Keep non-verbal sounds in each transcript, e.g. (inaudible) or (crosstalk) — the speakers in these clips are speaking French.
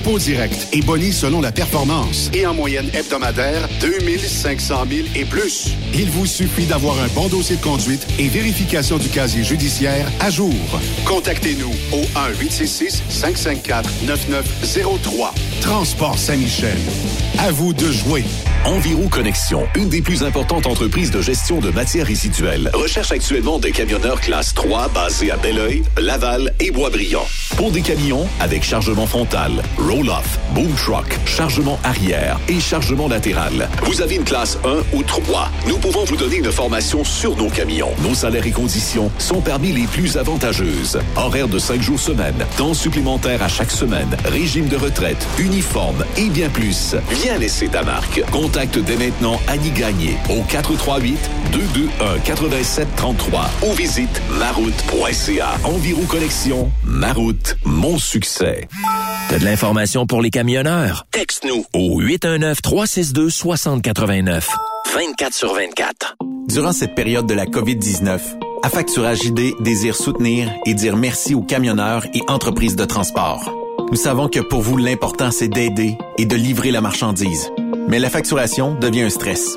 dépôt direct et boni selon la performance. Et en moyenne hebdomadaire, 2500 000 et plus. Il vous suffit d'avoir un bon dossier de conduite et vérification du casier judiciaire à jour. Contactez-nous au 1-866-554-9903. Transport Saint-Michel. À vous de jouer. Environ Connexion, une des plus importantes entreprises de gestion de matières résiduelles, recherche actuellement des camionneurs classe 3 basés à Belleuil, Laval et Boisbriand. Pour des camions avec chargement frontal, roll-off, boom truck, chargement arrière et chargement latéral. Vous avez une classe 1 ou 3. Nous pouvons vous donner une formation sur nos camions. Nos salaires et conditions sont parmi les plus avantageuses. Horaire de 5 jours semaine, temps supplémentaire à chaque semaine, régime de retraite, uniforme et bien plus. Viens laisser ta marque. Contacte dès maintenant Annie Gagné au 438 221 8733 ou visite maroute.ca. Environ Connexion, Maroute, mon succès. T'as de pour les camionneurs? Texte-nous Au 819-362-6089. 24 sur 24. Durant cette période de la COVID-19, Affacturage JD désire soutenir et dire merci aux camionneurs et entreprises de transport. Nous savons que pour vous, l'important, c'est d'aider et de livrer la marchandise. Mais la facturation devient un stress.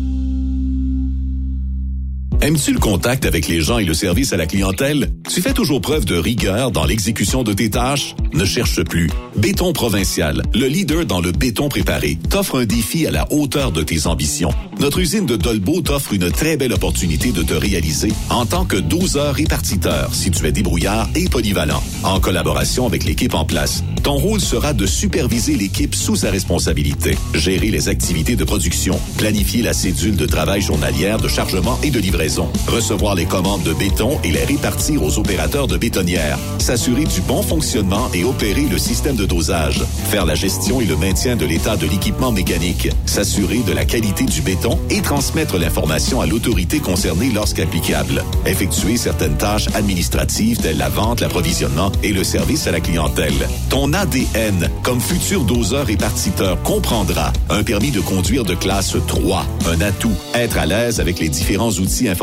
Aimes-tu le contact avec les gens et le service à la clientèle? Tu fais toujours preuve de rigueur dans l'exécution de tes tâches? Ne cherche plus. Béton Provincial, le leader dans le béton préparé, t'offre un défi à la hauteur de tes ambitions. Notre usine de Dolbeau t'offre une très belle opportunité de te réaliser en tant que 12 heures répartiteur si tu es débrouillard et polyvalent. En collaboration avec l'équipe en place, ton rôle sera de superviser l'équipe sous sa responsabilité, gérer les activités de production, planifier la cédule de travail journalière de chargement et de livraison recevoir les commandes de béton et les répartir aux opérateurs de bétonnières, s'assurer du bon fonctionnement et opérer le système de dosage, faire la gestion et le maintien de l'état de l'équipement mécanique, s'assurer de la qualité du béton et transmettre l'information à l'autorité concernée lorsqu'applicable, effectuer certaines tâches administratives telles la vente, l'approvisionnement et le service à la clientèle. Ton ADN, comme futur doseur répartiteur, comprendra un permis de conduire de classe 3, un atout, être à l'aise avec les différents outils informatiques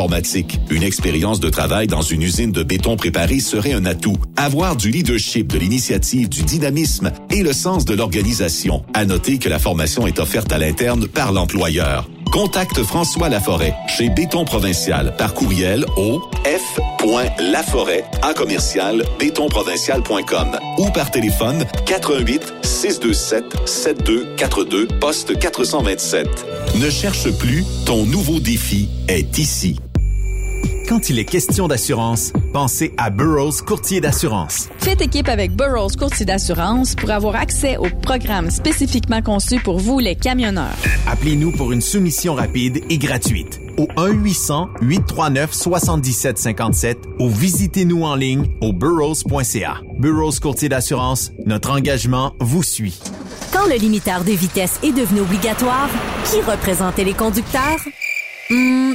une expérience de travail dans une usine de béton préparé serait un atout. Avoir du leadership, de l'initiative, du dynamisme et le sens de l'organisation. À noter que la formation est offerte à l'interne par l'employeur. Contacte François Laforêt chez Béton Provincial par courriel au f.laforêt à commercial bétonprovincial.com ou par téléphone 88 627 7242 poste 427. Ne cherche plus, ton nouveau défi est ici. Quand il est question d'assurance, pensez à Burroughs Courtier d'assurance. Faites équipe avec Burroughs Courtier d'assurance pour avoir accès aux programmes spécifiquement conçus pour vous, les camionneurs. Appelez-nous pour une soumission rapide et gratuite au 1-800-839-7757 ou visitez-nous en ligne au burrows.ca. Burroughs Courtier d'assurance, notre engagement vous suit. Quand le limiteur de vitesse est devenu obligatoire, qui représentait les conducteurs? Hmm,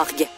org.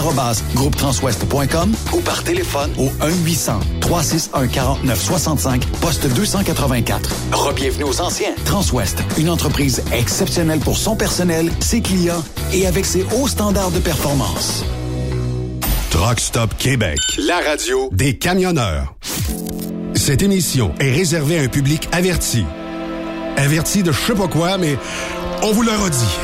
groupetranswest.com ou par téléphone au 1-800-361-4965, poste 284. Rebienvenue aux anciens. Transwest, une entreprise exceptionnelle pour son personnel, ses clients et avec ses hauts standards de performance. Truck Stop Québec, la radio des camionneurs. Cette émission est réservée à un public averti. Averti de je sais pas quoi, mais on vous le redit.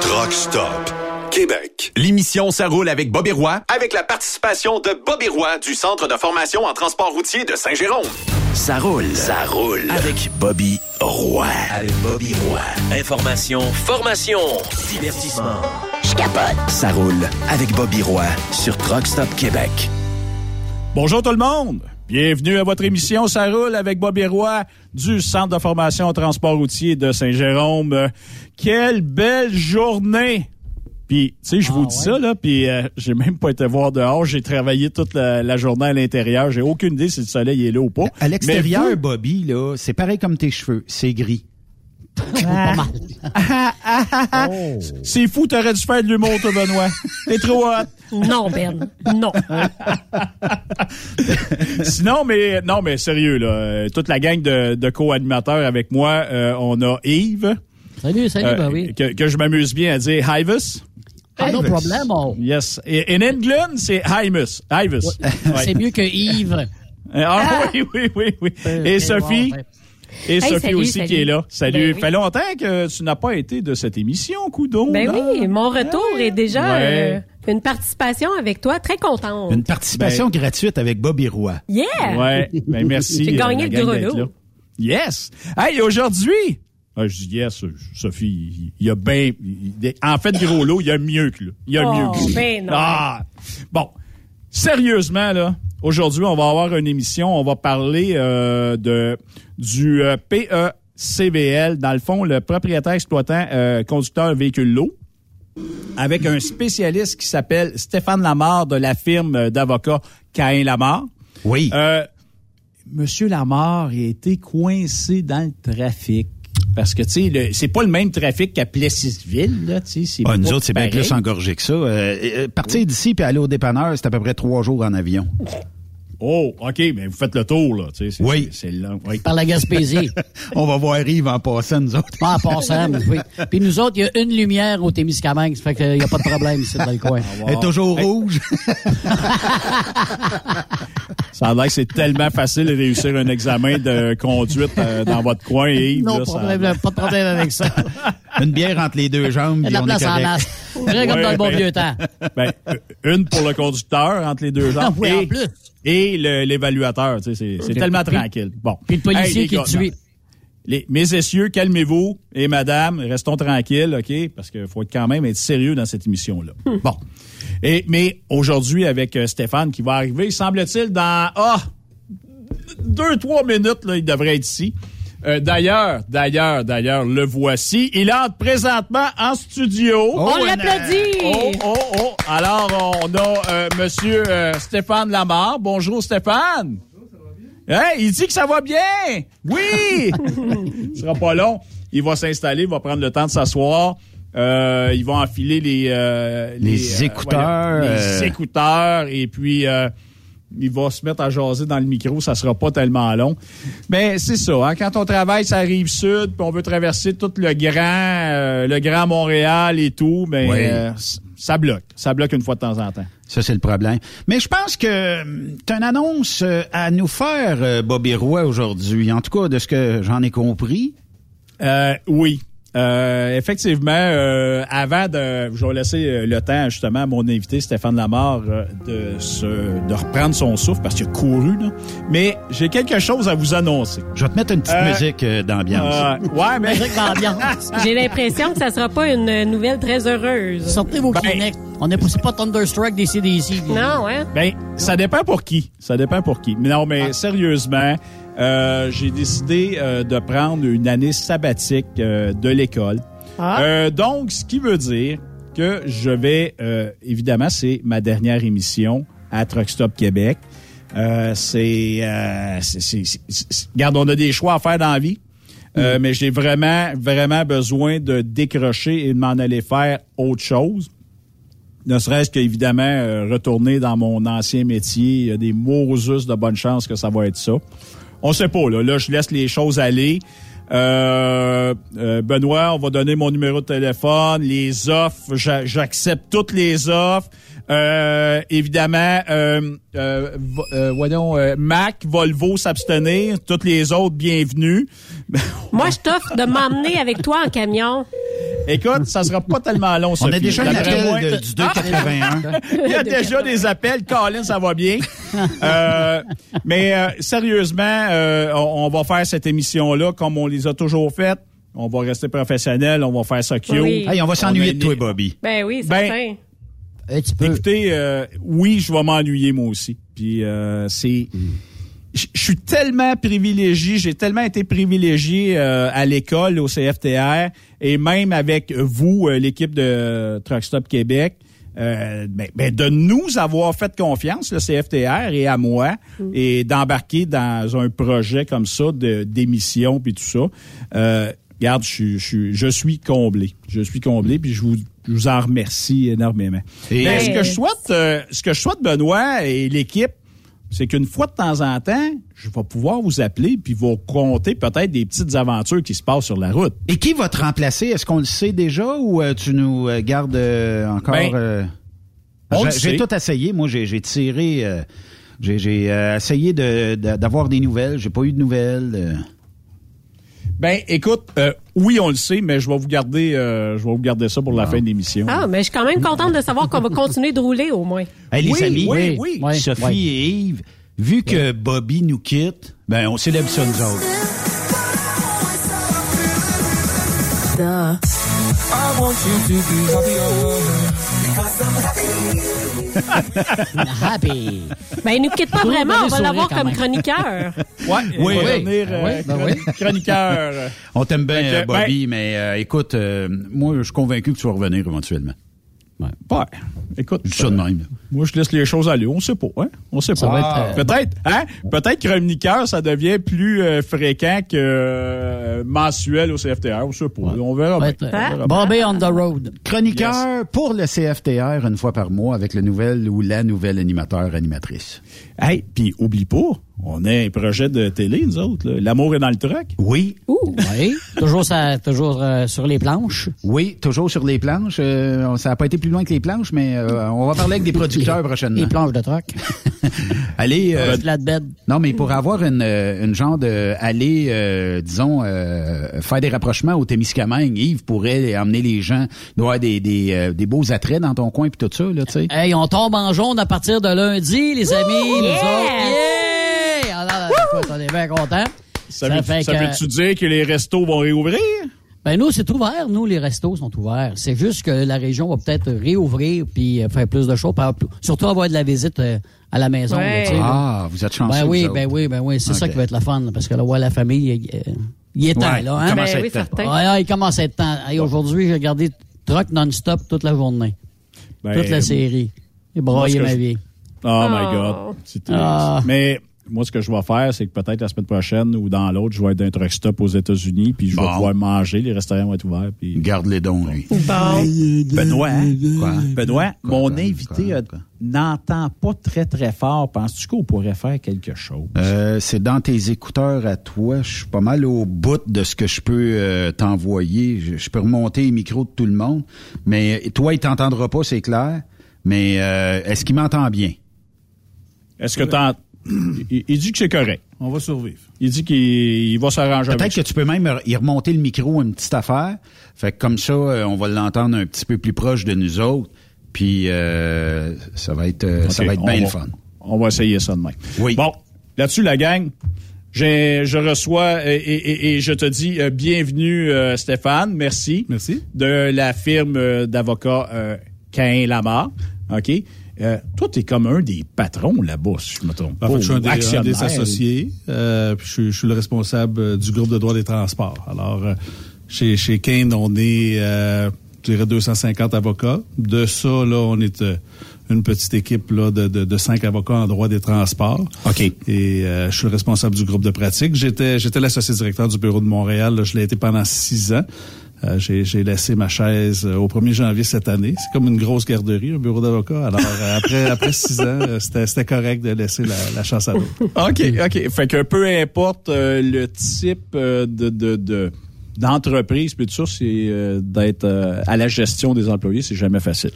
Truck Stop Québec. L'émission Ça roule avec Bobby Roy, avec la participation de Bobby Roy du Centre de formation en transport routier de Saint-Jérôme. Ça roule. Ça roule. Avec Bobby Roy. Avec Bobby Roy. Information, formation, divertissement. Je capote. Ça roule avec Bobby Roy sur Truck Stop Québec. Bonjour tout le monde. Bienvenue à votre émission Ça roule avec Bobby Roy du Centre de formation en transport routier de Saint-Jérôme. Quelle belle journée! Puis, tu sais, je vous dis ça, là, puis euh, j'ai même pas été voir dehors. J'ai travaillé toute la, la journée à l'intérieur. J'ai aucune idée si le soleil est là ou pas. À l'extérieur, Bobby, là, c'est pareil comme tes cheveux. C'est gris. (laughs) Pas mal. (laughs) C'est fou, t'aurais dû faire de l'humour, toi, Benoît. T'es trop hot. Non, Ben. Non. (laughs) Sinon, mais non, mais sérieux, là, toute la gang de, de co-animateurs avec moi, euh, on a Yves. Salut, salut, euh, ben oui. que, que je m'amuse bien à dire Hyvis. Ah, no problem. oh. Yes. Et in England, c'est Hymus. Hyvis. (laughs) Ouais. C'est mieux que Yves. Ah, oui, oui, oui, oui. Et Eh, Sophie? bon, ben. Et Hey, Sophie salut, aussi salut. qui est là. Salut. Ben oui. Fait longtemps que tu n'as pas été de cette émission, Coudon. Ben là. oui, mon retour est déjà Ouais. euh, une participation avec toi. Très contente. Une participation gratuite avec Bobby Roy. Yeah! Ouais, ben merci. J'ai gagné euh, le gros lot. Yes. Hey, aujourd'hui. Ah, je dis yes, Sophie, il y a bien. En fait, gros lot, il y a mieux que là. Il y a Oh, mieux que ça. ben non. Ah! Bon. Sérieusement, là, aujourd'hui, on va avoir une émission. On va parler euh, de du euh, PECVL, dans le fond, le propriétaire exploitant euh, conducteur véhicule lourd avec un spécialiste qui s'appelle Stéphane Lamar de la firme d'avocats Cain Lamar. Oui. Euh, Monsieur Lamar a été coincé dans le trafic. Parce que, tu sais, c'est pas le même trafic qu'à Plessisville, là, tu sais. c'est Ah, nous autres, c'est bien plus engorgé que ça. Euh, euh, partir d'ici puis aller au dépanneur, c'est à peu près trois jours en avion. Oh, OK, mais vous faites le tour, là, tu sais. c'est- Oui. C'est c'est long. Oui. Par la Gaspésie. (laughs) On va voir Yves en passant, nous autres. Pas en passant, mais oui. Puis nous autres, il y a une lumière au Témiscamingue. Ça fait qu'il n'y a pas de problème ici dans le coin. Elle est toujours rouge. (laughs) Ça a l'air que c'est tellement facile de réussir un examen de conduite euh, dans votre coin, Yves. Non, là, ça- problème, pas de problème avec ça. (laughs) Une bière entre les deux jambes, de la on est place en masse. Vrai comme dans le bon ben- vieux temps. Ben, une pour le conducteur entre les deux jambes Oui, en et, plus. Et l'évaluateur. Tu sais, c'est tellement tranquille. Bon. Puis le policier qui est tué. Les, mes essieurs, calmez-vous. Et madame, restons tranquilles, OK? Parce qu'il faut être quand même être sérieux dans cette émission-là. Hmm. Bon. Et, mais aujourd'hui, avec euh, Stéphane qui va arriver, semble-t-il, dans ah, deux, trois minutes, là, il devrait être ici. Euh, d'ailleurs, d'ailleurs, d'ailleurs, le voici. Il entre présentement en studio. On l'applaudit! Oh, oh, oh. Alors, on a euh, Monsieur euh, Stéphane Lamar. Bonjour, Stéphane. Hey, il dit que ça va bien. Oui. (laughs) Ce sera pas long. Il va s'installer, il va prendre le temps de s'asseoir. Euh, il va enfiler les Les écouteurs, les écouteurs et puis euh, il va se mettre à jaser dans le micro, ça sera pas tellement long. Mais c'est ça, hein, quand on travaille ça rive sud, puis on veut traverser tout le grand euh, le grand Montréal et tout, ben Oui. euh, ça bloque, ça bloque une fois de temps en temps. Ça, c'est le problème. Mais je pense que tu as une annonce euh, à nous faire, euh, Bobby Roy, aujourd'hui. En tout cas, de ce que j'en ai compris. Euh, oui. Euh, effectivement, euh, avant de, je vais laisser euh, le temps justement à mon invité Stéphane Lamar euh, de se, de reprendre son souffle parce qu'il a couru là. Mais j'ai quelque chose à vous annoncer. Je vais te mettre une petite Euh, musique d'ambiance. Euh, ouais, mais Musique d'ambiance. (laughs) J'ai l'impression que ça sera pas une nouvelle très heureuse. Sortez vos Ben- Kleenex. On n'est pas, c'est pas Thunderstruck des CDC. Non, hein? Ben, ça dépend pour qui. Ça dépend pour qui. Mais non, mais sérieusement, euh, j'ai décidé euh, de prendre une année sabbatique euh, de l'école. Ah. Euh, donc, ce qui veut dire que je vais, euh, évidemment, c'est ma dernière émission à Truck Stop Québec. Euh, c'est, euh, regarde, on a des choix à faire dans la vie. Euh, Mais j'ai vraiment, vraiment besoin de décrocher et de m'en aller faire autre chose ne serait-ce qu'évidemment euh, retourner dans mon ancien métier. Il y a des Moses de bonne chance que ça va être ça. On sait pas, là. Là, je laisse les choses aller. Euh, euh, Benoît, on va donner mon numéro de téléphone, les offres, j'a- j'accepte toutes les offres. Euh, évidemment, euh, vo- voyons, euh, Mac, Volvo s'abstenir, toutes les autres bienvenus. (laughs) Moi, je t'offre de m'emmener avec toi en camion. Écoute, ça sera pas tellement long. On a déjà un D'après moi- appel de- du 281. Il y a déjà des appels. Colin, ça va bien? (laughs) Euh, mais euh, sérieusement, euh, on, on va faire cette émission-là comme on les a toujours faites. On va rester professionnel, on va faire ça cute. Oui. Hey, on va s'ennuyer de toi, Bobby. Ben oui, Ben. Un petit peu. Écoutez, euh, oui, je vais m'ennuyer moi aussi. Puis euh, c'est, je je suis tellement privilégié, j'ai tellement été privilégié euh, à l'école, au CFTR, et même avec vous, euh, l'équipe de Truck Stop Québec. Euh, ben, ben, de nous avoir fait confiance, le CFTR et à moi, et d'embarquer dans un projet comme ça de d'émission puis tout ça. Euh, regarde, je, suis- je, suis- je suis comblé. Je suis comblé, puis je vous, je vous en remercie énormément. Et- Mais Ben, ce que je souhaite, euh, ce que je souhaite, Benoît et l'équipe, c'est qu'une fois de temps en temps, je vais pouvoir vous appeler puis vous compter peut-être des petites aventures qui se passent sur la route. Et qui va te remplacer? Est-ce qu'on le sait déjà ou euh, tu nous euh, gardes euh, encore... Ben, j'ai- tout essayé. Moi, j'ai tiré... j'ai essayé de- de- d'avoir des nouvelles. J'ai pas eu de nouvelles. Ben, écoute, euh, oui, on le sait, mais je vais vous garder, euh, je vais vous garder ça pour la fin de l'émission. Ah, mais je suis quand même contente de savoir qu'on va continuer de rouler au moins. (laughs) Hey, les Oui, amis, oui, oui. Oui, Sophie oui. et Yves, vu que Bobby nous quitte, ben on célèbre ça nous autres. Happy. Ben, il nous quitte pas vraiment, on va l'avoir comme chroniqueur. (laughs) Ouais, Oui, va oui. devenir, euh, oui, ben oui. chroniqueur. On t'aime bien, Bobby, mais euh, écoute, euh, moi, je suis convaincu que tu vas revenir éventuellement. Ouais. Écoute, Je dis ça de même. Moi, je laisse les choses aller. On sait pas, hein? On sait Ça pas. euh, Peut-être, hein? Peut-être chroniqueur, ça devient plus euh, fréquent que euh, mensuel au CFTR. On sait pas. On verra bien. Bobby on the road. Chroniqueur pour le CFTR une fois par mois avec le nouvel ou la nouvelle animateur, animatrice. Hey, puis oublie pas, on a un projet de télé, nous autres. L'amour est dans le truck. Oui, Oui. toujours ça, toujours euh, sur les planches. oui, toujours sur les planches. Euh, ça n'a pas été plus loin que les planches, mais euh, on va parler avec des producteurs (laughs) prochainement. Les planches de truck. (laughs) Allez, euh, Flatbed. non, mais pour avoir une, euh, une genre de aller, euh, disons, euh, faire des rapprochements au Témiscamingue, Yves pourrait emmener les gens, il doit des, des, euh, des beaux attraits dans ton coin puis tout ça, là, tu sais. Hey, on tombe en jaune à partir de lundi, les amis. Nous autres. Yeah! Alors, écoute, on est bien contents. Ça, Ça veut, fait ça que- veut-tu dire que les restos vont réouvrir? Ben nous, c'est ouvert. Nous, les restos sont ouverts. C'est juste que la région va peut-être réouvrir puis euh, faire plus de choses. Surtout avoir de la visite euh, à la maison. Ouais. là, tu sais, là. Ah, vous êtes chanceux. Ben oui, ben oui, ben oui. C'est ça qui va être la fun. Parce que là, ouais, la famille, euh, Il est temps, Ouais, là. il Hein? commence à Ben être oui, temps. Ouais, il commence à être temps. Hey, Aujourd'hui, j'ai regardé Truck non-stop toute la journée. Ben, toute la série. J'ai broyé ma je- vie. Oh, my Oh. God. C'est triste. Ah. Mais moi, ce que je vais faire, c'est que peut-être la semaine prochaine ou dans l'autre, je vais être d'un truck stop aux États-Unis, puis je vais Bon. pouvoir manger. Les restaurants vont être ouverts. Puis... Garde les dons, lui. Bon. Benoît, hein? Quoi? Benoît, Quoi, mon quoi, invité quoi, euh, quoi? n'entend pas très, très fort. Penses-tu qu'on pourrait faire quelque chose? Euh, c'est dans tes écouteurs à toi. Je suis pas mal au bout de ce que je peux euh, t'envoyer. Je, je peux remonter les micros de tout le monde. Mais toi, il t'entendra pas, c'est clair. Mais euh, est-ce qu'il m'entend bien? Est-ce que t'en... il, il dit que c'est correct. On va survivre. Il dit qu'il il va s'arranger Peut-être que tu peux même y remonter le micro une petite affaire. Fait que comme ça, euh, on va l'entendre un petit peu plus proche de nous autres. Puis euh, ça va être euh, ça va être bien le fun. On va essayer ça demain. Oui. Bon, là-dessus, la gang, je reçois et, et- et je te dis euh, bienvenue, euh, Stéphane. Merci. Merci. De la firme euh, d'avocats euh, Cain Lamar. OK? Euh, toi, t'es comme un des patrons là-bas, si je me trompe pas. En fait, je suis un des, un des associés. euh, puis je, suis- je suis le responsable euh, du groupe de droit des transports. Alors, euh, chez, chez Kane, on est, euh, je dirais, 250 avocats. De ça, là, on est une petite équipe là, de, de, de cinq avocats en droit des transports. OK. Et euh, je suis le responsable du groupe de pratique. J'étais j'étais l'associé directeur du bureau de Montréal. là. je l'ai été pendant six ans. Euh, j'ai laissé ma chaise euh, au 1er janvier cette année. C'est comme une grosse garderie, un bureau d'avocat. Alors, euh, après, (laughs) après six ans, c'était correct de laisser la, la chance à l'autre. OK, OK. Fait que peu importe euh, le type de... de, de d'entreprise, puis tout ça, c'est euh, d'être euh, à la gestion des employés, c'est jamais facile.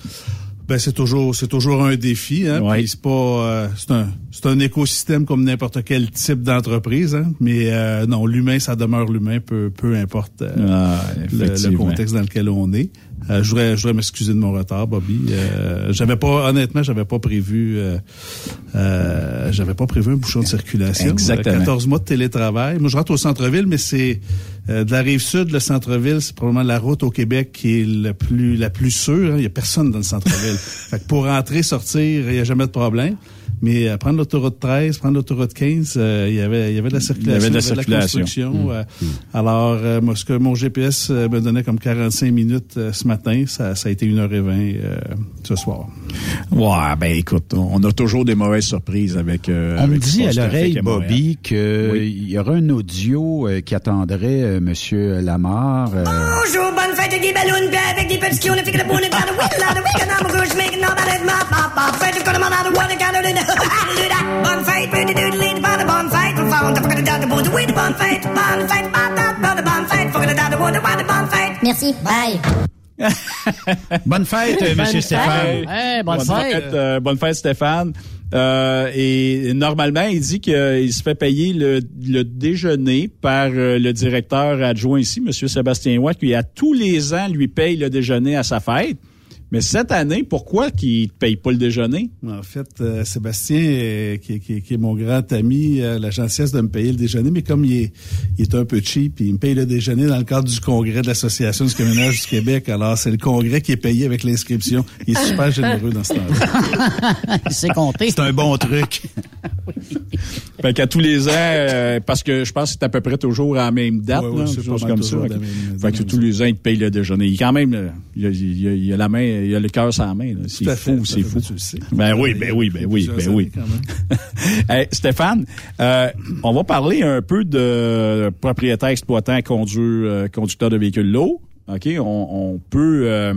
Ben c'est toujours c'est toujours un défi hein. Ouais. C'est pas euh, c'est un c'est un écosystème comme n'importe quel type d'entreprise hein. Mais euh, non, l'humain ça demeure l'humain peu peu importe euh, Ah, le, contexte dans lequel on est. Euh, je voudrais je voudrais m'excuser de mon retard, Bobby. Euh, j'avais pas honnêtement j'avais pas prévu euh, euh, j'avais pas prévu un bouchon de circulation. Exactement. Euh, 14 mois de télétravail. Moi je rentre au centre-ville, mais c'est euh, de la rive sud, le centre-ville, c'est probablement la route au Québec qui est le plus la plus sûre. hein. Il y a personne dans le centre-ville. (laughs) fait que pour rentrer, sortir, il y a jamais de problème. Mais euh, prendre l'autoroute 13, prendre l'autoroute 15, euh, il y avait il y avait de la circulation, Il y avait de la circulation. construction. euh, alors euh, moi ce que mon GPS me donnait comme 45 minutes euh, ce matin, ça, ça a été 1h20 euh, ce soir. Ouais, ben écoute, on a toujours des mauvaises surprises avec. euh, On me dit à l'oreille. Bobby, qu'il Oui. y aura un audio euh, qui attendrait euh, Monsieur Lamar. euh, Bonjour, bonne fête avec des ballons, avec des petits on a fait que le bon le pretty found, I'm gonna the with gonna the with. Merci. Bye. (laughs) Bonne fête, euh, Monsieur Stéphane. Hey, bonne fête. euh, bonne fête, Stéphane. Euh, et normalement, il dit qu'il se fait payer le, le déjeuner par euh, le directeur adjoint ici, M. Sébastien Watt, qui à tous les ans lui paye le déjeuner à sa fête. Mais cette année, pourquoi qu'il ne paye pas le déjeuner? En fait, euh, Sébastien, euh, qui, qui- qui est mon grand ami, euh, la gentillesse de me payer le déjeuner, mais comme il est, il est un peu cheap, il me paye le déjeuner dans le cadre du congrès de l'Association du camionnage du Québec. Alors, c'est le congrès qui est payé avec l'inscription. Il est super généreux dans ce temps-là. (laughs) Il sait compter. C'est un bon truc. (laughs) Fait qu'à tous les ans, euh, parce que je pense que c'est à peu près toujours à la même date, Ouais, ouais, là, c'est chose comme ça. même- fait que tous les ans, il te paye le déjeuner. Il quand même, il a, il a- il a la main, il a le cœur la main. là. C'est fou, c'est fou. Ben oui, ben oui, ben oui, ben oui. (laughs) Hey, Stéphane, euh, on va parler un peu de propriétaire exploitant euh, conducteur de véhicules lourds. OK, on, on peut euh,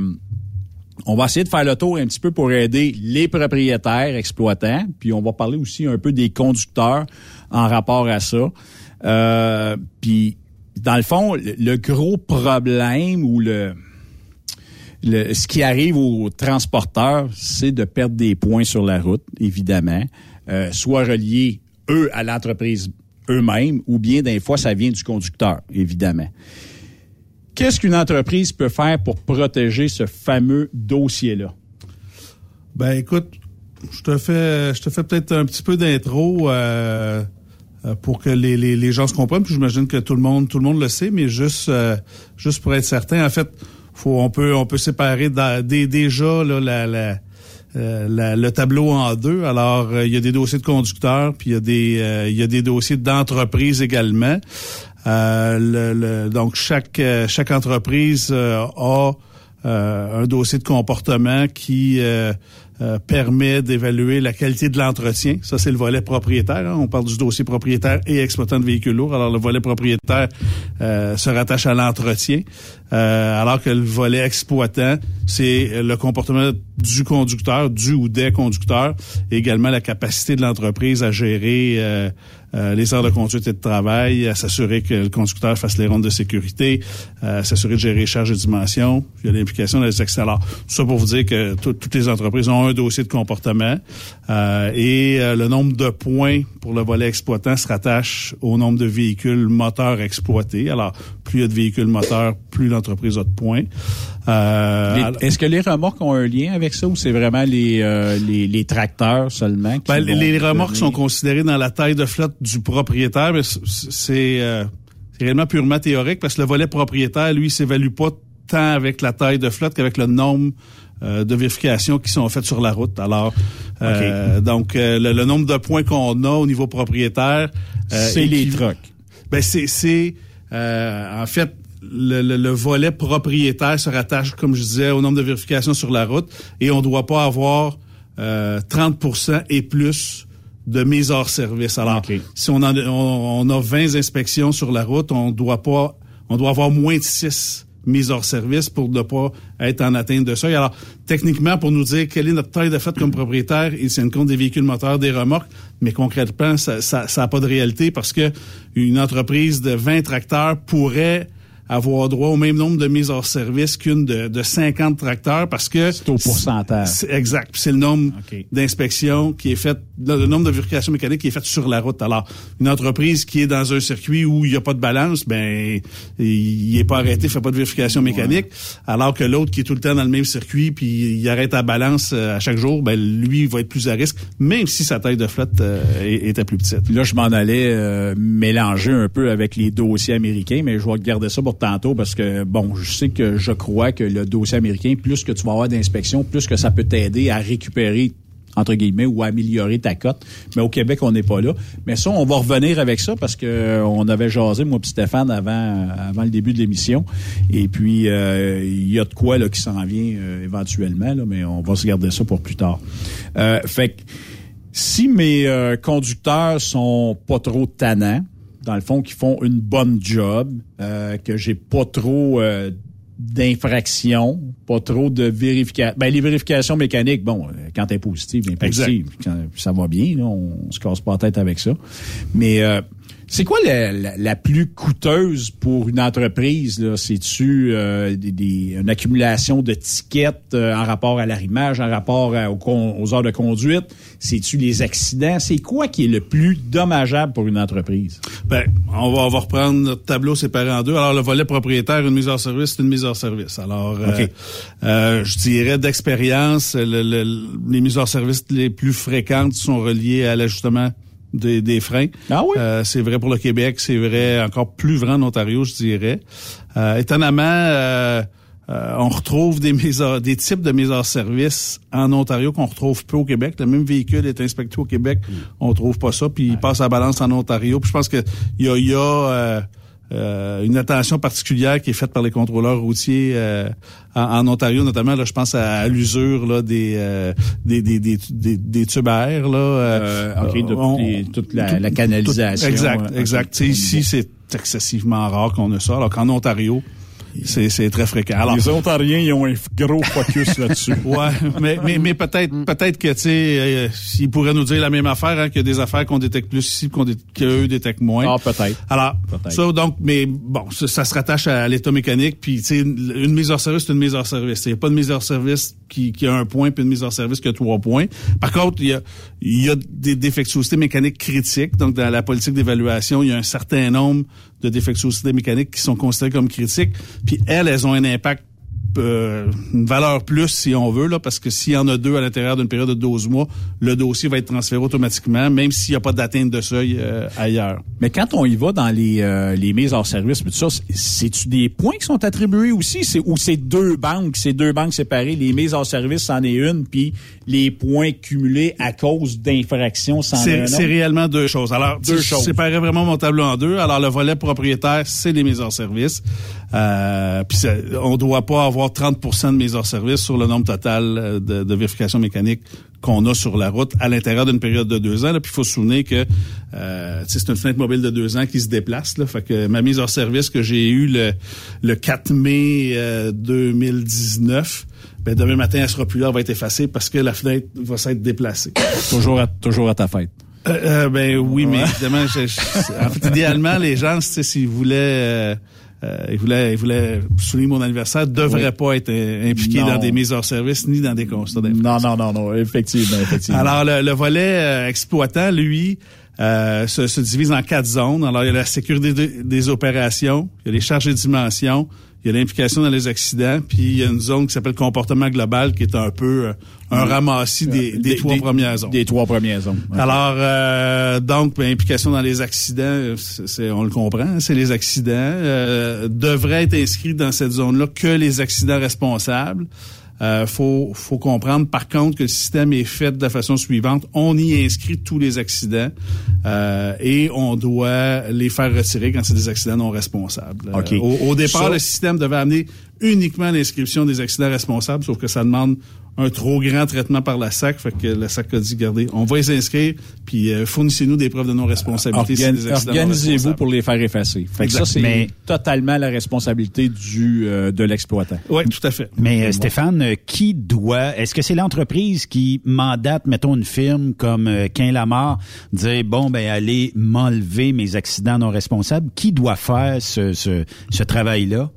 on va essayer de faire le tour un petit peu pour aider les propriétaires exploitants, puis on va parler aussi un peu des conducteurs en rapport à ça. Euh, puis dans le fond, le, le gros problème ou le le- ce qui arrive aux transporteurs, c'est de perdre des points sur la route, évidemment, euh, soit reliés, eux, à l'entreprise eux-mêmes, ou bien des fois, ça vient du conducteur, évidemment. Qu'est-ce qu'une entreprise peut faire pour protéger ce fameux dossier-là? Ben écoute, je te fais, je te fais peut-être un petit peu d'intro euh, euh, pour que les, les, gens se comprennent. Puis j'imagine que tout le monde, tout le monde le sait, mais juste, euh, juste pour être certain, en fait, faut, on peut, on peut séparer déjà euh, le tableau en deux. Alors, euh, il y a des dossiers de conducteurs, puis il y a des, euh, y a des dossiers d'entreprise également. Le- le- donc chaque chaque entreprise a un dossier de comportement qui euh, permet d'évaluer la qualité de l'entretien. Ça, c'est le volet propriétaire. hein. On parle du dossier propriétaire et exploitant de véhicules lourds. Alors, le volet propriétaire euh, se rattache à l'entretien, euh, alors que le volet exploitant, c'est le comportement du conducteur, du ou des conducteurs, et également la capacité de l'entreprise à gérer euh, euh, les heures de conduite et de travail, à s'assurer que le conducteur fasse les rondes de sécurité, euh, à s'assurer de gérer les charges et dimensions. Il y a l'implication des. Alors, tout ça pour vous dire que tout- toutes les entreprises ont un dossier de comportement euh, et euh, le nombre de points pour le volet exploitant se rattache au nombre de véhicules moteurs exploités. Alors, plus il y a de véhicules moteurs, plus l'entreprise a de points. Euh, Est-ce que les remorques ont un lien avec ça ou c'est vraiment les, euh, les, les tracteurs seulement? qui Ben, les remorques donner- sont considérées dans la taille de flotte du propriétaire, c'est euh, réellement purement théorique parce que le volet propriétaire, lui, s'évalue pas tant avec la taille de flotte qu'avec le nombre euh, de vérifications qui sont faites sur la route. Alors, euh, donc euh, le, le nombre de points qu'on a au niveau propriétaire, euh, C'est les trucks. Ben c'est c'est euh, en fait le, le- le volet propriétaire se rattache, comme je disais, au nombre de vérifications sur la route et on doit pas avoir euh, 30% et plus de mise hors service. Alors, si on, en a, on, on a 20 inspections sur la route, on doit pas, on doit avoir moins de 6 mises hors service pour ne pas être en atteinte de seuil. Alors, techniquement, pour nous dire quelle est notre taille de fait comme propriétaire, il tient compte des véhicules moteurs, des remorques, mais concrètement, ça n'a ça, ça a pas de réalité parce que une entreprise de 20 tracteurs pourrait avoir droit au même nombre de mises hors service qu'une de, de 50 tracteurs parce que... C'est au pourcentage. C'est exact. C'est le nombre d'inspections qui est fait, le, le nombre de vérifications mécaniques qui est fait sur la route. Alors, une entreprise qui est dans un circuit où il n'y a pas de balance, ben, il est pas arrêté, fait pas de vérification mécanique. Alors que l'autre qui est tout le temps dans le même circuit puis il arrête à balance euh, à chaque jour, ben, lui, il va être plus à risque, même si sa taille de flotte euh, était plus petite. Là, je m'en allais euh, mélanger un peu avec les dossiers américains, mais je vais garder ça pour tantôt parce que, bon, je sais que je crois que le dossier américain, plus que tu vas avoir d'inspection, plus que ça peut t'aider à récupérer entre guillemets, ou à améliorer ta cote. Mais au Québec, on n'est pas là. Mais ça, on va revenir avec ça parce que euh, on avait jasé, moi et Stéphane, avant, avant le début de l'émission. Et puis, euh, il y a de quoi là qui s'en vient euh, éventuellement, là, mais on va se garder ça pour plus tard. Euh, fait que, si mes conducteurs sont pas trop tannants, dans le fond, qui font une bonne job, euh, que j'ai pas trop euh, d'infractions, pas trop de vérifications. Ben, les vérifications mécaniques, bon, euh, quand t'es positive, bien positive, quand ça va bien, là, on, on se casse pas la tête avec ça. Mais euh, c'est quoi la, la- la plus coûteuse pour une entreprise? C'est-tu euh, des, des- une accumulation de tickets euh, en rapport à l'arrimage, en rapport à- aux, aux heures de conduite? C'est-tu les accidents? C'est quoi qui est le plus dommageable pour une entreprise? Ben, on va, on va reprendre notre tableau séparé en deux. Alors, le volet propriétaire, une mise hors service, c'est une mise hors service. Alors, euh, euh, je dirais d'expérience, le- le- les mises hors service les plus fréquentes sont reliées à l'ajustement des, des freins. Ah oui? Euh, c'est vrai pour le Québec, c'est vrai encore plus vrai en Ontario, je dirais. Euh, étonnamment, euh, euh, on retrouve des hors- des types de mises hors service en Ontario qu'on retrouve peu au Québec. Le même véhicule est inspecté au Québec, on trouve pas ça, puis il passe à la balance en Ontario. Puis je pense que il y a, il y a euh, euh, une attention particulière qui est faite par les contrôleurs routiers euh, en, en Ontario, notamment. Là, je pense à, à l'usure là des, euh, des, des, des, des, tubes à air. Là, Euh, OK, de- on- les- toute la- la canalisation, exact, euh, exact. Sais, Ici, c'est excessivement rare qu'on a ça, alors qu'en Ontario, c'est c'est très fréquent. Alors, les Ontariens, ils ont un gros focus là-dessus. (laughs) Ouais, mais mais, mais peut-être peut-être que tu sais euh, s'ils pourraient nous dire la même affaire hein, qu'il y a des affaires qu'on détecte plus ici qu'on dé- qu'eux détectent moins. Ah, peut-être. Alors Peut-être. ça donc mais bon ça, ça se rattache à l'état mécanique puis tu sais une mise hors service c'est une mise hors service. Il n'y a pas de mise hors service qui, qui a un point puis une mise hors service qui a trois points. Par contre il y a il y a des défectuosités mécaniques critiques donc dans la politique d'évaluation il y a un certain nombre de défectuosités mécaniques qui sont considérées comme critiques puis elles elles ont un impact euh, une valeur plus, si on veut, là, parce que s'il y en a deux à l'intérieur d'une période de 12 mois, le dossier va être transféré automatiquement, même s'il n'y a pas d'atteinte de seuil euh, ailleurs. Mais quand on y va dans les, euh, les mises hors service, tout ça, c'est-tu des points qui sont attribués aussi? C'est, ou c'est deux banques, c'est deux banques séparées, les mises hors service, c'en est une, puis les points cumulés à cause d'infractions, c'en est un C'est réellement deux choses. Alors, Deux je choses. séparais vraiment mon tableau en deux. Alors, le volet propriétaire, c'est les mises hors service. Euh, puis on doit pas avoir 30% de mises hors service sur le nombre total euh, de, de vérification mécanique qu'on a sur la route à l'intérieur d'une période de deux ans. Là. Puis il faut se souvenir que euh, c'est une fenêtre mobile de deux ans qui se déplace. Là. Fait que ma mise hors service que j'ai eue le, le 4 mai euh, 2019, ben, demain matin, elle sera plus là, elle va être effacée parce que la fenêtre va s'être déplacée. Toujours à, toujours à ta fête. Euh, euh, ben oui, mais évidemment, je- je- en fait, idéalement, les gens, s'ils voulaient, euh, ils voulaient, ils voulaient souligner mon anniversaire, devraient Oui. pas être euh, impliqués Non. dans des mises hors service ni dans des constats. Non, non, non, non, effectivement, effectivement. Alors, le, le volet euh, exploitant, lui, euh, se, se divise en quatre zones. Alors, il y a la sécurité des, des opérations, il y a les charges et dimensions, il y a l'implication dans les accidents, puis il y a une zone qui s'appelle comportement global, qui est un peu euh, un ramassis des, des, Des- trois des- premières zones. Des trois premières zones. Alors, euh, donc, ben, implication dans les accidents, c'est, c'est- on le comprend, hein, c'est les accidents. Euh, devraient être inscrits dans cette zone-là que les accidents responsables. Euh, faut, faut comprendre, par contre, que le système est fait de la façon suivante. On y inscrit tous les accidents euh, et on doit les faire retirer quand c'est des accidents non responsables. Euh, OK. au, au départ, le système devait amener uniquement l'inscription des accidents responsables, sauf que ça demande un trop grand traitement par la SAC. Fait que la SAC a dit, regardez, on va les inscrire, puis euh, fournissez-nous des preuves de non-responsabilité. Organ- si Organisez-vous pour les faire effacer. Fait que ça, c'est totalement la responsabilité du euh, de l'exploitant. Oui, tout à fait. Mais euh, Stéphane, qui doit Est-ce que c'est l'entreprise qui mandate, mettons une firme comme euh, Quin Lamar, dire bon ben allez m'enlever mes accidents non responsables? Qui doit faire ce, ce, ce travail-là?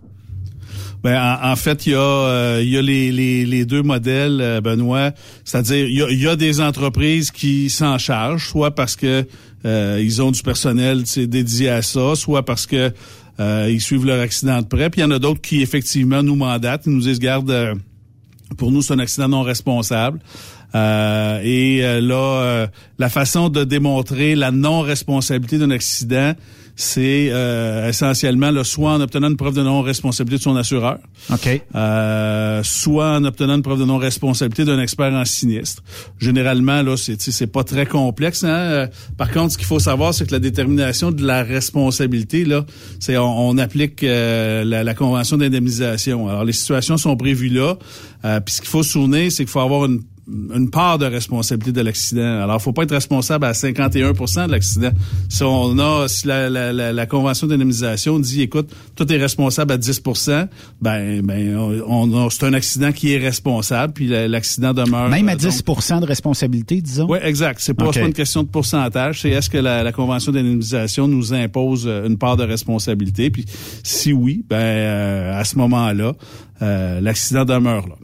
Ben, en, en fait, il y a, euh, y a les, les, les deux modèles, euh, Benoît. C'est-à-dire, il y a, y a des entreprises qui s'en chargent, soit parce que euh, ils ont du personnel dédié à ça, soit parce que euh, ils suivent leur accident de près. Puis il y en a d'autres qui effectivement nous mandatent, ils nous disent garde. euh, pour nous, c'est un accident non responsable. Euh, et euh, là, euh, la façon de démontrer la non-responsabilité d'un accident, c'est euh, essentiellement là, soit en obtenant une preuve de non-responsabilité de son assureur, OK. euh, soit en obtenant une preuve de non-responsabilité d'un expert en sinistre. Généralement, là, c'est c'est pas très complexe. Hein? Euh, Par contre, ce qu'il faut savoir, c'est que la détermination de la responsabilité, là, c'est on, on applique euh, la, la convention d'indemnisation. Alors, les situations sont prévues là. Euh, Puis ce qu'il faut se souvenir, c'est qu'il faut avoir une une part de responsabilité de l'accident. Alors, faut pas être responsable à 51% de l'accident. Si on a, si la, la, la, la convention d'indemnisation dit, écoute, tout est responsable à 10% ben, ben, on, on c'est un accident qui est responsable, puis la- l'accident demeure. Même à euh, 10% de responsabilité, disons? oui, exact. C'est pas, pas une question de pourcentage. C'est est-ce que la, la convention d'indemnisation nous impose euh, une part de responsabilité? Puis si oui, ben euh, à ce moment-là, euh, l'accident demeure là.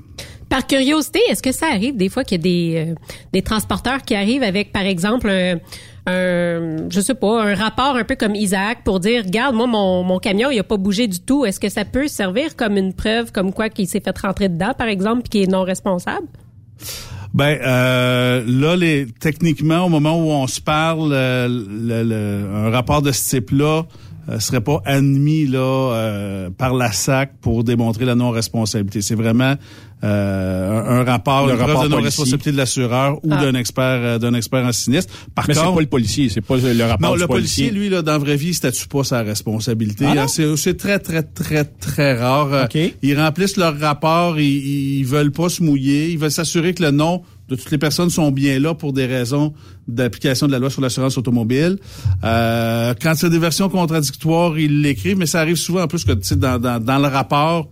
Par curiosité, est-ce que ça arrive des fois qu'il y a des, euh, des transporteurs qui arrivent avec, par exemple, un, un, je sais pas, un rapport un peu comme Isaac pour dire, regarde, moi, mon, mon camion, il a pas bougé du tout. Est-ce que ça peut servir comme une preuve, comme quoi qu'il s'est fait rentrer dedans, par exemple, puis qu'il est non responsable? Ben euh, là, les, techniquement, au moment où on se parle, euh, un rapport de ce type-là euh, serait pas admis là euh, par la SAC pour démontrer la non-responsabilité. C'est vraiment euh, un, un rapport, Le une preuve rapport de non-responsabilité de l'assureur ou Ah. d'un expert euh, d'un expert en sinistre. Par Mais c'est contre, pas le policier, c'est pas le rapport non, du le policier, lui, là, dans la vraie vie, il statue pas sa responsabilité. Ah? Hein, c'est, c'est très, très, très, très rare. Euh, OK. Ils remplissent leur rapport, ils, ils veulent pas se mouiller, ils veulent s'assurer que le nom de toutes les personnes sont bien là pour des raisons d'application de la loi sur l'assurance automobile. Euh, quand c'est des versions contradictoires, ils l'écrivent, mais ça arrive souvent en plus que dans, dans, dans le rapport,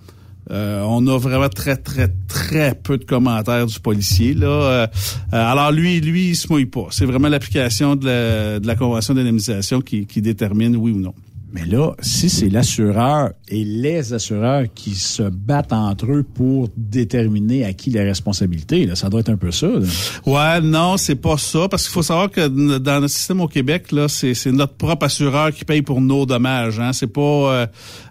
euh, on a vraiment très, très, très peu de commentaires du policier. Là. Euh, euh, alors lui, lui, il se mouille pas. C'est vraiment l'application de la, de la convention d'indemnisation qui, qui détermine oui ou non. Mais là, si c'est l'assureur et les assureurs qui se battent entre eux pour déterminer à qui les responsabilités, là, ça doit être un peu ça. Là. Ouais, non, c'est pas ça, parce qu'il faut savoir que dans notre système au Québec, là, c'est, notre propre assureur qui paye pour nos dommages. Hein. C'est pas euh,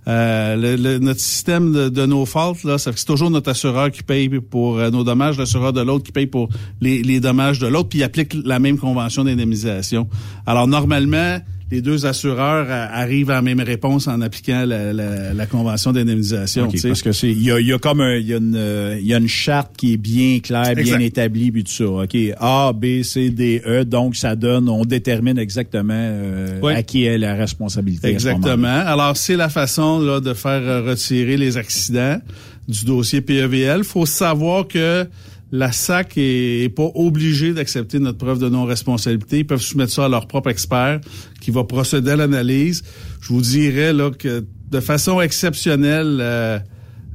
euh, notre système de, nos fautes, là, c'est toujours notre assureur qui paye pour euh, nos dommages, l'assureur de l'autre qui paye pour les, les dommages de l'autre, puis il applique la même convention d'indemnisation. Alors normalement, les deux assureurs arrivent à la même réponse en appliquant la, la, la convention d'indemnisation. Parce que c'est il y a, y a comme un, il y a une il y a une charte qui est bien claire, bien établie puis tout ça. OK, A B C D E donc ça donne on détermine exactement euh, Oui. à qui est la responsabilité. à ce Exactement. Alors, c'est la façon là, de faire euh, retirer les accidents du dossier PEVL. faut savoir que la SAC est, est pas obligée d'accepter notre preuve de non-responsabilité. Ils peuvent soumettre ça à leur propre expert qui va procéder à l'analyse. Je vous dirais là que de façon exceptionnelle, euh,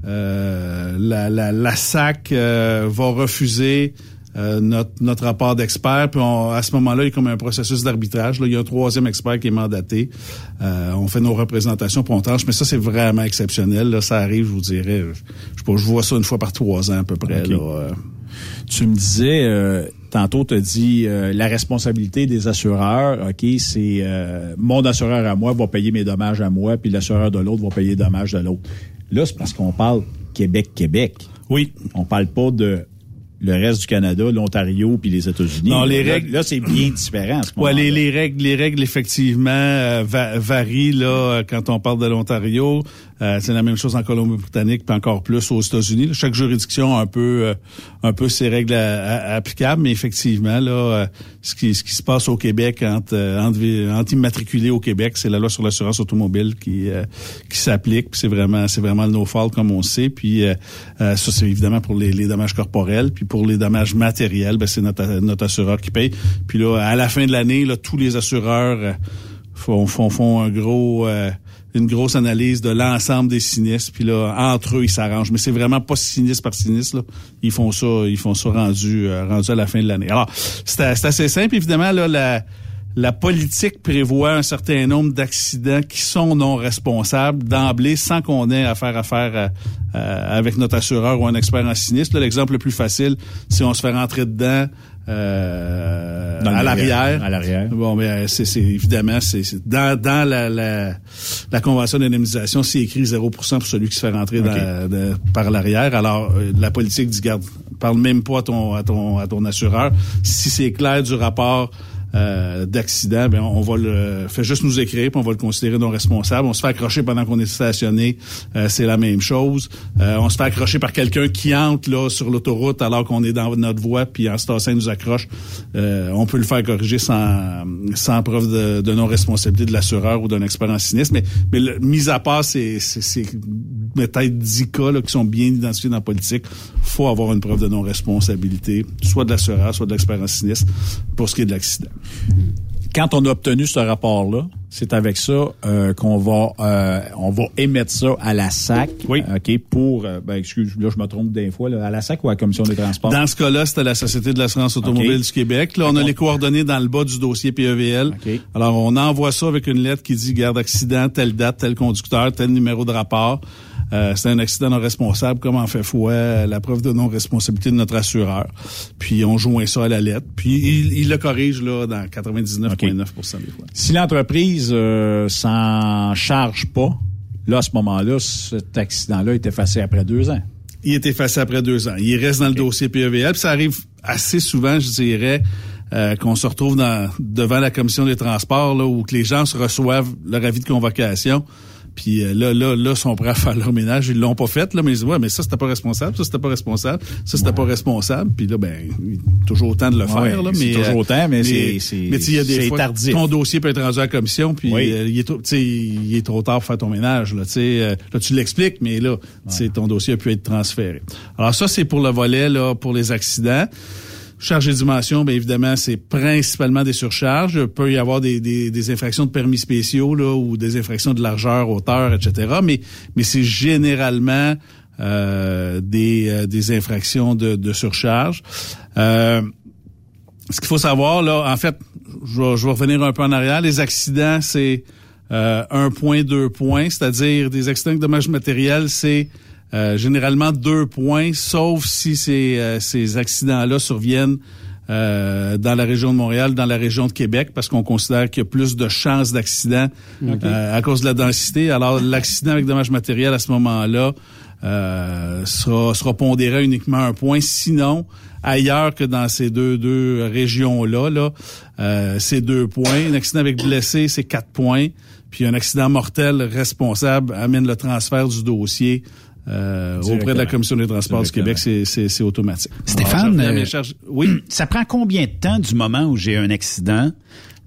euh, la, la, la SAC euh, va refuser euh, notre, notre rapport d'expert. Puis on- à ce moment-là, il y a comme un processus d'arbitrage. Là, il y a un troisième expert qui est mandaté. Euh, on fait nos représentations, puis on tranche. Mais ça, c'est vraiment exceptionnel. Là, ça arrive, je vous dirais. Je, je vois ça une fois par trois ans à peu près. Là. Tu me disais euh, tantôt tu as dit euh, la responsabilité des assureurs, OK, c'est euh, mon assureur à moi va payer mes dommages à moi puis l'assureur de l'autre va payer les dommages de l'autre. Là, c'est parce qu'on parle Québec Québec. Oui. On parle pas de le reste du Canada, l'Ontario puis les États-Unis. Non, les Là, règles- là c'est bien différent. ce Ouais, les, règles, les règles effectivement euh, va- varient là euh, quand on parle de l'Ontario. Euh, c'est la même chose en Colombie-Britannique, puis encore plus aux États-Unis. Chaque juridiction a un peu, euh, un peu ses règles applicables, mais effectivement là, euh, ce qui, ce qui se passe au Québec entre, euh, entre, entre immatriculés au Québec, c'est la loi sur l'assurance automobile qui, euh, qui s'applique. C'est vraiment, c'est vraiment le no fault comme on sait. Puis ça c'est évidemment pour les, les dommages corporels, puis pour les dommages matériels, ben c'est notre, notre assureur qui paye. Puis là, à la fin de l'année, tous les assureurs font, font, font un gros, euh, une grosse analyse de l'ensemble des sinistres. Puis là, entre eux, ils s'arrangent. Mais c'est vraiment pas sinistre par sinistre. Là. Ils font ça, ils font ça rendu, euh, rendu à la fin de l'année. Alors, c'est assez simple. Évidemment, là, la, la politique prévoit un certain nombre d'accidents qui sont non responsables d'emblée sans qu'on ait à faire affaire à- à- avec notre assureur ou un expert en sinistre. L'exemple le plus facile, si on se fait rentrer dedans euh, à l'arrière. à l'arrière. Bon, ben c'est c'est- évidemment c'est c'est- dans dans la la, la convention d'indemnisation, c'est écrit 0% pour celui qui se fait rentrer dans- de- par l'arrière. Alors euh, la politique dit garde, parle même pas à ton à ton à ton assureur. Si c'est clair du rapport euh, d'accident, ben on va le fait juste nous écrire, puis on va le considérer non responsable. On se fait accrocher pendant qu'on est stationné, euh, c'est la même chose. Euh, on se fait accrocher par quelqu'un qui entre là sur l'autoroute alors qu'on est dans notre voie, puis en se tassant nous accroche. Euh, on peut le faire corriger sans sans preuve de, de non responsabilité de l'assureur ou d'un expert en sinistre. Mais mais le, mis à part ces peut-être 10 cas là, qui sont bien identifiés dans la politique, faut avoir une preuve de non responsabilité, soit de l'assureur, soit de l'expert en sinistre, pour ce qui est de l'accident. Quand on a obtenu ce rapport-là, c'est avec ça euh, qu'on va euh, on va émettre ça à la SAC, ok, pour euh, ben excuse là je me trompe des fois là, à la SAC ou à la commission des transports? Dans ce cas-là, c'était la Société de l'assurance automobile du Québec. Là, on a les coordonnées dans le bas du dossier PEVL. Alors, on envoie ça avec une lettre qui dit garde accident, telle date, tel conducteur, tel numéro de rapport. Euh, c'est un accident non responsable, comme en fait foi la preuve de non-responsabilité de notre assureur. Puis on joint ça à la lettre. Puis il, il le corrige là dans 99,9% des fois. Si l'entreprise euh, s'en charge pas, là à ce moment-là, cet accident-là est effacé après deux ans. Il est effacé après deux ans. Il reste dans le dossier PEVL. Puis ça arrive assez souvent, je dirais, euh, qu'on se retrouve dans, devant la commission des transports, là, où que les gens se reçoivent leur avis de convocation. Puis euh, là, là, là, sont prêts à faire leur ménage. Ils l'ont pas fait, là, mais ils disent, ouais, mais ça, c'était pas responsable, ça, c'était pas responsable, ça, c'était pas responsable. Puis là, ben, toujours autant de le Ouais, faire, là, c'est mais. toujours euh, autant, mais c'est- c'est- Mais il y a des fois, tardif. ton dossier peut être rendu à la commission, puis Oui. euh, il, est trop, il est trop tard pour faire ton ménage, là, sais. euh, là, tu l'expliques, mais là, tu sais, ton dossier a pu être transféré. Alors ça, c'est pour le volet, là, pour les accidents. Charge et dimension, bien évidemment, c'est principalement des surcharges. Il peut y avoir des, des, des infractions de permis spéciaux là, ou des infractions de largeur, hauteur, etc. Mais, mais c'est généralement euh, des, euh, des infractions de, de surcharge. Euh, ce qu'il faut savoir, là, en fait, je vais, je vais revenir un peu en arrière. Les accidents, c'est euh, un point, deux points, c'est-à-dire des accidents de dommages matériels, c'est euh, généralement deux points, sauf si ces, euh, ces accidents-là surviennent euh, dans la région de Montréal, dans la région de Québec, parce qu'on considère qu'il y a plus de chances d'accident euh, à cause de la densité. Alors, l'accident avec dommages matériels à ce moment-là euh, sera, sera pondéré à uniquement un point. Sinon, ailleurs que dans ces deux, deux régions-là, là, euh, c'est deux points. Un accident avec blessé, c'est quatre points. Puis un accident mortel responsable amène le transfert du dossier euh, auprès de la. Commission des transports du Québec. C'est- C'est c'est automatique. Stéphane, Alors, euh, oui. ça prend combien de temps du moment où j'ai un accident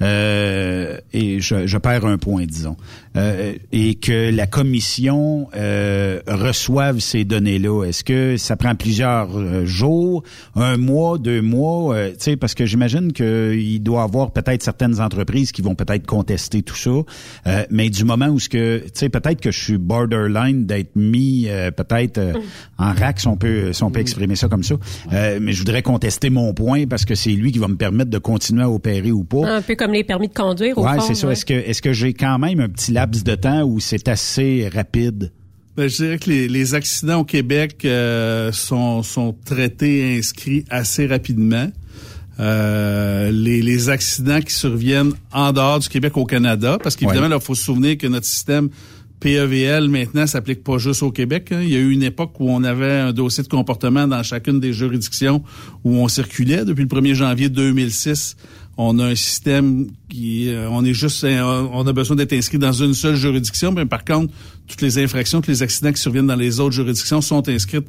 euh, et je, je perds un point, disons, euh, et que la commission euh, reçoive ces données-là? Est-ce que ça prend plusieurs euh, jours, un mois, deux mois? euh, tu sais, parce que j'imagine qu'il doit y avoir peut-être certaines entreprises qui vont peut-être contester tout ça, euh, mais du moment où ce que, tu sais, peut-être que je suis borderline d'être mis peut-être en rack, si on peut, si on peut exprimer ça comme ça, mais je voudrais contester mon point parce que c'est lui qui va me permettre de continuer à opérer ou pas. Les permis de conduire, au Ouais, fond. c'est ça. ouais. Est-ce que est-ce que j'ai quand même un petit laps de temps où c'est assez rapide? Ben, je dirais que les, les accidents au Québec euh, sont, sont traités et inscrits assez rapidement. Euh, les, les accidents qui surviennent en dehors du Québec au Canada, parce qu'évidemment, il faut se souvenir que notre système PEVL maintenant s'applique pas juste au Québec. hein. Il y a eu une époque où on avait un dossier de comportement dans chacune des juridictions où on circulait. Depuis le 1er janvier 2006, on a un système qui, euh, on est juste, euh, on a besoin d'être inscrit dans une seule juridiction. Mais par contre, toutes les infractions, tous les accidents qui surviennent dans les autres juridictions sont inscrits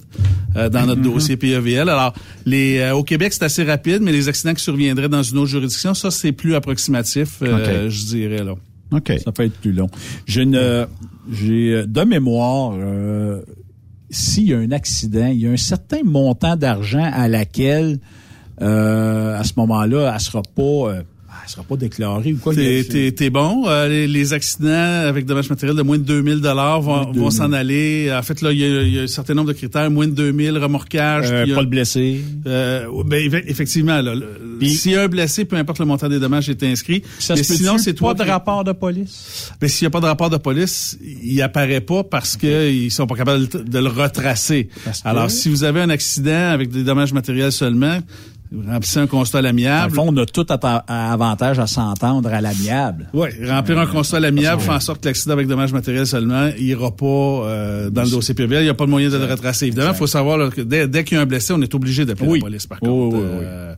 euh, dans notre Mhm. dossier PEVL. Alors, les, euh, au Québec, c'est assez rapide, mais les accidents qui surviendraient dans une autre juridiction, ça, c'est plus approximatif, euh, je dirais là. OK. Ça peut être plus long. J'ai une, j'ai de mémoire, euh, s'il y a un accident, il y a un certain montant d'argent à laquelle, à ce moment-là, elle sera pas, euh, elle sera pas déclarée ou quoi. T'es, a- t'es, t'es bon. Euh, les, les accidents avec dommages matériels de moins de 2000 dollars vont, Moins de 2000. vont s'en aller. En fait, là, il y, y a un certain nombre de critères. Moins de 2000, remorquage. Euh, puis a- pas de blessé. Euh, ben, eff- effectivement, là, s'il y a un blessé, peu importe le montant des dommages est inscrit. Ça mais sinon, c'est toi pas de rapport de police? Ben, s'il n'y a pas de rapport de police, il apparaît pas parce qu'ils sont pas capables de, le retracer. Parce que- Alors, si vous avez un accident avec des dommages matériels seulement, remplissez un constat à Dans le l'amiable. fond, on a tout atta- à avantage à s'entendre à l'amiable. Oui, remplir un constat à l'amiable fait en sorte que l'accident avec dommages matériels seulement il ira pas euh, dans le dossier PVL. Il n'y a pas de moyen de le retracer. Évidemment, il faut savoir là, que dès, dès qu'il y a un blessé, on est obligé d'appeler Oui. la police, par contre. oui, oui, Euh,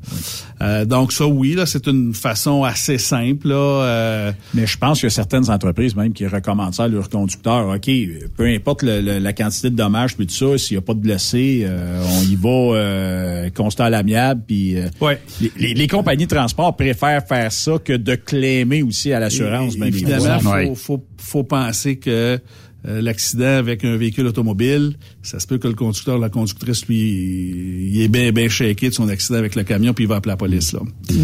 euh, donc ça, oui, là, c'est une façon assez simple. Là, euh, Mais je pense qu'il y a certaines entreprises même qui recommandent ça à leurs conducteurs. OK, peu importe le- le- la quantité de dommages puis tout ça, s'il n'y a pas de blessés, euh, on y va euh, constat à l'amiable. Puis euh, les, les- les compagnies de transport préfèrent faire ça que de claimer aussi à l'assurance. bien Évidemment, évidemment. faut, faut, faut penser que euh, l'accident avec un véhicule automobile, ça se peut que le conducteur, la conductrice, lui, il est bien, bien shaké de son accident avec le camion, puis il va appeler la police. Là.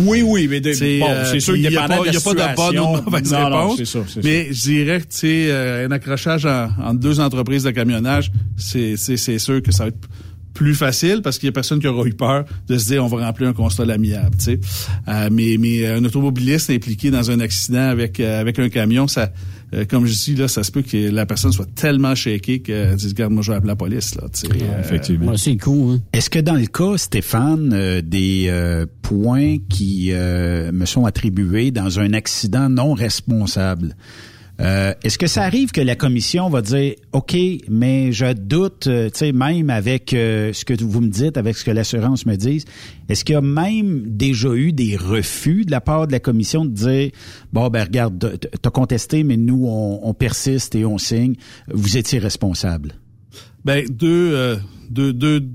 Oui, oui, mais de- C'est, bon, euh, c'est sûr puis que il y a pas- de il y a pas de bonne ou de mauvaise Non, non, réponse. c'est ça, c'est mais je dirais que tu sais, euh, un accrochage en- entre deux entreprises de camionnage, c'est, c'est, c'est sûr que ça va être plus facile parce qu'il y a personne qui aura eu peur de se dire on va remplir un constat à l'amiable. tu sais. Euh, mais, mais un automobiliste impliqué dans un accident avec euh, avec un camion, ça, euh, comme je dis là, ça se peut que la personne soit tellement shakée qu'elle dise regarde moi je vais appeler la police là. tu sais. Euh, Effectivement. c'est cool. Hein? Est-ce que dans le cas, Stéphane, euh, des euh, points qui euh, me sont attribués dans un accident non responsable, euh, est-ce que ça arrive que la commission va dire, OK, mais je doute, euh, tu sais, même avec euh, ce que vous me dites, avec ce que l'assurance me dit, est-ce qu'il y a même déjà eu des refus de la part de la commission de dire, bon, ben regarde, t'as contesté, mais nous, on, on persiste et on signe, vous étiez responsable? Ben deux, euh, deux, deux,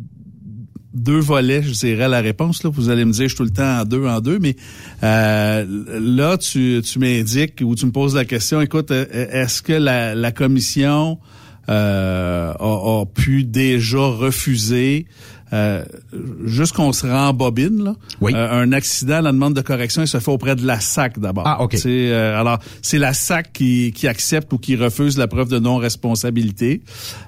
deux volets, je dirais, la réponse. Là. Vous allez me dire, je suis tout le temps en deux, en deux, mais euh, là, tu, tu m'indiques ou tu me poses la question, écoute, euh, est-ce que la, commission euh, a pu déjà refuser euh, juste qu'on se rembobine, là, euh, un accident, la demande de correction, il se fait auprès de la SAC d'abord. Ah, OK. C'est, euh, alors, c'est la SAC qui, qui accepte ou qui refuse la preuve de non-responsabilité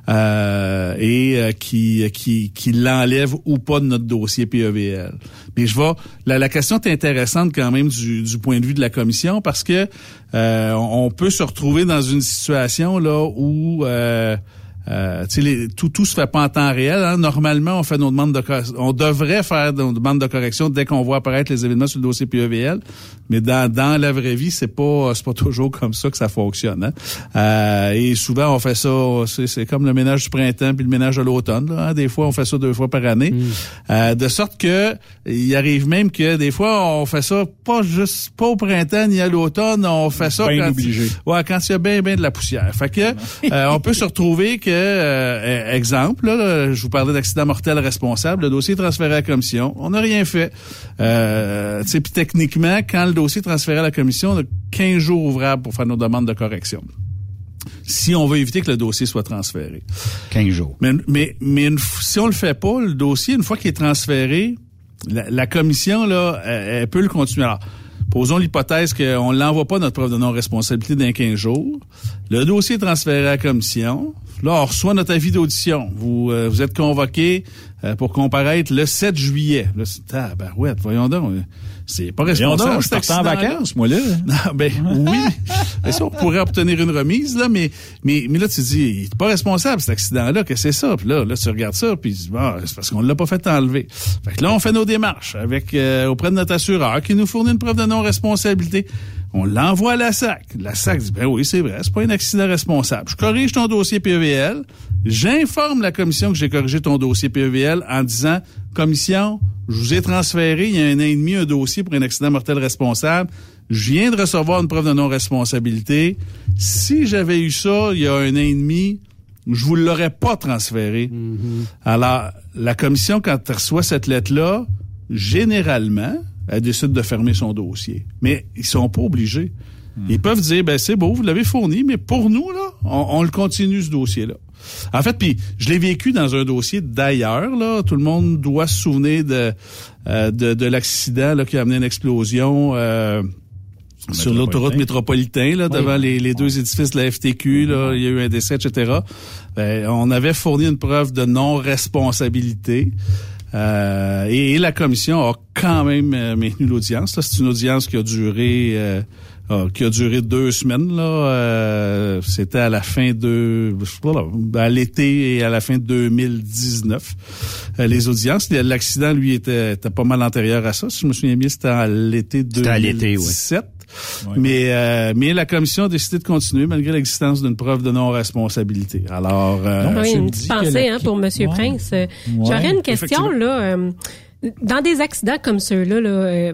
euh, et euh, qui, qui, qui l'enlève ou pas de notre dossier PEVL. Mais je vais... La, la question est intéressante quand même du, du point de vue de la commission parce que euh, on on peut se retrouver dans une situation là où... Euh, les- tout tout se fait pas en temps réel. hein. Normalement, on fait nos demandes de on devrait faire nos demandes de correction dès qu'on voit apparaître les événements sur le dossier PEVL. Mais dans, dans la vraie vie, c'est pas c'est pas (laughs) toujours comme ça que ça fonctionne. hein. Euh, et souvent, on fait ça. C'est, comme le ménage du printemps puis le ménage de l'automne. hein. Des fois, on fait ça deux fois par année, Euh, de sorte que il arrive même que des fois, on fait ça pas juste pas au printemps ni à l'automne. On fait ça Ben quand obligé. Ouais, quand il y a bien bien de la poussière. Fait que (laughs) euh, on peut se retrouver que euh, exemple, là, là, je vous parlais d'accident mortel responsable, le dossier est transféré à la commission, on n'a rien fait. Euh, puis techniquement, quand le dossier est transféré à la commission, on a 15 jours ouvrables pour faire nos demandes de correction. Si on veut éviter que le dossier soit transféré. 15 jours. Mais, mais, mais une f- si on le fait pas, le dossier, une fois qu'il est transféré, la, la commission, là, elle, elle peut le continuer. Alors, posons l'hypothèse qu'on ne l'envoie pas notre preuve de non-responsabilité dans 15 jours. Le dossier est transféré à la commission. Là, on reçoit notre avis d'audition. Vous, euh, vous êtes convoqué euh, pour comparaître le 7 juillet. Là, c'est tabarouette, voyons donc. C'est pas responsable. je partais en vacances, moi, là. (laughs) Non, ben (laughs) oui. Ben, ça, on pourrait obtenir une remise, là, mais, mais, mais là, tu dis, il est pas responsable, cet accident-là, que c'est ça? Puis là, là, tu regardes ça, puis dis, c'est parce qu'on l'a pas fait enlever. Fait que là, on fait nos démarches avec euh, auprès de notre assureur qui nous fournit une preuve de non-responsabilité. On l'envoie à la SAC. La SAC dit, ben oui, c'est vrai, c'est pas un accident responsable. Je corrige ton dossier PEVL. J'informe la commission que j'ai corrigé ton dossier PEVL en disant, commission, je vous ai transféré il y a un an et demi un dossier pour un accident mortel responsable. Je viens de recevoir une preuve de non-responsabilité. Si j'avais eu ça il y a un an et demi, je vous l'aurais pas transféré. Alors, la commission, quand elle reçoit cette lettre-là, généralement, elle décide de fermer son dossier. Mais ils sont pas obligés. Ils peuvent dire, ben c'est beau, vous l'avez fourni, mais pour nous, là, on, on le continue, ce dossier-là. En fait, puis je l'ai vécu dans un dossier d'ailleurs. Là, tout le monde doit se souvenir de euh, de, de l'accident là, qui a amené une explosion euh, sur l'autoroute métropolitain, là, devant les, les deux édifices de la FTQ. Là, il y a eu un décès, etc. Ben, on avait fourni une preuve de non-responsabilité. Euh, et, et la commission a quand même euh, maintenu l'audience. là. C'est une audience qui a duré euh, ah, qui a duré deux semaines. Là, c'était à la fin de à l'été et à la fin de 2019. Euh, les audiences, l'accident lui était, était pas mal antérieur à ça. Si je me souviens bien, c'était à l'été C'était à l'été, oui. 2017. Mais, euh, mais la commission a décidé de continuer malgré l'existence d'une preuve de non-responsabilité. Alors, euh, Oui, une petite pensée la- hein, pour Monsieur Ouais. Prince. Euh, Ouais, J'aurais une question là. euh, dans des accidents comme ceux-là, là, euh,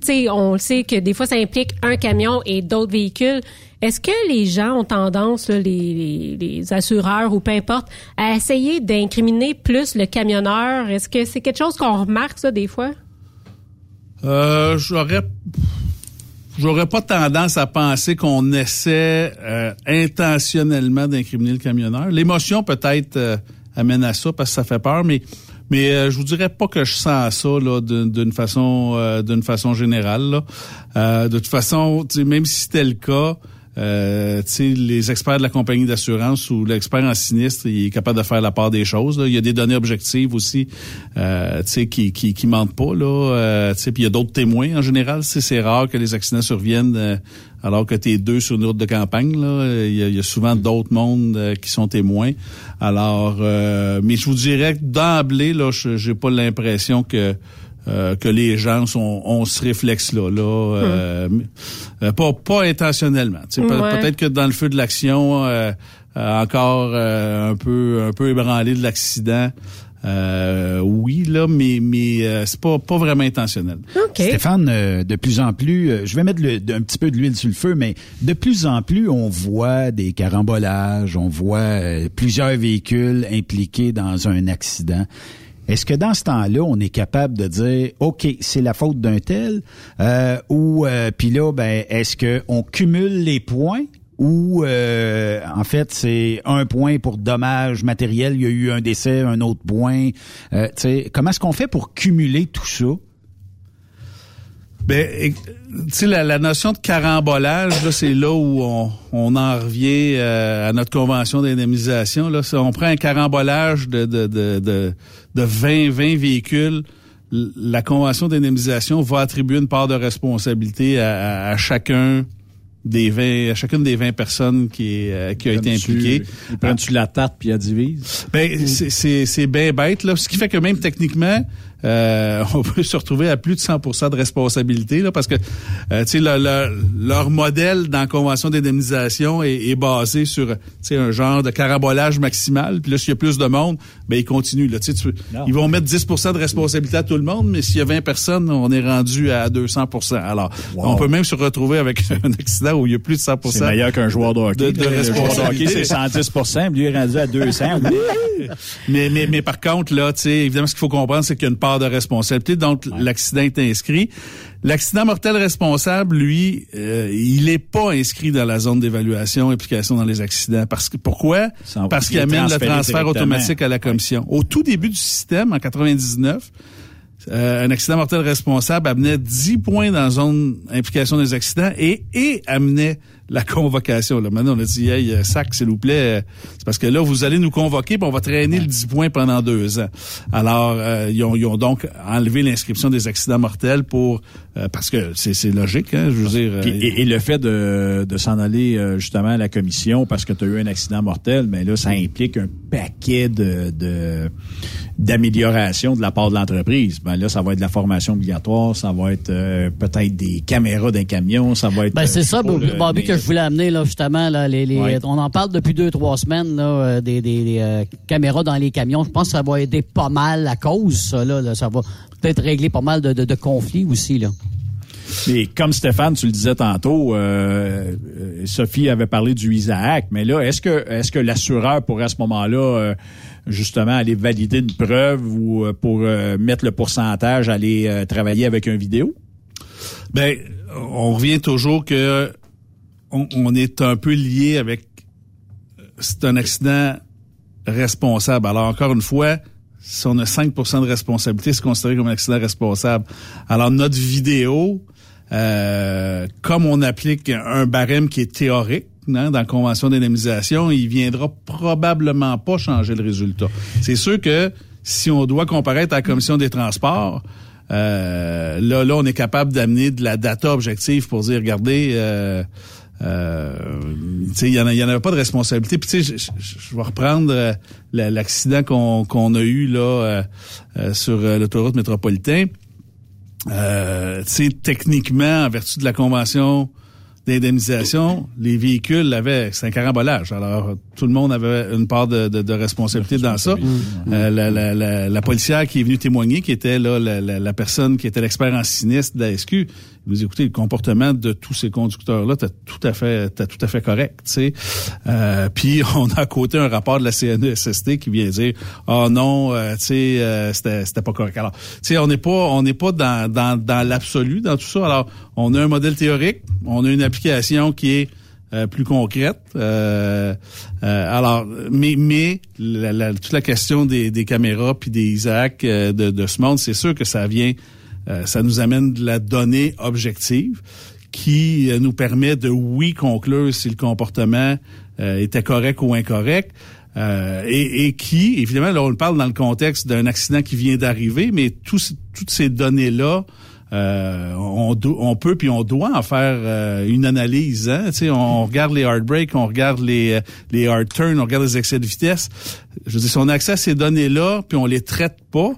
tu sais, on sait que des fois ça implique un camion et d'autres véhicules. Est-ce que les gens ont tendance, là, les, les, les assureurs ou peu importe, à essayer d'incriminer plus le camionneur? Est-ce que c'est quelque chose qu'on remarque ça des fois? Euh, j'aurais j'aurais pas tendance à penser qu'on essaie euh, intentionnellement d'incriminer le camionneur. L'émotion peut-être euh, amène à ça parce que ça fait peur, mais mais euh, je vous dirais pas que je sens ça là d'une façon euh, d'une façon générale. Là. Euh, de toute façon, même si c'était le cas. Euh, les experts de la compagnie d'assurance ou l'expert en sinistre, il est capable de faire la part des choses. là. Il y a des données objectives aussi, euh, qui, qui qui mentent pas là. Euh, puis il y a d'autres témoins en général. C'est rare que les accidents surviennent euh, alors que tu es deux sur une route de campagne. Là, il y a, il y a souvent d'autres mondes euh, qui sont témoins. Alors, euh, mais je vous dirais que d'emblée là, je- j'ai pas l'impression que euh, que les gens sont, ont ce réflexe-là. Là, euh, euh, pas, pas intentionnellement. Ouais. Peut-être que dans le feu de l'action, euh, euh, encore euh, un peu un peu ébranlé de l'accident. Euh, oui, là, mais mais euh, c'est pas pas vraiment intentionnel. Stéphane, euh, de plus en plus, euh, je vais mettre le- un petit peu de l'huile sur le feu, mais de plus en plus, on voit des carambolages, on voit euh, plusieurs véhicules impliqués dans un accident. Est-ce que dans ce temps-là, on est capable de dire, ok, c'est la faute d'un tel, euh, ou euh, puis là, ben, est-ce que on cumule les points ou euh, en fait c'est un point pour dommage matériel, il y a eu un décès, un autre point. Euh, comment est-ce qu'on fait pour cumuler tout ça? Ben, tu la, la, notion de carambolage, là, c'est là où on, on en revient à notre convention d'indemnisation. Là, on prend un carambolage de, de 20, 20 véhicules. La convention d'indemnisation va attribuer une part de responsabilité à, à, à chacun des 20, à chacune des 20 personnes qui, euh, qui a été impliquée. Ils prennent-tu la tarte puis ils divise? Ben, c'est, c'est bien bête, là. Ce qui fait que même techniquement, euh, (laughs) on peut se retrouver à plus de 100% de responsabilité là, parce que euh, tu sais le, le, leur modèle dans la convention d'indemnisation est, est, basé sur un genre de carabolage maximal. Puis là, s'il y a plus de monde, ben ils continuent. Là, tu, ils vont mettre 10% de responsabilité à tout le monde, mais s'il y a 20 personnes, on est rendu à 200% Alors, wow. on peut même se retrouver avec (laughs) un accident où il y a plus de 100% C'est meilleur qu'un joueur de hockey. De, de responsabilité. c'est 110 lui est rendu à 200. (laughs) mais, mais, mais par contre, là, tu sais, évidemment, ce qu'il faut comprendre, c'est qu'il y a une part de responsabilité. Donc, ouais. l'accident est inscrit. L'accident mortel responsable, lui, euh, il n'est pas inscrit dans la zone d'évaluation implication dans les accidents. Parce que pourquoi? Parce qu'il amène le transfert automatique à la commission. Ouais. Au tout début du système, en 99, euh, un accident mortel responsable amenait 10 points dans la zone implication des accidents et, et amenait la convocation. Là. Maintenant, on a dit, hey, euh, sac, s'il vous plaît, c'est parce que là, vous allez nous convoquer, puis on va traîner le 10 points pendant deux ans. Alors, euh, ils, ont, ils, ont, donc enlevé l'inscription des accidents mortels pour euh, parce que c'est logique, hein, je veux dire. Et, et, le fait de, de s'en aller justement à la commission parce que tu as eu un accident mortel, mais là, ça implique un paquet de, de d'amélioration de la part de l'entreprise. Ben là, ça va être de la formation obligatoire, ça va être peut-être des caméras d'un camion, ça va être. Ben c'est ça, Bobby, que je voulais amener là justement là, les, les ouais. on en parle depuis deux trois semaines là, des, des, des euh, caméras dans les camions. Je pense que ça va aider pas mal la cause. Ça, là, là ça va peut-être régler pas mal de, de, de conflits aussi là. Mais comme Stéphane, tu le disais tantôt, euh, Sophie avait parlé du Isaac, mais là, est-ce que est-ce que l'assureur pourrait à ce moment-là euh, justement aller valider une preuve ou euh, pour mettre le pourcentage, aller travailler avec un vidéo? Ben, on revient toujours que on, est un peu lié avec c'est un accident responsable. Alors encore une fois, si on a 5% de responsabilité, c'est considéré comme un accident responsable. Alors notre vidéo, euh, comme on applique un barème qui est théorique, hein, dans la convention d'indemnisation, il viendra probablement pas changer le résultat. C'est sûr que si on doit comparaître à la commission des transports, euh, là, là, on est capable d'amener de la data objective pour dire, regardez, euh, euh, il y en, y en avait pas de responsabilité. Puis tu sais, je vais reprendre euh, l'accident qu'on a eu là euh, euh sur l'autoroute métropolitain. Euh, tu sais, techniquement, en vertu de la convention d'indemnisation, les véhicules avaient, c'est un carambolage. Alors, tout le monde avait une part de, de, de responsabilité dans ça. Euh, la, la, la, la, policière qui est venue témoigner, qui était là la, personne qui était l'expert en sinistre de la SQ, vous écoutez le comportement de tous ces conducteurs là t'as tout à fait t'as tout à fait correct tu sais. Euh, puis (laughs) on a à côté un rapport de la CNESST qui vient dire ah oh non euh, tu sais euh, c'était c'était pas correct alors tu sais on n'est pas on n'est pas dans dans dans l'absolu dans tout ça. Alors on a un modèle théorique on a une application qui est euh, plus concrète. Alors, mais mais la, la, toute la question des, des caméras puis des Isaac de, de ce monde, c'est sûr que ça vient euh, ça nous amène de la donnée objective qui euh, nous permet de, oui, conclure si le comportement euh, était correct ou incorrect. Et, et, qui, évidemment, là, on parle dans le contexte d'un accident qui vient d'arriver, mais tous, toutes ces données-là, euh, on, on, peut puis on doit en faire euh, une analyse. Hein? Tu sais, on regarde les hard breaks, on regarde les, les hard turns, on regarde les excès de vitesse. Je veux dire, si on a accès à ces données-là, puis on les traite pas,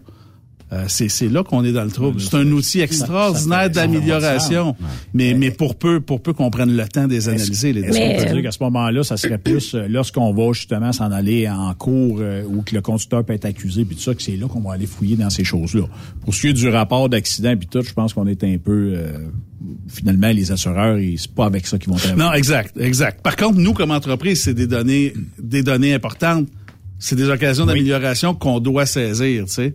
euh, c'est là qu'on est dans le trouble. C'est un outil extraordinaire d'amélioration, mais, mais pour peu pour peu qu'on prenne le temps de les analyser. Les Est-ce qu'on peut dire qu'à ce moment-là, ça serait plus euh, lorsqu'on va justement s'en aller en cours euh, ou que le conducteur peut être accusé, puis tout ça, que c'est là qu'on va aller fouiller dans ces choses-là. Pour ce qui est du rapport d'accident, puis tout, je pense qu'on est un peu... finalement, les assureurs, c'est pas avec ça qu'ils vont travailler. Non, exact, exact. Par contre, nous, comme entreprise, c'est des données, des données importantes. C'est des occasions d'amélioration qu'on doit saisir, tu sais.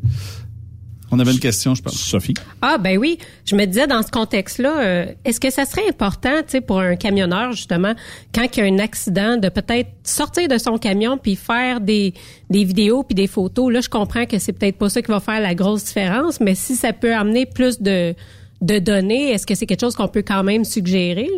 On avait une question, je pense. Sophie. Ah ben oui, je me disais dans ce contexte-là, euh, est-ce que ça serait important, tu sais, pour un camionneur justement, quand il y a un accident, de peut-être sortir de son camion puis faire des des vidéos puis des photos? Là, je comprends que c'est peut-être pas ça qui va faire la grosse différence, mais si ça peut amener plus de de données, est-ce que c'est quelque chose qu'on peut quand même suggérer?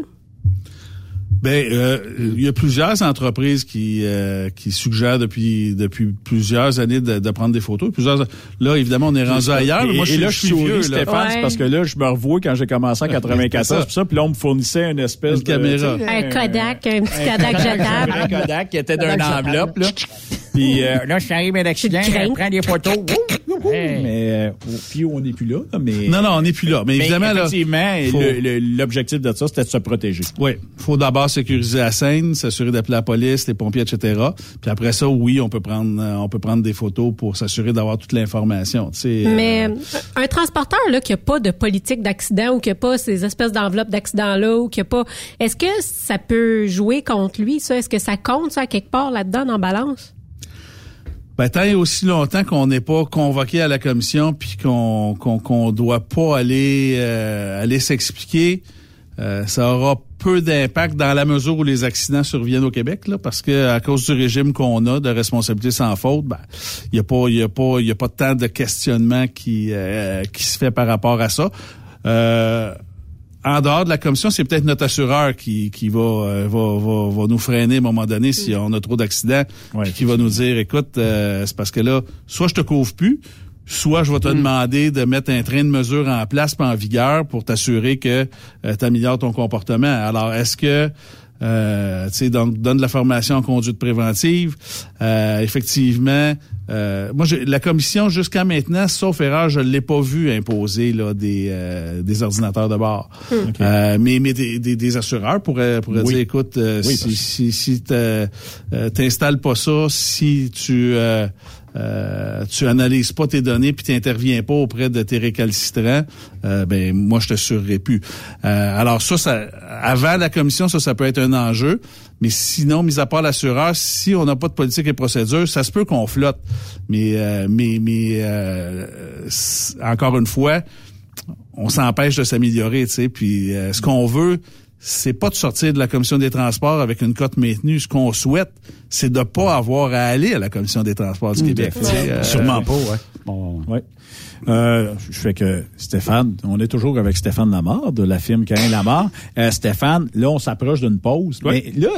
Ben, euh, il y a plusieurs entreprises qui euh, qui suggèrent depuis depuis plusieurs années de, de prendre des photos. Plusieurs, là, évidemment, on est rendu ailleurs. Et, moi, je et là, je suis vieux. Stéphane, parce que là, je me revois quand j'ai commencé en (laughs) 94, puis ça, puis là, on me fournissait une espèce Une de caméra. Un Kodak, un petit Kodak jetable. Un Kodak qui était d'une enveloppe, là. Puis euh, là, je suis arrivé à l'accident, je prends des photos. Mais euh, puis on n'est plus là, mais Non, non, on n'est plus là. Mais, évidemment, là, effectivement, faut- le- le- l'objectif de ça, c'était de se protéger. Oui, faut d'abord sécuriser la scène, s'assurer d'appeler la police, les pompiers, etc. Puis après ça, oui, on peut prendre, euh, on peut prendre des photos pour s'assurer d'avoir toute l'information. tu sais, Mais euh, un transporteur là qui a pas de politique d'accident ou qui a pas ces espèces d'enveloppes d'accident là ou qui a pas est-ce que ça peut jouer contre lui ça? Est-ce que ça compte ça quelque part là-dedans en balance? Ben, tant aussi longtemps qu'on n'est pas convoqué à la commission puis qu'on qu'on qu'on doit pas aller euh, aller s'expliquer, euh, ça aura peu d'impact dans la mesure où les accidents surviennent au Québec là, parce que à cause du régime qu'on a de responsabilité sans faute, ben il y a pas y a pas y a pas tant de questionnement qui euh, qui se fait par rapport à ça. Euh, en dehors de la commission, c'est peut-être notre assureur qui, qui va, euh, va, va, va nous freiner à un moment donné si on a trop d'accidents, qui va nous dire, écoute, euh, c'est parce que là, soit je te couvre plus, soit je vais te demander de mettre un train de mesure en place puis en vigueur pour t'assurer que tu améliores ton comportement. Alors, est-ce que euh, tu sais, donc donne de la formation en conduite préventive. Euh, effectivement, euh, moi, j'ai- la commission jusqu'à maintenant, sauf erreur, je l'ai pas vu imposer là des euh, des ordinateurs de bord. Euh, mais mais des, des, des assureurs pourraient pourraient Oui. dire, écoute, euh, Oui, si si si t'as- euh, t'installes pas ça, si tu euh, tu analyses pas tes données puis t'interviens pas auprès de tes récalcitrants, euh, ben moi je te surerai plus. Euh, alors ça, ça, avant la commission, ça, ça peut être un enjeu. Mais sinon, mis à part l'assureur, si on n'a pas de politique et procédure, ça se peut qu'on flotte. Mais euh, mais mais euh, encore une fois, on s'empêche de s'améliorer, tu sais. Puis ce qu'on veut, c'est pas de sortir de la commission des transports avec une cote maintenue. Ce qu'on souhaite, c'est de pas avoir à aller à la commission des transports du Québec. tu sais. Euh, Sûrement pas, ouais. Bon, ouais. Euh, je fais que Stéphane, on est toujours avec Stéphane Lamar de la firme Cain Lamar. Euh, Stéphane, là, on s'approche d'une pause. Mais là,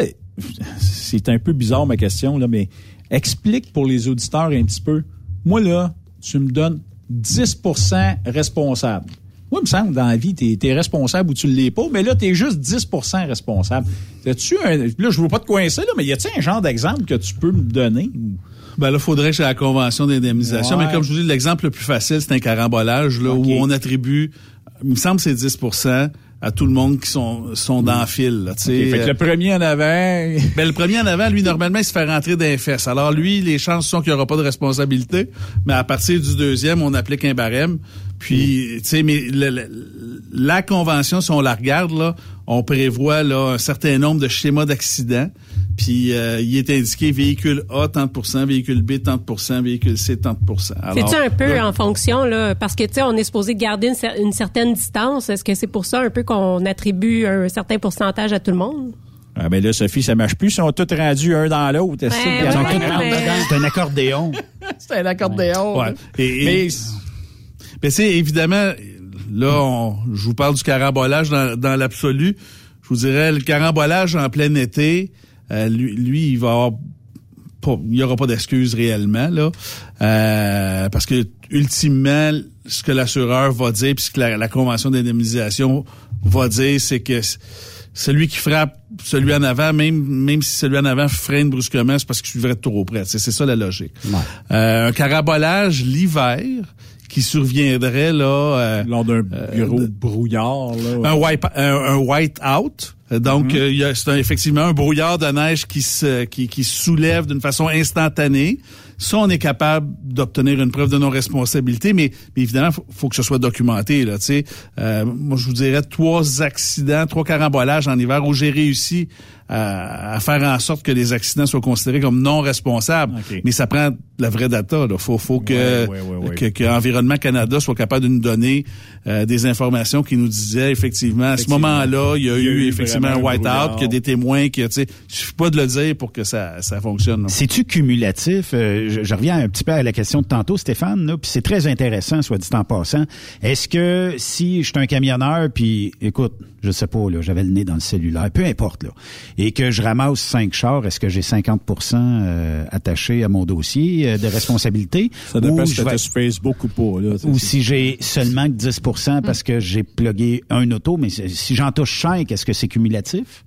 c'est un peu bizarre ma question, là, mais explique pour les auditeurs un petit peu. Moi, là, tu me donnes 10% responsable. Moi, il me semble, dans la vie, tu es, responsable ou tu ne l'es pas, mais là, tu es juste 10% responsable. As-tu un, là, je veux pas te coincer, là, mais y a-t-il un genre d'exemple que tu peux me donner? Ben là, faudrait que j'ai la convention d'indemnisation. Ouais. Mais comme je vous dis, l'exemple le plus facile, c'est un carambolage, là, où on attribue, il me semble que c'est 10 à tout le monde qui sont, sont dans le fil, là, tu sais. Ok, fait que le premier en avant. (laughs) Ben, le premier en avant, lui, normalement, il se fait rentrer dans les fesses. Alors, lui, les chances sont qu'il n'y aura pas de responsabilité. Mais à partir du deuxième, on applique un barème. Puis, tu sais, mais le- le- la convention, si on la regarde, là, on prévoit là, un certain nombre de schémas d'accidents. Puis, euh, il est indiqué véhicule A, 30% véhicule B, 30% véhicule C, 30 Alors, C'est-tu un peu là, en fonction, là, parce que, tu sais, on est supposé garder une, cer- une certaine distance. Est-ce que c'est pour ça un peu qu'on attribue un certain pourcentage à tout le monde? Ah ben là, Sophie, ça marche plus. Ils sont tous rendus un dans l'autre. Ouais, C'est ouais. C'est un accordéon. (laughs) C'est un accordéon. Ouais. Et, et- Mais Mais c'est évidemment, là, on- je vous parle du carambolage dans, dans l'absolu. Je vous dirais, le carambolage en plein été, euh, lui, lui, il va avoir pas, il y aura pas d'excuses réellement là, Euh, parce que ultimement, ce que l'assureur va dire, puis ce que la, la convention d'indemnisation va dire, c'est que celui qui frappe celui en avant, même même si celui en avant freine brusquement, c'est parce qu'il suivrait trop près. C'est c'est ça la logique. Euh, un carabolage l'hiver qui surviendrait là euh, lors d'un gros brouillard, là. un wipe un, un white out Donc, euh, il y a- c'est un- effectivement un brouillard de neige qui se, qui, qui se soulève d'une façon instantanée. Ça, on est capable d'obtenir une preuve de non-responsabilité, mais, mais évidemment, faut, faut que ce soit documenté. Là, tu sais. Euh, moi, je vous dirais trois accidents, trois carambolages en hiver où j'ai réussi à, à faire en sorte que les accidents soient considérés comme non responsables. OK. Mais ça prend la vraie data. Il faut, faut que, Ouais, ouais, ouais, que, que Environnement Canada soit capable de nous donner euh, des informations qui nous disaient effectivement à ce moment-là, il y a, Il y a eu, eu effectivement vraiment un white-out, qu'il y a des témoins, qui, tu sais, il suffit pas de le dire pour que ça, ça fonctionne. C'est-tu cumulatif? Euh, je, je reviens un petit peu à la question de tantôt, Stéphane, là, puis c'est très intéressant, soit dit en passant. Est-ce que si je suis un camionneur, puis écoute, je sais pas, là, j'avais le nez dans le cellulaire, peu importe, là, et que je ramasse cinq chars, est-ce que j'ai 50% euh, attaché à mon dossier euh, de responsabilité? Ça dépend Ou si vais- sur Facebook ou pas. Là, ou si j'ai seulement que 10% parce que j'ai plugué un auto, mais si j'en touche 5, est-ce que c'est cumulatif?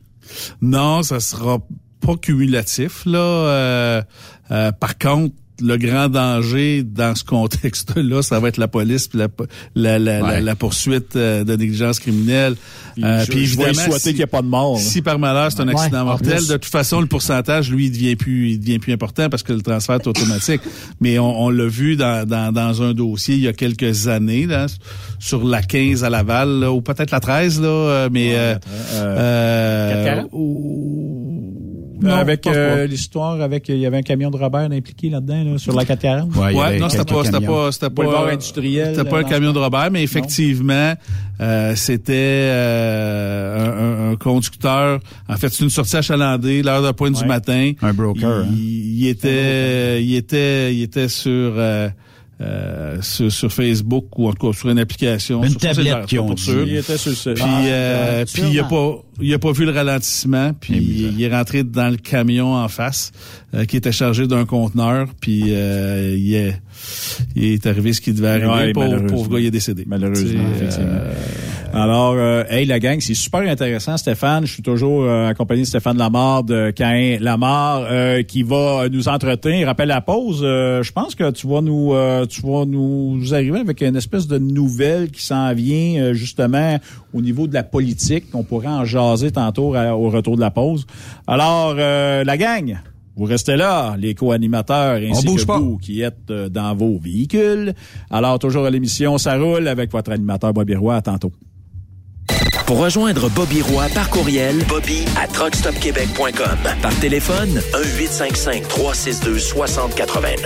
Non, ça sera pas cumulatif. Là, Euh, euh, par contre, le grand danger dans ce contexte-là, ça va être la police puis la, la, la, Ouais. la- la poursuite euh, de négligence criminelle. Euh, Puis vais évidemment, souhaiter qu'il y ait pas de mort, là. Si par malheur c'est un Ouais, accident en mortel, de toute façon le pourcentage, lui, il devient plus, il devient plus important parce que le transfert est automatique. (laughs) Mais on, on l'a vu dans, dans, dans un dossier il y a quelques années là, sur la 15 à Laval là, ou peut-être la 13 là, euh, mais euh, euh, 440? Non, Euh, avec euh, l'histoire, avec il y avait un camion de Robert impliqué là-dedans, là, sur la 440. Ouais, non, c'était pas, c'était pas, c'était Boulevard pas, industriel. c'était pas un dans- camion de Robert, mais effectivement, euh, c'était euh, un, un- un conducteur. En fait, c'est une sortie achalandée, l'heure de pointe Ouais. du matin. Un broker, Il, hein. il était, il était, il était sur. Euh, sur, sur Facebook ou en tout cas sur une application. Une sur tablette qui ont pour dit. sûr. Il était sur ce- Puis, Ah, euh, ouais, puis il a pas, il a pas vu le ralentissement. Puis il, il est rentré dans le camion en face euh, qui était chargé d'un conteneur. Puis euh, il, est, il est arrivé ce qui devait arriver. Ouais, pauvre, gars, il est décédé. Malheureusement, effectivement. euh, Alors, euh, hey la gang, c'est super intéressant, Stéphane. Je suis toujours euh, accompagné de Stéphane Lamar de Cain Lamar euh, qui va nous entretenir. Rappelle la pause. euh, je pense que tu vas nous, euh, tu vas nous arriver avec une espèce de nouvelle qui s'en vient euh, justement au niveau de la politique. On pourrait en jaser tantôt à- au retour de la pause. Alors, euh, la gang. Vous restez là, les co-animateurs ainsi bouge que pas. vous qui êtes euh, dans vos véhicules. Alors, toujours à l'émission, ça roule avec votre animateur Bobby Roy. À tantôt. Pour rejoindre Bobby Roy par courriel, Bobby à truckstopquebec.com. Par téléphone, 1-855-362-6089.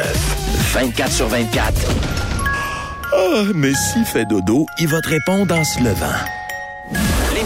24 sur 24. Ah, mais s'il fait dodo, il va te répondre en se levant.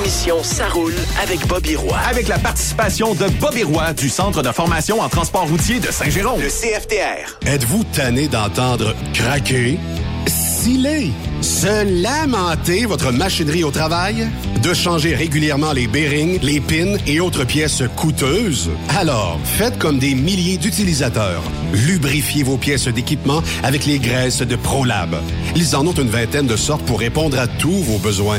L'émission Ça roule avec Bobby Roy. Avec la participation de Bobby Roy du Centre de formation en transport routier de Saint-Jérôme. Le CFTR. Êtes-vous tanné d'entendre craquer, sciller, se lamenter votre machinerie au travail? De changer régulièrement les bearings, les pins et autres pièces coûteuses? Alors, faites comme des milliers d'utilisateurs. Lubrifiez vos pièces d'équipement avec les graisses de ProLab. Ils en ont une vingtaine de sortes pour répondre à tous vos besoins.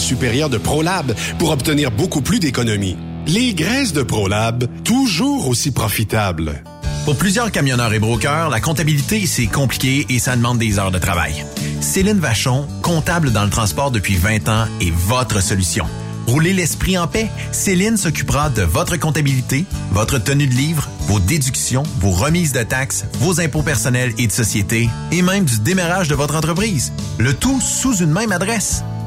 supérieure de ProLab pour obtenir beaucoup plus d'économies. Les graisses de ProLab, toujours aussi profitables. Pour plusieurs camionneurs et brokers, la comptabilité, c'est compliqué et ça demande des heures de travail. Céline Vachon, comptable dans le transport depuis 20 ans, est votre solution. Roulez l'esprit en paix. Céline s'occupera de votre comptabilité, votre tenue de livre, vos déductions, vos remises de taxes, vos impôts personnels et de société, et même du démarrage de votre entreprise. Le tout sous une même adresse.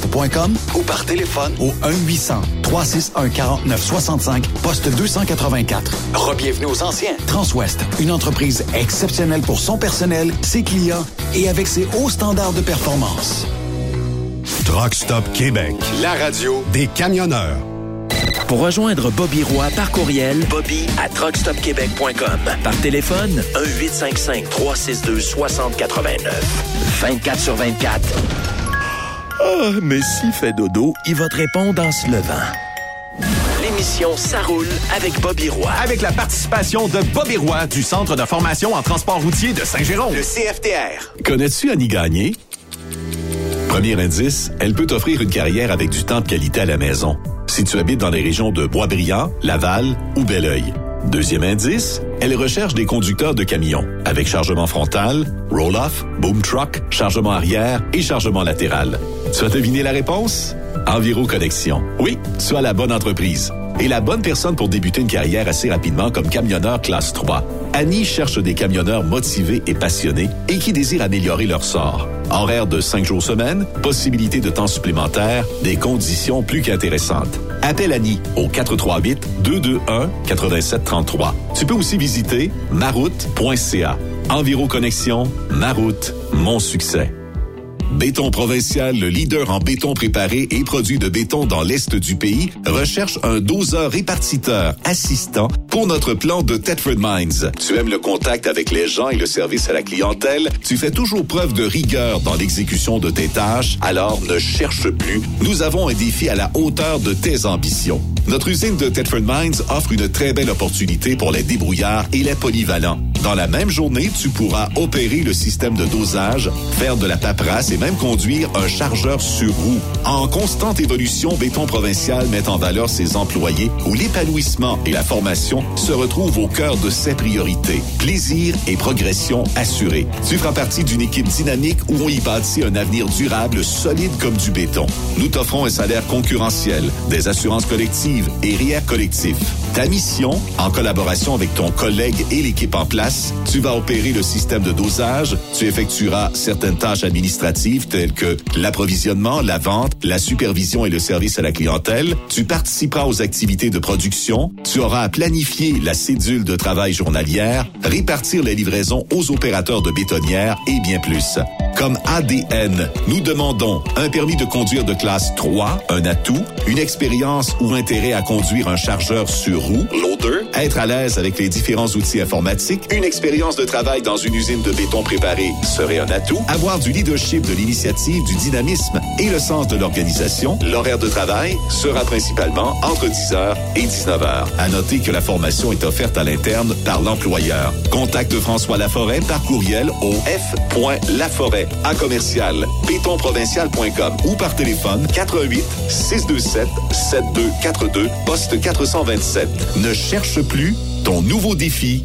groupetranswest.com ou par téléphone au 1-800-361-4965, poste 284. Rebienvenue aux anciens. Transwest, une entreprise exceptionnelle pour son personnel, ses clients et avec ses hauts standards de performance. Truck Stop Québec, la radio des camionneurs. Pour rejoindre Bobby Roy par courriel, Bobby à truckstopquebec.com. Par téléphone, 1-855-362-6089. 24 sur 24. Ah, mais s'il fait dodo, il va te répondre en se levant. L'émission Ça roule avec Bobby Roy. Avec la participation de Bobby Roy du Centre de formation en transport routier de Saint-Jérôme. Le CFTR. Connais-tu Annie Gagné? Premier indice, elle peut t'offrir une carrière avec du temps de qualité à la maison. Si tu habites dans les régions de Boisbriand, Laval ou Belleuil. Deuxième indice, elle recherche des conducteurs de camions avec chargement frontal, roll-off, boom truck, chargement arrière et chargement latéral. Tu as deviné la réponse? Enviro Connexion. Oui, tu as la bonne entreprise. Et la bonne personne pour débuter une carrière assez rapidement comme camionneur classe 3. Annie cherche des camionneurs motivés et passionnés et qui désirent améliorer leur sort. Horaire de 5 jours semaine, possibilité de temps supplémentaire, des conditions plus qu'intéressantes. Appelle Annie au 438-221-8733. Tu peux aussi visiter maroute.ca. Enviro Connexion, Maroute, mon succès. Béton Provincial, le leader en béton préparé et produit de béton dans l'Est du pays, recherche un doseur répartiteur assistant pour notre plan de Tetford Mines. Tu aimes le contact avec les gens et le service à la clientèle? Tu fais toujours preuve de rigueur dans l'exécution de tes tâches? Alors ne cherche plus. Nous avons un défi à la hauteur de tes ambitions. Notre usine de Tetford Mines offre une très belle opportunité pour les débrouillards et les polyvalents. Dans la même journée, tu pourras opérer le système de dosage, faire de la paperasse et même conduire un chargeur sur roue. En constante évolution, Béton Provincial met en valeur ses employés où l'épanouissement et la formation se retrouvent au cœur de ses priorités. Plaisir et progression assurés. Tu feras partie d'une équipe dynamique où on y bâtit un avenir durable, solide comme du béton. Nous t'offrons un salaire concurrentiel, des assurances collectives et RIER collectif. Ta mission, en collaboration avec ton collègue et l'équipe en place, tu vas opérer le système de dosage, tu effectueras certaines tâches administratives telles que l'approvisionnement, la vente, la supervision et le service à la clientèle, tu participeras aux activités de production, tu auras à planifier la cédule de travail journalière, répartir les livraisons aux opérateurs de bétonnières et bien plus. Comme ADN, nous demandons un permis de conduire de classe 3, un atout, une expérience ou intérêt à conduire un chargeur sur roue, être à l'aise avec les différents outils informatiques, expérience de travail dans une usine de béton préparé serait un atout, avoir du leadership de l'initiative, du dynamisme et le sens de l'organisation, l'horaire de travail sera principalement entre 10h et 19h. À noter que la formation est offerte à l'interne par l'employeur. Contacte François Laforêt par courriel au f.laforêt à commercial bétonprovincial.com ou par téléphone 88 627 7242 poste 427. Ne cherche plus, ton nouveau défi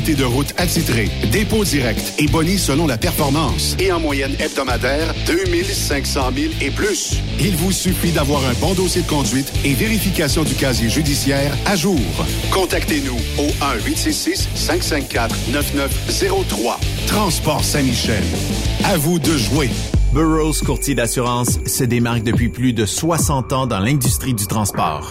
de route attitrée, dépôt direct et boni selon la performance. Et en moyenne hebdomadaire, 2500 000 et plus. Il vous suffit d'avoir un bon dossier de conduite et vérification du casier judiciaire à jour. Contactez-nous au 1-866-554-9903. Transport Saint-Michel. À vous de jouer. Burroughs Courtier d'assurance se démarque depuis plus de 60 ans dans l'industrie du transport.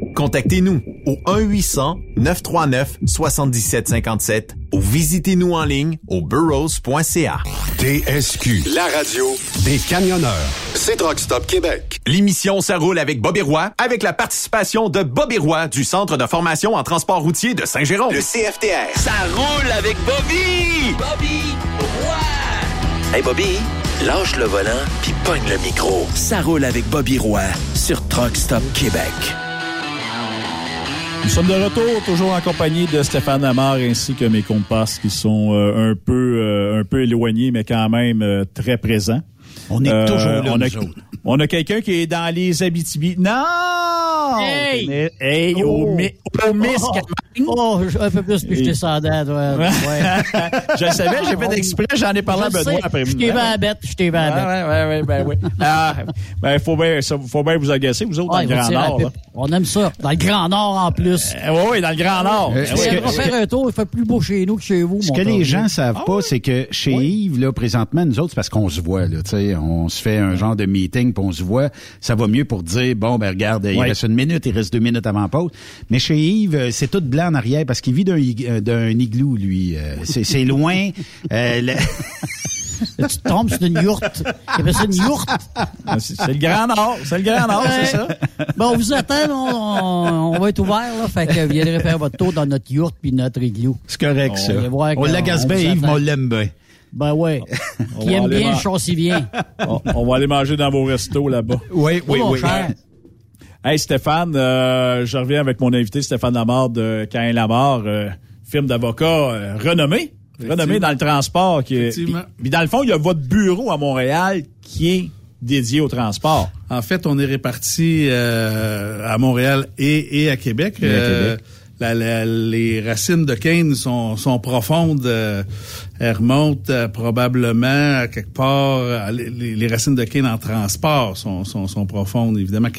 Contactez-nous au 1-800-939-7757 ou visitez-nous en ligne au burrows.ca. TSQ, la radio des camionneurs. C'est Truck Stop Québec. L'émission Ça roule avec Bobby Roy, avec la participation de Bobby Roy du Centre de formation en transport routier de Saint-Jérôme. Le CFTR. Ça roule avec Bobby! Bobby Roy! Hey Bobby, lâche le volant puis pogne le micro. Ça roule avec Bobby Roy sur Truck Stop Québec. Nous sommes de retour, toujours en compagnie de Stéphane Amar ainsi que mes compasses qui sont euh, un peu euh, un peu éloignés, mais quand même euh, très présents. On est toujours là, on a, nous autres. on a quelqu'un qui est dans les Abitibi. Non! Hey! Mais- hey, Oh! au, mi- au Miscamingue. Oh, un peu plus, puis je descendais, toi. (laughs) Ouais. je le savais, j'ai fait exprès, j'en ai parlé Je à Benoît après Je t'ai vu à la bête, je t'ai vu à la bête. Ouais, ouais, ouais, ben oui. (laughs) Ah, ben, faut bien, faut bien vous agacer, vous autres, Ouais, dans le Grand Nord. là. On aime ça. Dans le Grand Nord, en plus. oui, oui, dans le Grand Nord. Euh, On va faire un tour, il fait plus beau chez nous que chez vous, Ce mon que les gens savent pas, c'est que chez Yves, là, présentement, nous autres, c'est parce qu'on se voit, là, tu sais, on se fait un genre de meeting, puis on se voit. Ça va mieux pour dire, bon, ben regarde, il Ouais. reste une minute, il reste deux minutes avant la pause. Mais chez Yves, euh, c'est tout blanc en arrière parce qu'il vit d'un euh, d'un igloo, lui. Euh, c'est c'est loin. Euh, le- (laughs) tu tombes sur une yourte. Il appelle ça une yourte. Ah, C'est le Grand Nord, c'est le Grand Nord, c'est ça. Bon, on vous attend, on, on- on va être ouvert, là. Fait que viendrez faire votre tour dans notre yourte puis notre igloo. C'est correct, ça. va voir On l'agace on bien, Yves, mais on l'aime bien. Ben ouais. On Qui aime bien chaussivien. (laughs) on, on va aller manger dans vos restos là-bas. Oui, Oui, mon cher. Hey Stéphane, euh, je reviens avec mon invité Stéphane Lamar de Cain Lamar, euh, firme d'avocat euh, renommé, renommé dans le transport. Qui est, Effectivement. puis, puis dans le fond, il y a votre bureau à Montréal qui est dédié au transport. En fait, on est répartis euh, à Montréal et, et à Québec. Et à Euh, Québec. la- la- les racines de Kane sont, sont profondes. euh, elles remontent euh, probablement à quelque part. les, racines de Kane en transport sont, sont, profondes. Évidemment,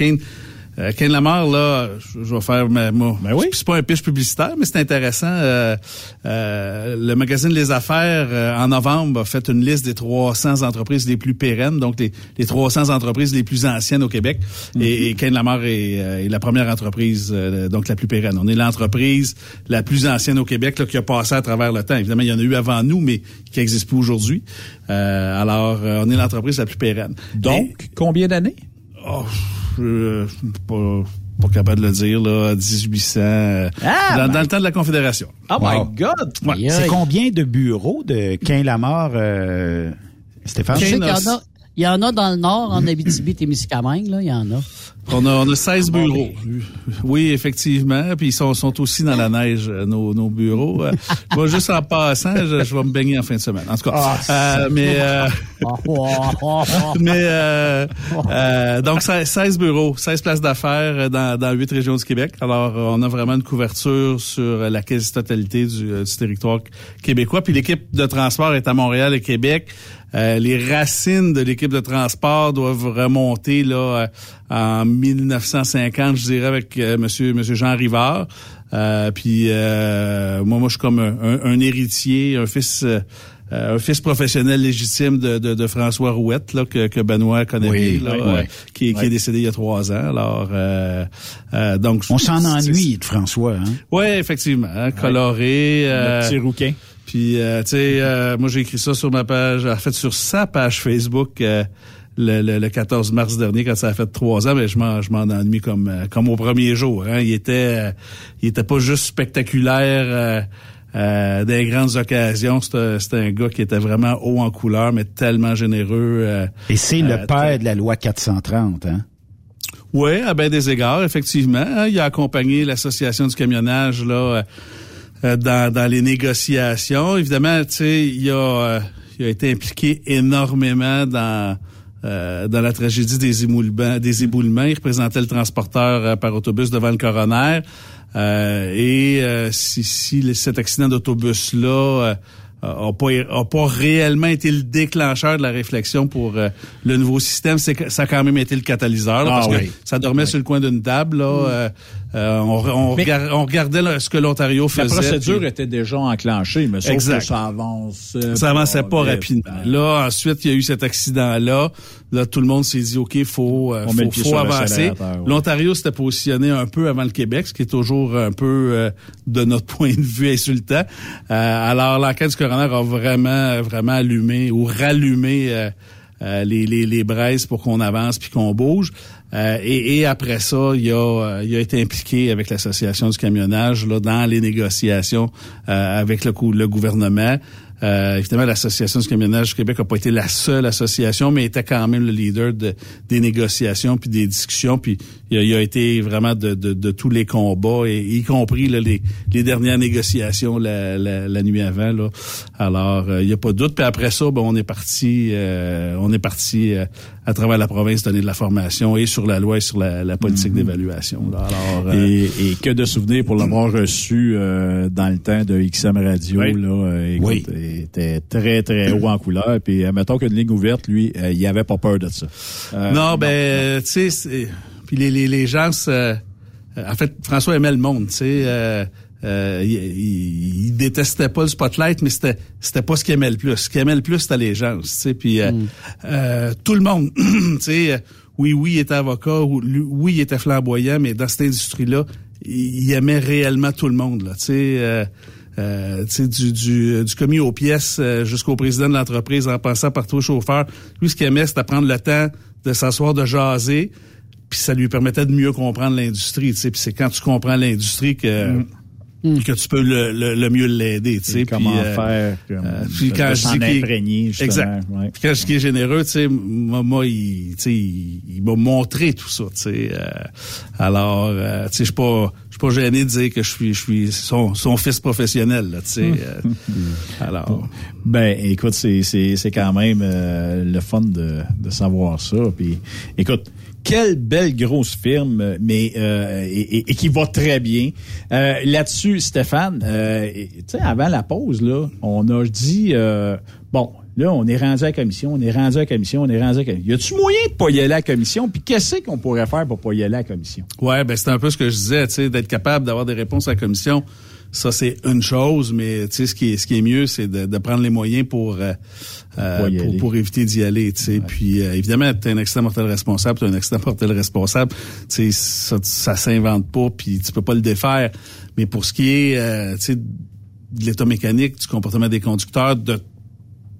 Euh, Ken Lamar, là, je vais faire ma, ma- c'est pas un pitch publicitaire, mais c'est intéressant. Euh, euh, le magazine Les Affaires, euh, en novembre, a fait une liste des 300 entreprises les plus pérennes, donc les, les 300 entreprises les plus anciennes au Québec. Et, et Ken Lamar est, euh, est la première entreprise, euh, donc la plus pérenne. On est l'entreprise la plus ancienne au Québec là, qui a passé à travers le temps. Évidemment, il y en a eu avant nous, mais qui n'existe plus aujourd'hui. Euh, alors, euh, on est l'entreprise la plus pérenne. Donc, combien d'années? Oh, je suis pas, pas capable de le dire, là, 1800, euh, Ah, dans, ben- dans le temps de la Confédération. Oh my. God! Ouais. C'est combien de bureaux de Quin Lamar, euh, Stéphane? Je sais qu'il y en a. Il y en a dans le nord, en Abitibi-Témiscamingue, là, il y en a. On a, on a 16 bureaux. Oui, effectivement. Puis ils sont, sont aussi dans la neige, euh, nos, nos bureaux. Euh, (laughs) moi, juste en passant, je, je vais me baigner en fin de semaine. En tout cas, euh, mais... euh, (laughs) mais euh, euh, donc 16 16 bureaux, 16 places d'affaires euh, dans, dans 8 régions du Québec. Alors euh, on a vraiment une couverture sur euh, la quasi-totalité du, euh, du territoire québécois. Puis l'équipe de transport est à Montréal et Québec. Euh, les racines de l'équipe de transport doivent remonter là euh, en 1950, je dirais, avec euh, Monsieur Monsieur Jean Rivard. Euh, puis euh, moi, moi, je suis comme un, un- un héritier, un fils. euh, un fils professionnel légitime de, de, de François Rouette, là, que, que Benoît connaît Oui, bien, là, oui, euh, oui. qui, qui est décédé il y a trois ans. Alors, euh, euh, donc On s'en ennuie de François, hein? Oui, effectivement, hein, coloré. Le petit rouquin. Puis, euh, tu sais, euh, moi j'ai écrit ça sur ma page, en fait sur sa page Facebook. euh, le, le- le 14 mars dernier quand ça a fait trois ans, mais je m'en je m'en ennuie comme euh, comme au premier jour. Hein. Il était euh, il était pas juste spectaculaire euh, euh, des grandes occasions. C'était un gars qui était vraiment haut en couleur, mais tellement généreux. euh, Et c'est le père de la loi 430, hein? oui, à bien des égards, effectivement. hein. Il a accompagné l'association du camionnage là dans, dans les négociations. Évidemment, tu sais, il a euh, il a été impliqué énormément dans euh, dans la tragédie des éboulements. Des éboulements. Il représentait le transporteur euh, par autobus devant le coroner. Euh, et euh, si, si cet accident d'autobus là a pas, a pas réellement été le déclencheur de la réflexion pour euh, le nouveau système. C'est ça a quand même été le catalyseur, là, Ah parce oui. que ça dormait sur le coin d'une table. Là, euh, euh, on, on, Mais- regard- on regardait là, ce que l'Ontario La faisait. procédure puis- était déjà enclenchée, mais sauf Exact. que ça avance. ça avançait pas rapidement. Là, ensuite, il y a eu cet accident-là. Là, tout le monde s'est dit, OK, faut, euh, On faut, avancer. ouais. L'Ontario s'était positionné un peu avant le Québec, ce qui est toujours un peu, euh, de notre (laughs) point de vue, insultant. Euh, alors, l'enquête du coroner a vraiment, vraiment allumé ou rallumé euh, euh, les, les, les braises pour qu'on avance puis qu'on bouge. Euh, et, et après ça, il a, euh, il a été impliqué avec l'association du camionnage là, dans les négociations euh, avec le, le gouvernement. Euh, évidemment, l'Association du camionnage du Québec n'a pas été la seule association, mais était quand même le leader de, des négociations puis des discussions. Puis il a, il a été vraiment de, de, de tous les combats, et, y compris là, les, les dernières négociations la, la, la nuit avant. Là. Alors, euh, il n'y a pas de doute. Puis après ça, ben, on est parti, euh, on est parti euh, à travers la province donner de la formation et sur la loi et sur la, la politique d'évaluation. là. Alors, euh, Et, et que de souvenirs pour l'avoir reçu euh, dans le temps de XM Radio. Oui. Là, écoute, Oui. Il était très, très haut en couleur. Puis, euh, mettons qu'une ligne ouverte, lui, euh, il avait pas peur de ça. Euh, non, ben, tu sais, puis les, les, les gens, euh, en fait, François aimait le monde, tu sais. Euh, euh, il, il- il détestait pas le spotlight, mais c'était c'était pas ce qu'il aimait le plus. Ce qu'il aimait le plus, c'était les gens, tu sais. Puis euh, euh, tout le monde, (clears throat) tu sais, oui, oui, il était avocat, oui, il était flamboyant, mais dans cette industrie-là, il, il aimait réellement tout le monde, là, tu sais. Euh, euh, du, du, du commis aux pièces euh, jusqu'au président de l'entreprise en passant par tous les chauffeurs. Lui, ce qu'il aimait, c'était prendre le temps de s'asseoir, de jaser, puis ça lui permettait de mieux comprendre l'industrie. Puis c'est quand tu comprends l'industrie que que tu peux le, le, le mieux l'aider. Tu sais, comment puis, euh, faire, comme, euh, de- puis quand je dis justement, exact. ouais. Puis quand je dis généreux, tu sais, moi, il, tu sais, il, il m'a montré tout ça. Tu sais, euh, alors, euh, tu sais, je suis pas, je suis pas gêné de dire que je suis, je suis son, son fils professionnel. Là, tu sais. euh, alors. Ben, écoute, c'est c'est c'est quand même euh, le fun de de savoir ça. Puis, écoute. Quelle belle grosse firme, mais euh, et, et- qui va très bien. Euh, Là-dessus, Stéphane, euh, tu sais, avant la pause, là, on a dit euh, bon, Là, on est rendu à la commission, on est rendu à la commission, on est rendu à la commission. Y a-tu moyen de pas y aller à la commission? Puis qu'est-ce qu'on pourrait faire pour pas y aller à la commission? Ouais, ben c'est un peu ce que je disais, tu sais, d'être capable d'avoir des réponses à la commission. Ça, c'est une chose, mais tu sais, ce qui est, ce qui est mieux, c'est de, de prendre les moyens pour, euh, euh, Pour pour, éviter d'y aller, tu sais. Puis, euh, évidemment, t'es un accident mortel responsable, t'es un accident (laughs) mortel responsable. Tu sais, ça, ça s'invente pas, puis tu peux pas le défaire. Mais pour ce qui est, euh, tu sais, de l'état mécanique, du comportement des conducteurs, de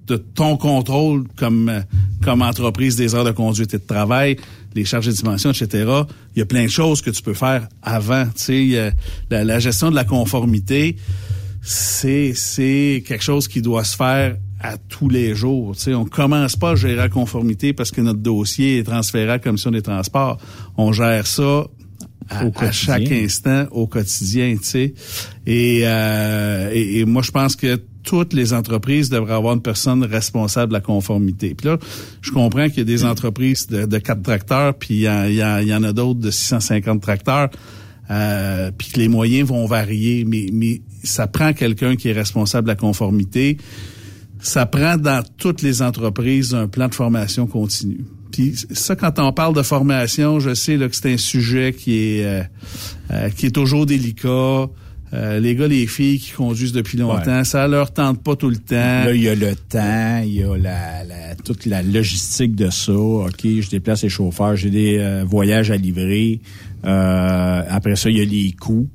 de ton contrôle comme euh, comme entreprise des heures de conduite et de travail, les charges de dimension, etc. Il y a plein de choses que tu peux faire avant. Tu sais, la, la gestion de la conformité, c'est c'est quelque chose qui doit se faire à tous les jours. Tu sais, on commence pas à gérer la conformité parce que notre dossier est transféré à la commission des transports. On gère ça à, à chaque instant au quotidien, tu sais. Et, euh, et, et moi, je pense que toutes les entreprises devraient avoir une personne responsable de la conformité. Puis là, je comprends qu'il y a des entreprises de, 4 tracteurs, puis il y, en- a d'autres de 650 tracteurs, euh, puis que les moyens vont varier, mais, mais ça prend quelqu'un qui est responsable de la conformité. Ça prend dans toutes les entreprises un plan de formation continue. Puis ça, quand on parle de formation, je sais là, que c'est un sujet qui est euh, euh, qui est toujours délicat. Euh, les gars, les filles qui conduisent depuis longtemps, Ouais. ça leur tente pas tout le temps. Là, il y a le temps, il y a la, la- toute la logistique de ça. OK, je déplace les chauffeurs, j'ai des euh, voyages à livrer. Euh, après ça, il y a les coûts.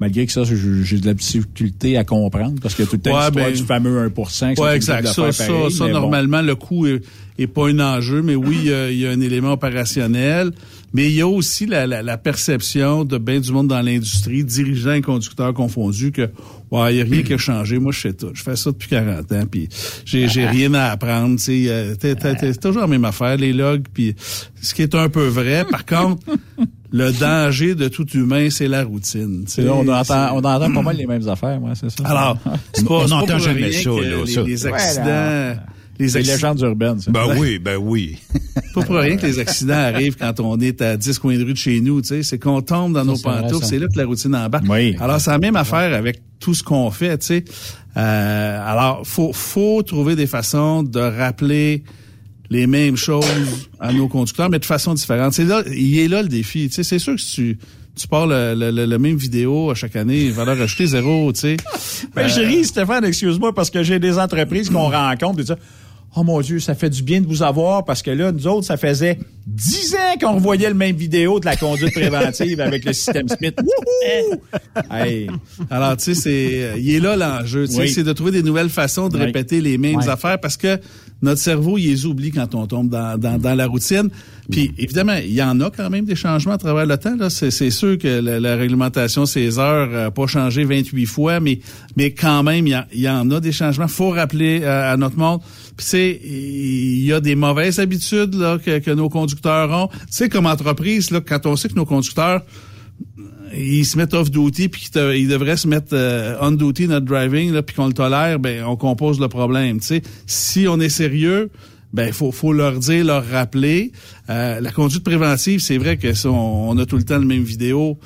Malgré que ça, j'ai de la difficulté à comprendre parce que tout le temps Ouais, ben, du fameux 1 que sont Ouais, obligés exact. Ça, ça, pareil, ça, bon. normalement, le coût est, est pas un enjeu, mais oui, il y a- il y, a un élément opérationnel. Mais il y a aussi la, la, la perception de bien du monde dans l'industrie, dirigeants et conducteurs confondus, que ouais, il y a rien qui a changé. Moi, je sais tout. Je fais ça depuis 40 ans, puis j'ai j'ai rien à apprendre. Tu sais, euh, t'es- t'es- t'es- c'est toujours la même affaire, les logs. Puis ce qui est un peu vrai. Par contre, (laughs) le danger de tout humain, c'est la routine. tu sais. C'est là, on entend, on entend pas mal les mêmes affaires, moi, c'est ça. alors, (laughs) c'est pas, On n'entend jamais rien ça, les, ça. les accidents. Les C'est une accidents, légende urbaine, ça. Ben oui, ben oui. (laughs) pas pour rien que les accidents arrivent quand on est à 10 coins de rue de chez nous, tu sais, c'est qu'on tombe dans nos pantoufles, c'est là que la routine embarque. Oui. Alors, c'est la même affaire avec tout ce qu'on fait, tu sais. Euh, alors, faut, faut trouver des façons de rappeler les mêmes choses à nos conducteurs, mais de façon différente. C'est là, il est là le défi. Tu sais, c'est sûr que si tu, tu pars le, le, le- le même vidéo à chaque année, valeur ajoutée zéro, tu sais. Ben, je ris, Stéphane, excuse-moi, parce que j'ai des entreprises qu'on rencontre et ça. Oh mon Dieu, ça fait du bien de vous avoir parce que là, nous autres, ça faisait dix ans qu'on revoyait le même vidéo de la conduite préventive avec le système Smith. Wouhou! Hey. Alors, tu sais, c'est, euh, il est là l'enjeu. Tu sais, Oui. c'est de trouver des nouvelles façons de Oui. répéter les mêmes affaires parce que notre cerveau, il les oublie quand on tombe dans, dans, dans la routine. Puis, évidemment, il y en a quand même des changements à travers le temps. Là. C'est, c'est sûr que la, la réglementation 16 heures n'a pas changé 28 fois, mais, mais quand même, il y, a- il y en a des changements. faut rappeler euh, à notre monde. Puis, tu sais, il y a des mauvaises habitudes là, que, que nos conducteurs Tu sais, comme entreprise, là, quand on sait que nos conducteurs ils se mettent off duty puis ils devraient se mettre euh, on duty not driving là puis qu'on le tolère ben on compose le problème tu sais. Si on est sérieux ben faut faut leur dire leur rappeler. Euh, la conduite préventive c'est vrai que ça on, on a tout le temps le même vidéo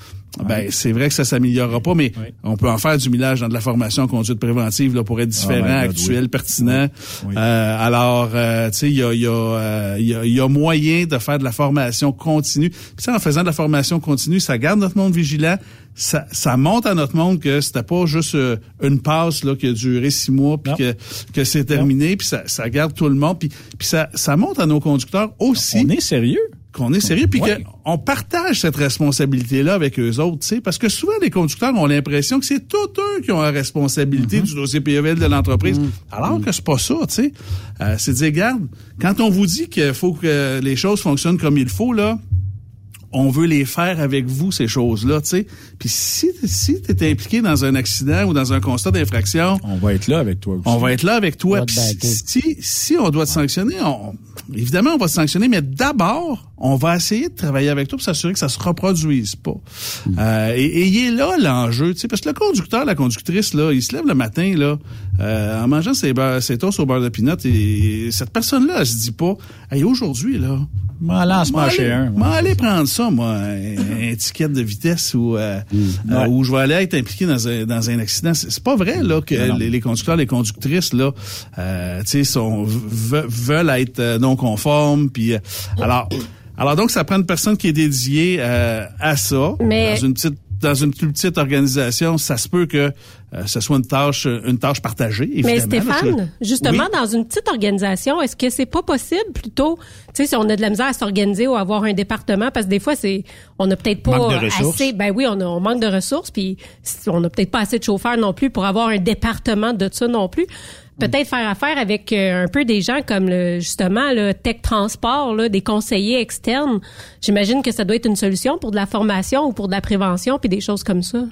ben c'est vrai que ça s'améliorera pas mais on peut en faire du millage dans de la formation conduite préventive là pour être différent my God, actuel oui. pertinent. Oui. Euh, alors euh, tu sais il y a y a, euh, y a il y a moyen de faire de la formation continue. Puis ça en faisant de la formation continue ça garde notre monde vigilant. Ça, ça montre à notre monde que c'était pas juste euh, une passe là qui a duré six mois puis que que c'est terminé puis ça, ça garde tout le monde. Puis puis ça ça montre à nos conducteurs aussi On est sérieux. Qu'on est sérieux puis Ouais. qu'on partage cette responsabilité là avec eux autres tu sais. Parce que souvent les conducteurs ont l'impression que c'est tous eux qui ont la responsabilité du dossier PEVL de l'entreprise. Alors que c'est pas ça tu sais. Euh, c'est de dire regarde quand on vous dit qu'il faut que les choses fonctionnent comme il faut là on veut les faire avec vous, ces choses-là, tu sais. Puis si, si tu es impliqué dans un accident ou dans un constat d'infraction, On va être là avec toi aussi. on va être là avec toi. Puis si, si on doit te sanctionner, on, évidemment, on va te sanctionner, mais d'abord, on va essayer de travailler avec toi pour s'assurer que ça se reproduise pas. Euh, et, et il est là l'enjeu, tu sais, parce que le conducteur, la conductrice, là, il se lève le matin, là, euh, en mangeant ses, beurres- ses toasts au beurre de pinot, et cette personne-là, elle se dit pas, hey, aujourd'hui, là, M'en aller- un. m'en aller prendre ça ça, moi, un, ticket de vitesse où, euh, euh, où je vais aller être impliqué dans un, dans un accident. C'est pas vrai là que les, les conducteurs, les conductrices là, euh, tu sais, sont ve- veulent être non conformes. Puis euh, alors, alors donc ça prend une personne qui est dédiée euh, à ça Mais- dans une petite dans une plus petite organisation, ça se peut que euh, ce soit une tâche une tâche partagée. Mais évidemment, Stéphane, justement, Oui? dans une petite organisation, est-ce que c'est pas possible plutôt, tu sais, si on a de la misère à s'organiser ou avoir un département, parce que des fois, c'est, on n'a peut-être pas Manque de ressources. assez, ben oui, on, a, on manque de ressources, puis on n'a peut-être pas assez de chauffeurs non plus pour avoir un département de ça non plus. Peut-être faire affaire avec euh, un peu des gens comme le, justement le tech transport, là, des conseillers externes. J'imagine que ça doit être une solution pour de la formation ou pour de la prévention puis des choses comme ça.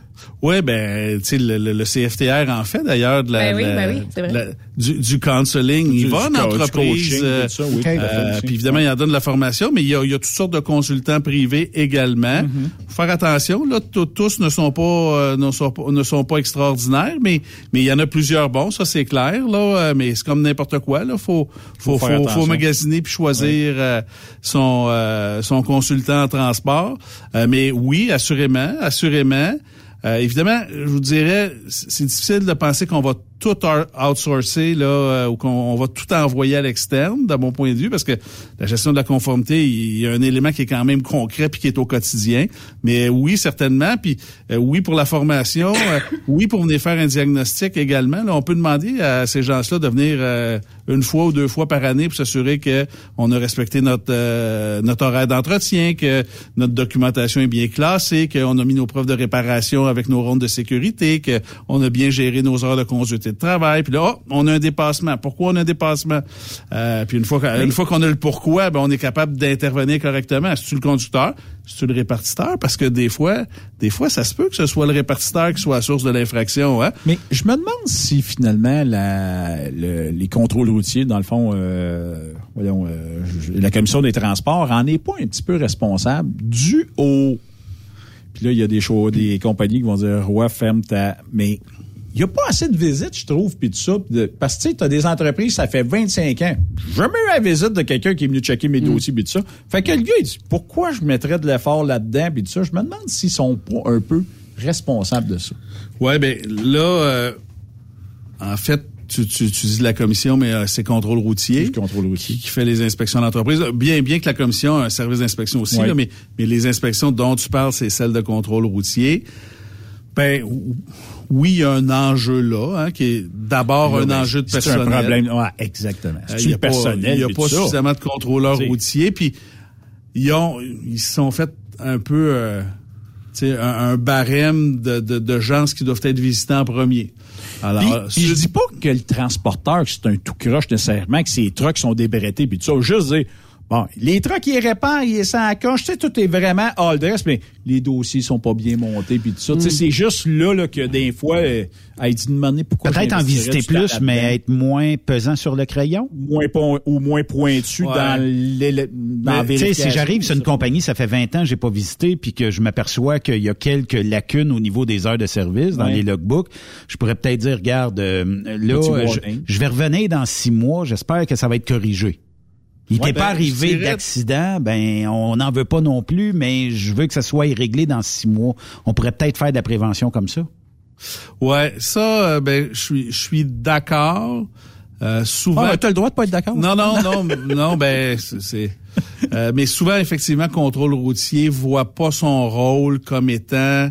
Oui, ben, tu sais, le, le- le CFTR en fait d'ailleurs de la, Ben oui, la- ben oui, c'est vrai. la- du, du counseling. Du- il va du en entreprise. euh, ça, oui, euh, puis évidemment, il en donne de la formation, mais il y a, il y a toutes sortes de consultants privés également. Mm-hmm. Faut faire attention, là, tous- tous ne sont pas, euh, ne sont pas, ne sont pas extraordinaires, mais mais il y en a plusieurs bons, ça c'est clair, là. euh, mais c'est comme n'importe quoi, là. Faut faut Faut faut, magasiner puis choisir euh, son euh, son consultant en transport. Euh, mais oui, assurément, assurément. Euh, évidemment, je vous dirais, c'est difficile de penser qu'on va tout out- outsourcer là, euh, ou qu'on on va tout envoyer à l'externe, de mon point de vue, parce que la gestion de la conformité, il y a un élément qui est quand même concret puis qui est au quotidien. Mais oui, certainement. Puis euh, oui pour la formation, euh, (coughs) oui pour venir faire un diagnostic également. Là, on peut demander à ces gens-là de venir euh, une fois ou deux fois par année pour s'assurer que on a respecté notre euh, notre horaire d'entretien, que notre documentation est bien classée, qu'on a mis nos preuves de réparation avec nos rondes de sécurité, que on a bien géré nos heures de conduite de travail. Puis là, oh, on a un dépassement. Pourquoi on a un dépassement? Euh, Puis une fois qu'on- une fois qu'on a le pourquoi, ben on est capable d'intervenir correctement. Est-ce le conducteur, est-ce tu le répartiteur? Parce que des fois, des fois, ça se peut que ce soit le répartiteur qui soit la source de l'infraction. Hein? Mais je me demande si finalement la, le- les contrôles routiers, dans le fond, euh, voyons, euh, la commission des transports en est pas un petit peu responsable dû au. Puis là, il y a des choses, des compagnies qui vont dire ouais, ferme ta. Mais il y a pas assez de visites, je trouve, puis tout ça. puis de- parce que tu sais, t'as des entreprises, ça fait 25 ans. Jamais eu la visite de quelqu'un qui est venu checker mes dossiers, puis tout ça. Fait que le gars, il dit pourquoi je mettrais de l'effort là-dedans, puis tout ça? Je me demande s'ils sont pas un peu responsables de ça. Ouais, ben là, euh, en fait, tu, tu, tu dis de la commission, mais euh, c'est contrôle routier, Qui, qui fait les inspections d'entreprise. Bien, bien que la commission a un service d'inspection aussi, Ouais. là, mais, mais les inspections dont tu parles, c'est celles de contrôle routier. Ben oui, il y a un enjeu là, hein, qui est d'abord un enjeu de c'est personnel. un problème. Ouais, exactement. Euh, C'est Il n'y a, pas- personnel. il y a pas suffisamment de contrôleurs routiers. Puis ils ont, ils se sont fait un peu, euh, tu sais, un, un barème de, de, de gens qui doivent être visités en premier. Alors, Puis, euh, je dis pas que le transporteur, que c'est un tout croche nécessairement, que ses trucks sont débrettés, puis tout ça. Juste dire, bon, les trucks, ils réparent, ils à la coche, tu sais, tout est vraiment all dress, mais les dossiers sont pas bien montés, puis tout ça. Tu sais, Mm. c'est juste là, là, que des fois, euh, elle dit demander pourquoi Peut-être en visiter plus, mais être moins pesant sur le crayon? moins ou moins pointu Ouais. dans les, dans la Mais, tu sais, vérification. si j'arrive sur une compagnie, ça fait 20 ans que j'ai pas visité, puis que je m'aperçois qu'il y a quelques lacunes au niveau des heures de service dans Ouais. les logbooks, je pourrais peut-être dire, regarde, euh, là, je vais revenir dans six mois, j'espère que ça va être corrigé. Il Ouais, t'est pas ben, arrivé d'accident, ben on n'en veut pas non plus, mais je veux que ça soit réglé dans six mois. On pourrait peut-être faire de la prévention comme ça. ouais, ça, euh, ben, je suis, je suis d'accord. Euh, souvent. Ah, t'as le droit de pas être d'accord. Non, non, non, non, ben, c'est- c'est. euh, mais souvent, effectivement, contrôle routier voit pas son rôle comme étant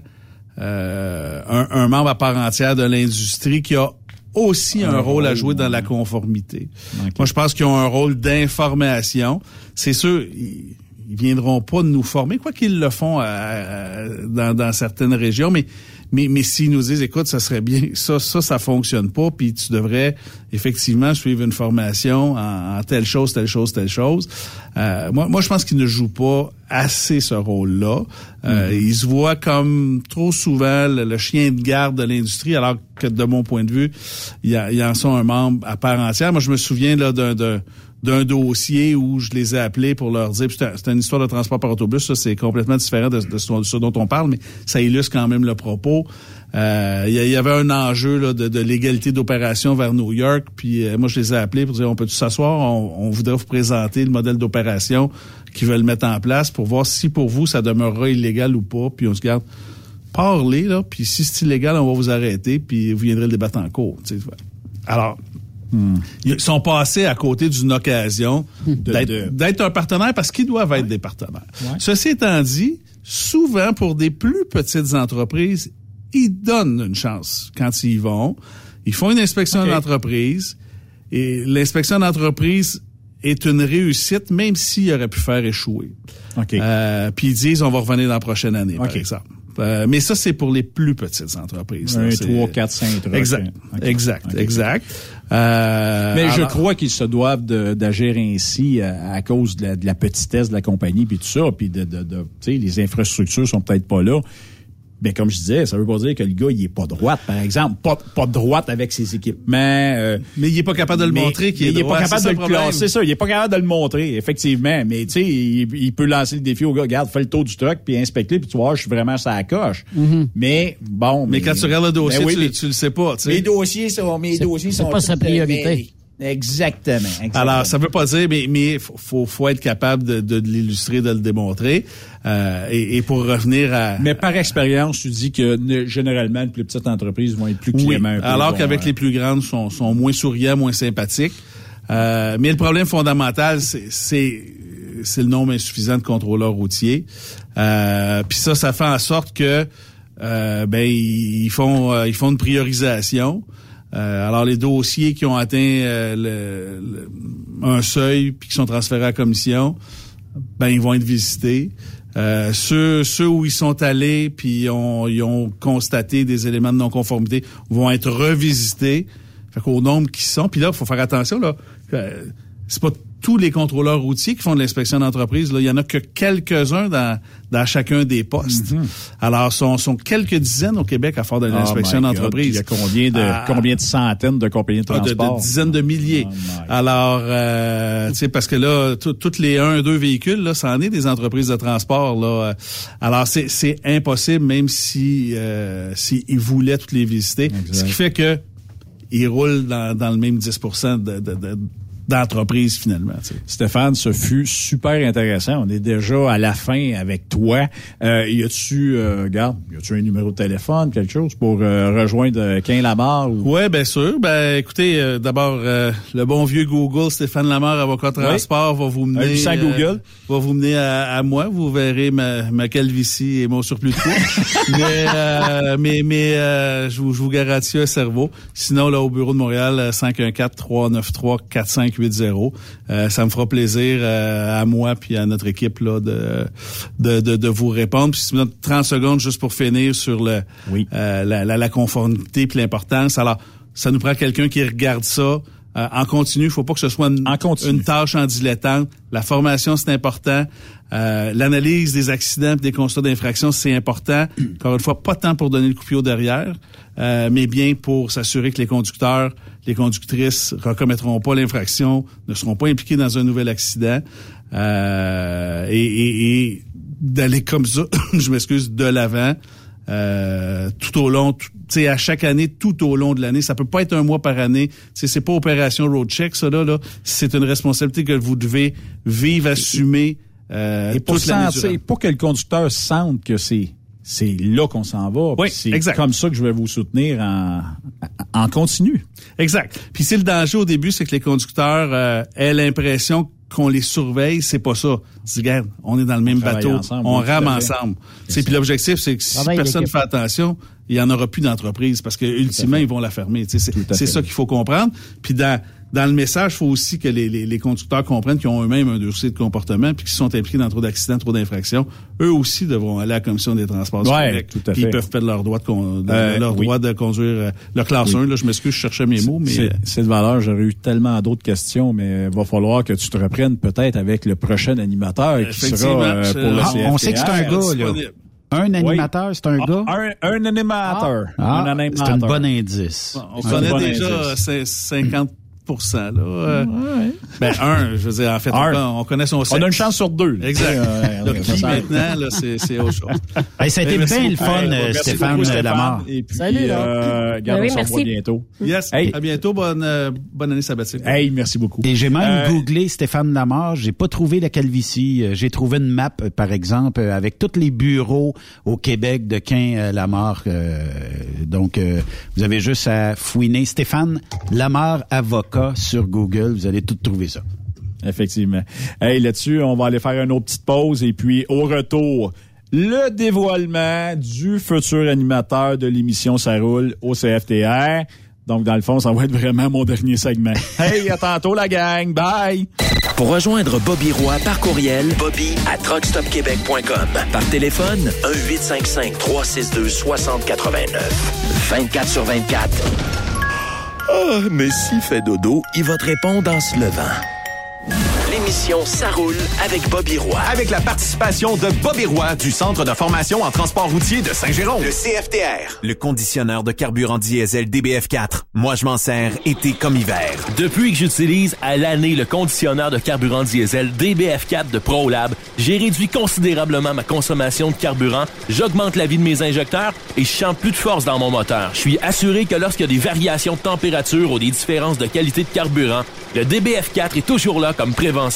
euh, un, un membre à part entière de l'industrie qui a aussi un, Un rôle à jouer dans la conformité. Moi, je pense qu'ils ont un rôle d'information. C'est sûr, ils, ils viendront pas nous former, quoi qu'ils le font à- à- dans, dans certaines régions, mais mais, mais s'ils nous disent, écoute, ça serait bien, ça, ça, ça fonctionne pas, puis tu devrais effectivement suivre une formation en, en telle chose, telle chose, telle chose. Euh, moi, moi, je pense qu'ils ne jouent pas assez ce rôle-là. Euh, Ils se voient comme trop souvent le, le chien de garde de l'industrie, alors que de mon point de vue, ils, ils en sont un membre à part entière. Moi, je me souviens là d'un d'un- dossier où je les ai appelés pour leur dire, c'était une histoire de transport par autobus, ça c'est complètement différent de, ce, dont on parle, mais ça illustre quand même le propos. Euh, Il y, a- il y avait un enjeu là, de, l'égalité d'opération vers New York, puis euh, moi je les ai appelés pour dire, on peut s'asseoir, on, voudrait vous présenter le modèle d'opération qui veulent mettre en place pour voir si pour vous ça demeurera illégal ou pas. Puis on se garde, parlez là. Puis si c'est illégal, on va vous arrêter. Puis vous viendrez le débattre en cours. sais. Ils sont passés à côté d'une occasion d'être de- d'être un partenaire parce qu'ils doivent être des partenaires. Ceci étant dit, souvent pour des plus petites entreprises, ils donnent une chance quand ils y vont. Ils font une inspection d'entreprise et l'inspection d'entreprise est une réussite même s'il aurait pu faire échouer. Euh, Puis ils disent on va revenir dans la prochaine année, par exemple. Euh, mais ça, c'est pour les plus petites entreprises. Un, là. C'est- trois, quatre, cinq trucks. Exact, Ok. exact, exact. Euh, Mais je crois qu'ils se doivent d'agir ainsi à, à cause de la, de la petitesse de la compagnie puis tout ça, puis de, de, de- tu sais, les infrastructures sont peut-être pas là. Mais comme je disais, ça veut pas dire que le gars il est pas droite, par exemple, pas pas droite avec ses équipements. euh, mais il est pas capable de le mais- montrer qu'il est mais il est droit, pas capable ça de le problème. classer, ça. Il est pas capable de le montrer, effectivement. Mais tu sais, il, il peut lancer le défi au gars. Regarde, fais le tour du truck puis inspecte-le puis tu vois, je suis vraiment la coche. Mais bon, Mais quand tu regardes le dossier, Ben oui, tu, mais- tu le sais pas. tu sais. mes dossiers sont mes dossiers c'est sont pas sa priorité. Exactement, exactement. Alors, ça veut pas dire, mais mais faut faut, faut être capable de, de l'illustrer, de le démontrer. Euh, et, et pour revenir à Mais par expérience, tu dis que ne- généralement, les plus petites entreprises vont être plus oui, cléments. un peu, alors qu'avec euh, les plus grandes sont sont moins souriants, moins sympathiques. Euh, mais le problème fondamental, c'est c'est c'est le nombre insuffisant de contrôleurs routiers. Euh, Puis ça, ça fait en sorte que euh, ben ils font euh, ils font une priorisation. Euh, alors les dossiers qui ont atteint euh, le- un seuil puis qui sont transférés à la commission, ben ils vont être visités. Euh, ceux, où ils sont allés puis ils ont constaté des éléments de non-conformité vont être revisités. Fait qu'au nombre qui sont, puis là, il faut faire attention là. c'est pas tous les contrôleurs routiers qui font de l'inspection d'entreprise. Là, il y en a que quelques-uns dans, dans chacun des postes. Alors, sont, sont quelques dizaines au Québec à faire de oh l'inspection God, d'entreprise. Il y a combien de Ah, combien de centaines de compagnies de ah, de, transport? de dizaines de milliers. Alors, euh, tu sais, parce que là, tout- toutes les un, deux véhicules, là, ça en est des entreprises de transport. Là. Euh, Alors, c'est, c'est impossible, même si euh, s'ils voulaient toutes les visiter. Ce qui fait que ils roulent dans, dans le même 10% de, de, de- d'entreprise finalement. Stéphane, ce fut super intéressant. On est déjà à la fin avec toi. Euh, y a-tu, euh, regarde, y a-tu un numéro de téléphone, quelque chose pour euh, rejoindre euh, Quin Lamar? Ou... Oui, bien sûr. Ben, écoutez, euh, d'abord, euh, le bon vieux Google, Stéphane Lamar, avocat de transport, va vous mener. Un Google. va vous mener à, à, moi. Vous verrez ma, ma calvitie et mon surplus de poids. (laughs) mais mais, mais je vous, je vous garantis un cerveau. Sinon, là, au bureau de Montréal, 514 393 45 8-0. Euh, ça me fera plaisir euh, à moi puis à notre équipe là, de, de, de, vous répondre. Puis 30 secondes juste pour finir sur le oui. Euh, la, la, la, conformité puis l'importance. Alors, ça nous prend quelqu'un qui regarde ça, euh, en continu. Il faut pas que ce soit une, une tâche en dilettante. La formation, c'est important. Euh, L'analyse des accidents et des constats d'infraction, c'est important. (clears throat) Encore une fois, pas tant pour donner le coup de pied au derrière, euh, mais bien pour s'assurer que les conducteurs, les conductrices recommettront pas l'infraction, ne seront pas impliqués dans un nouvel accident. Euh, et et- et d'aller comme ça, (clears throat) je m'excuse, de l'avant. Euh, tout au long, tu sais, à chaque année, tout au long de l'année. Ça peut pas être un mois par année. Tu sais, c'est pas opération road check, ça là. là. C'est une responsabilité que vous devez vivre, assumer euh, Et pour sentir, pour que le conducteur sente que c'est c'est là qu'on s'en va. Oui, puis c'est exact. comme ça que je vais vous soutenir en, en continu. Exact. Puis c'est le danger au début, c'est que les conducteurs euh, aient l'impression qu'on les surveille, c'est pas ça. Regarde, on est dans le même bateau, ensemble, on rame ensemble. Puis l'objectif, c'est que si Travaille personne ne fait attention, il y en aura plus d'entreprise parce que ultimement, ils vont la fermer. C'est ça qu'il faut comprendre. Puis dans dans le message, il faut aussi que les, les, les conducteurs comprennent qu'ils ont eux-mêmes un dossier de comportement puis qu'ils sont impliqués dans trop d'accidents, trop d'infractions. Eux aussi devront aller à la commission des transports du Ouais, Québec. tout à fait. ils peuvent perdre leur droit de, con- de- Euh, leur oui. droit de conduire euh, leur classe Oui. 1. Là, je m'excuse, je cherchais mes mots, mais C'est- C'est de valeur. J'aurais eu tellement d'autres questions, mais il va falloir que tu te reprennes peut-être avec le prochain animateur qui Effectivement, sera euh, pour le Ah, on sait que c'est un gars, là. Un animateur, c'est un Ah, gars? Un, un animateur. Ah, un animateur. c'est un bon indice. On connaît bon déjà indice. euh, cin- 50 là. Euh, Ben, un, je veux dire, en fait, on, on, connaît son sexe. On a une chance sur deux. Exact. Euh, Donc, qui maintenant, là, c'est autre chose. (laughs) Hey, ça a été bien le fun, hey, Stéphane, Stéphane Lamar. Et puis, Salut, euh, ben oui, bientôt. Yes, hey. à bientôt. Bonne, euh, bonne année sabbatique. Hey, merci beaucoup. Et j'ai même euh, googlé Stéphane Lamar. J'ai pas trouvé la calvitie. J'ai trouvé une map, par exemple, avec tous les bureaux au Québec de Quin Lamar. donc, vous avez juste à fouiner Stéphane Lamar avocat sur Google. Vous allez tout trouver ça. Effectivement. Hey, là-dessus, on va aller faire une autre petite pause et puis au retour, le dévoilement du futur animateur de l'émission Ça roule au CFTR. Donc, dans le fond, ça va être vraiment mon dernier segment. (laughs) Hey, à tantôt la gang. Bye! Pour rejoindre Bobby Roy par courriel, bobby à truckstopquebec.com. Par téléphone, 1-855-362-6089. 24 sur 24. Ah, mais s'il fait dodo, il va te répondre en se levant l'émission Ça roule avec Bobby Roy. Avec la participation de Bobby Roy du Centre de formation en transport routier de Saint-Jérôme. Le CFTR. Le conditionneur de carburant diesel DBF4. Moi, je m'en sers été comme hiver. Depuis que j'utilise à l'année le conditionneur de carburant diesel DBF4 de ProLab, j'ai réduit considérablement ma consommation de carburant, j'augmente la vie de mes injecteurs et je sens plus de force dans mon moteur. Je suis assuré que lorsqu'il y a des variations de température ou des différences de qualité de carburant, le DBF4 est toujours là comme prévention.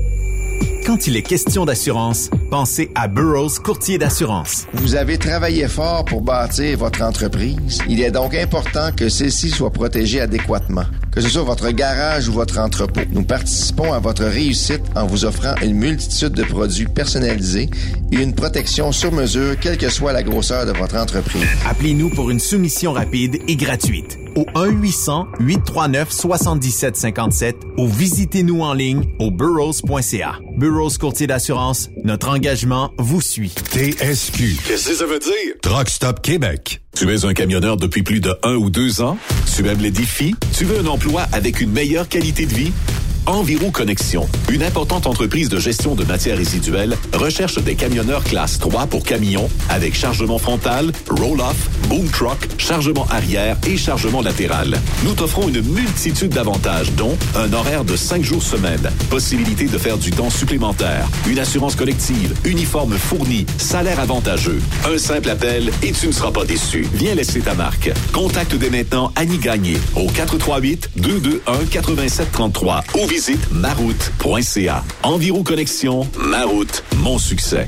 Quand il est question d'assurance, pensez à Burroughs Courtier d'assurance. Vous avez travaillé fort pour bâtir votre entreprise. Il est donc important que celle-ci soit protégée adéquatement, que ce soit votre garage ou votre entrepôt. Nous participons à votre réussite en vous offrant une multitude de produits personnalisés et une protection sur mesure, quelle que soit la grosseur de votre entreprise. Appelez-nous pour une soumission rapide et gratuite au 1-800-839-7757 ou visitez-nous en ligne au burrows.ca. Burrows Courtier d'assurance, notre engagement vous suit. TSQ. Qu'est-ce que ça veut dire? Truck Stop Québec. Tu es un camionneur depuis plus de un ou deux ans? Tu aimes les défis? Tu veux un emploi avec une meilleure qualité de vie? Environ Connexion, une importante entreprise de gestion de matières résiduelles, recherche des camionneurs classe 3 pour camions avec chargement frontal, roll-off, boom truck, chargement arrière et chargement latéral. Nous t'offrons une multitude d'avantages, dont un horaire de 5 jours semaine, possibilité de faire du temps supplémentaire, une assurance collective, uniforme fourni, salaire avantageux. Un simple appel et tu ne seras pas déçu. Viens laisser ta marque. Contacte dès maintenant Annie Gagné au 438 221 8733 ou visite maroute.ca. Environ Connexion, Maroute, mon succès.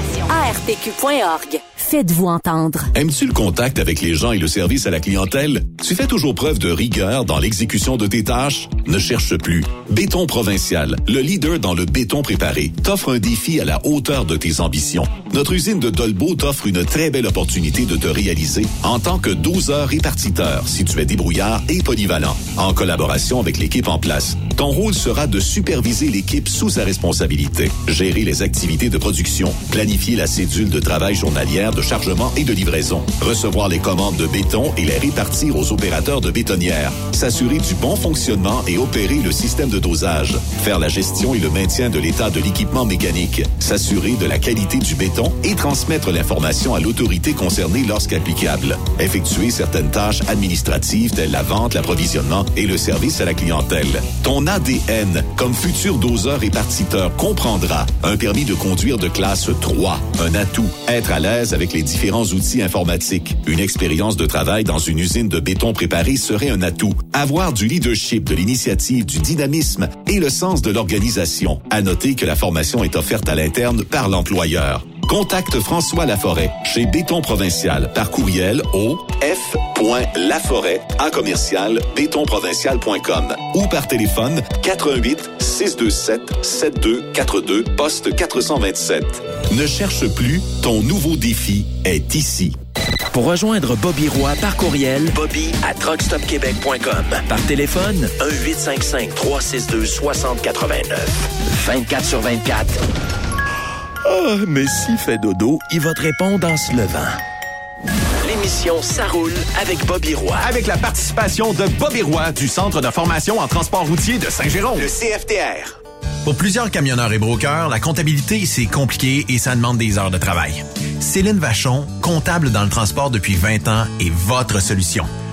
ARPQ.org. Faites-vous entendre. Aimes-tu le contact avec les gens et le service à la clientèle? Tu fais toujours preuve de rigueur dans l'exécution de tes tâches? Ne cherche plus. Béton Provincial, le leader dans le béton préparé, t'offre un défi à la hauteur de tes ambitions. Notre usine de Dolbeau t'offre une très belle opportunité de te réaliser en tant que 12 heures répartiteur si tu es débrouillard et polyvalent. En collaboration avec l'équipe en place, ton rôle sera de superviser l'équipe sous sa responsabilité, gérer les activités de production, planifier la cédule de travail journalière de chargement et de livraison, recevoir les commandes de béton et les répartir aux opérateurs de bétonnières, s'assurer du bon fonctionnement et opérer le système de dosage, faire la gestion et le maintien de l'état de l'équipement mécanique, s'assurer de la qualité du béton et transmettre l'information à l'autorité concernée lorsqu'applicable, effectuer certaines tâches administratives telles la vente, l'approvisionnement et le service à la clientèle. Ton ADN, comme futur doseur répartiteur, comprendra un permis de conduire de classe 3, un atout, être à l'aise avec les différents outils informatiques. Une expérience de travail dans une usine de béton préparé serait un atout. Avoir du leadership, de l'initiative, du dynamisme et le sens de l'organisation. À noter que la formation est offerte à l'interne par l'employeur. Contacte François Laforêt chez Béton Provincial par courriel au f.laforêt à commercial bétonprovincial.com ou par téléphone 88 627 7242 poste 427. Ne cherche plus, ton nouveau défi est ici. Pour rejoindre Bobby Roy par courriel, Bobby à truckstopquebec.com. Par téléphone, 1-855-362-6089. 24 sur 24. Ah, mais s'il fait dodo, il va te répondre en se levant. L'émission Ça roule avec Bobby Roy. Avec la participation de Bobby Roy du Centre de formation en transport routier de Saint-Jérôme. Le CFTR. Pour plusieurs camionneurs et brokers, la comptabilité, c'est compliqué et ça demande des heures de travail. Céline Vachon, comptable dans le transport depuis 20 ans, est votre solution.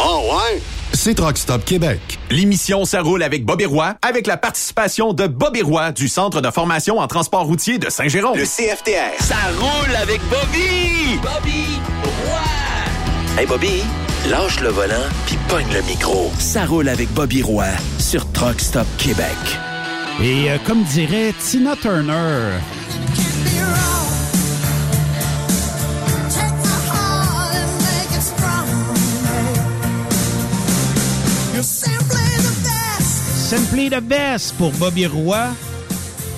Oh ouais? C'est Truck Stop Québec. L'émission Ça roule avec Bobby Roy, avec la participation de Bobby Roy du Centre de formation en transport routier de Saint-Jérôme. Le CFTR. Ça roule avec Bobby! Bobby Roy! Hey Bobby, lâche le volant puis pogne le micro. Ça roule avec Bobby Roy sur Truck Stop Québec. Et euh, comme dirait Tina Turner, Simply the best pour Bobby Roy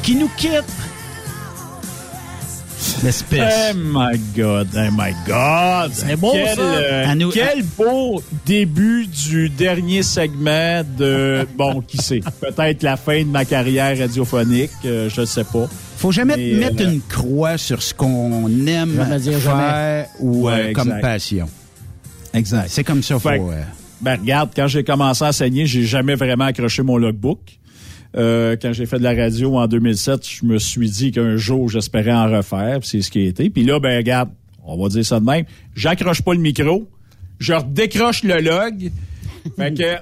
qui nous quitte. Oh my God, oh my God. C'est beau, quel, ça. euh, À nous- quel beau début du dernier segment de, (laughs) bon, qui sait, peut-être la fin de ma carrière radiophonique, euh, je ne sais pas. Faut jamais Mais, mettre euh, une croix sur ce qu'on aime Jamais dire faire ou Ouais, euh, comme exact. passion. Exact. C'est comme ça, faut. Fait euh, Ben regarde, quand j'ai commencé à enseigner, j'ai jamais vraiment accroché mon logbook. Euh, quand j'ai fait de la radio en 2007, je me suis dit qu'un jour j'espérais en refaire, c'est ce qui a été. Puis là, ben regarde, on va dire ça de même, j'accroche pas le micro, je redécroche le log. Fait que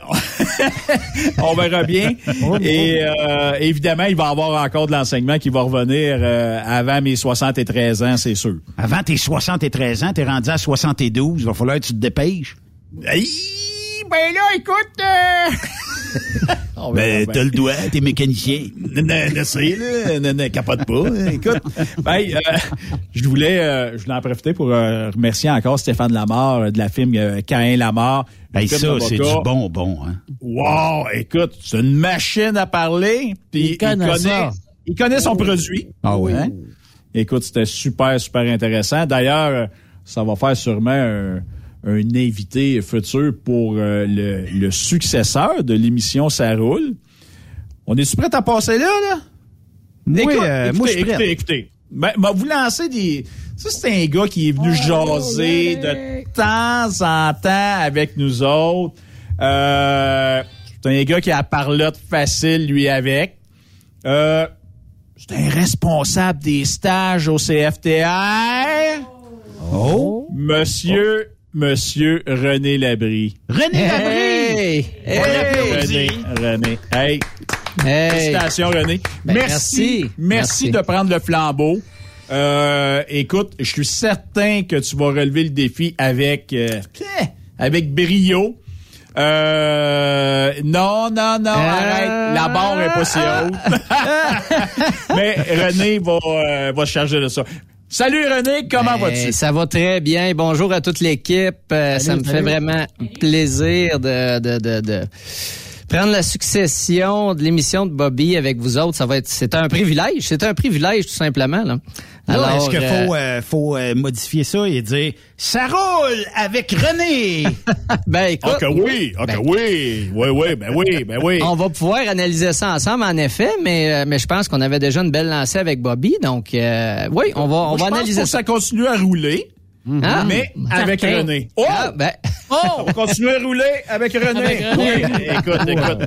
(laughs) on verra bien. Et euh, évidemment, il va y avoir encore de l'enseignement qui va revenir euh, avant mes 73 ans, c'est sûr. Avant tes 73 ans, t'es rendu à 72, il va falloir que tu te dépêches. Ben là, écoute, euh, (laughs) Ben, t'as le doigt, t'es mécanicien. C'est, là. Non, capote pas. Écoute, ben, euh, je voulais, euh, je voulais en profiter pour euh, remercier encore Stéphane Lamar de la film Caïn Lamar. Film ça, c'est du bonbon, hein. Wow, écoute, c'est une machine à parler. Puis Il connaît ça. il connaît son produit. Ah oui? Hein? Écoute, c'était super, super intéressant. D'ailleurs, ça va faire sûrement un, un invité futur pour euh, le, le successeur de l'émission Ça roule. On est-tu prêt à passer là, là? Oui, Écoute, euh, moi, je suis écoutez, prêt. écoutez, écoutez. Ben, ben, vous lancez des... Ça, c'est un gars qui est venu jaser de temps en temps avec nous autres. Euh, c'est un gars qui a la parlotte facile, lui, avec. Euh, c'est un responsable des stages au CFTR. Oh! Monsieur, Monsieur René Labrie. René Labrie! Hey! Hey! René, René. Hey, Hey! Félicitations, René. Ben, merci, merci. merci. Merci. de prendre le flambeau. Euh, écoute, je suis certain que tu vas relever le défi avec, euh, avec brio. Euh, non, non, non, arrête. La barre est pas si haute. (laughs) Mais René va, euh, va se charger de ça. Salut René, comment Ben, vas-tu? Ça va très bien. Bonjour à toute l'équipe. Euh, ça me fait vraiment plaisir de, de, de, de prendre la succession de l'émission de Bobby avec vous autres. Ça va être, c'est un privilège. C'est un privilège tout simplement. Là. Alors, est-ce qu'il euh, faut, euh, faut euh, modifier ça et dire ça roule avec René? (laughs) ben écoute, Ah que oui, ah que oui, oui, oui, ben oui, ben oui. on va pouvoir analyser ça ensemble en effet, mais euh, mais je pense qu'on avait déjà une belle lancée avec Bobby, donc euh, oui, on va on Moi, je va pense analyser que ça. ça continue à rouler, Ah, mais avec. René. Oh! Ah, ben, (laughs) On va continuer à rouler avec René. Avec René. Oui, (laughs) écoute, écoute.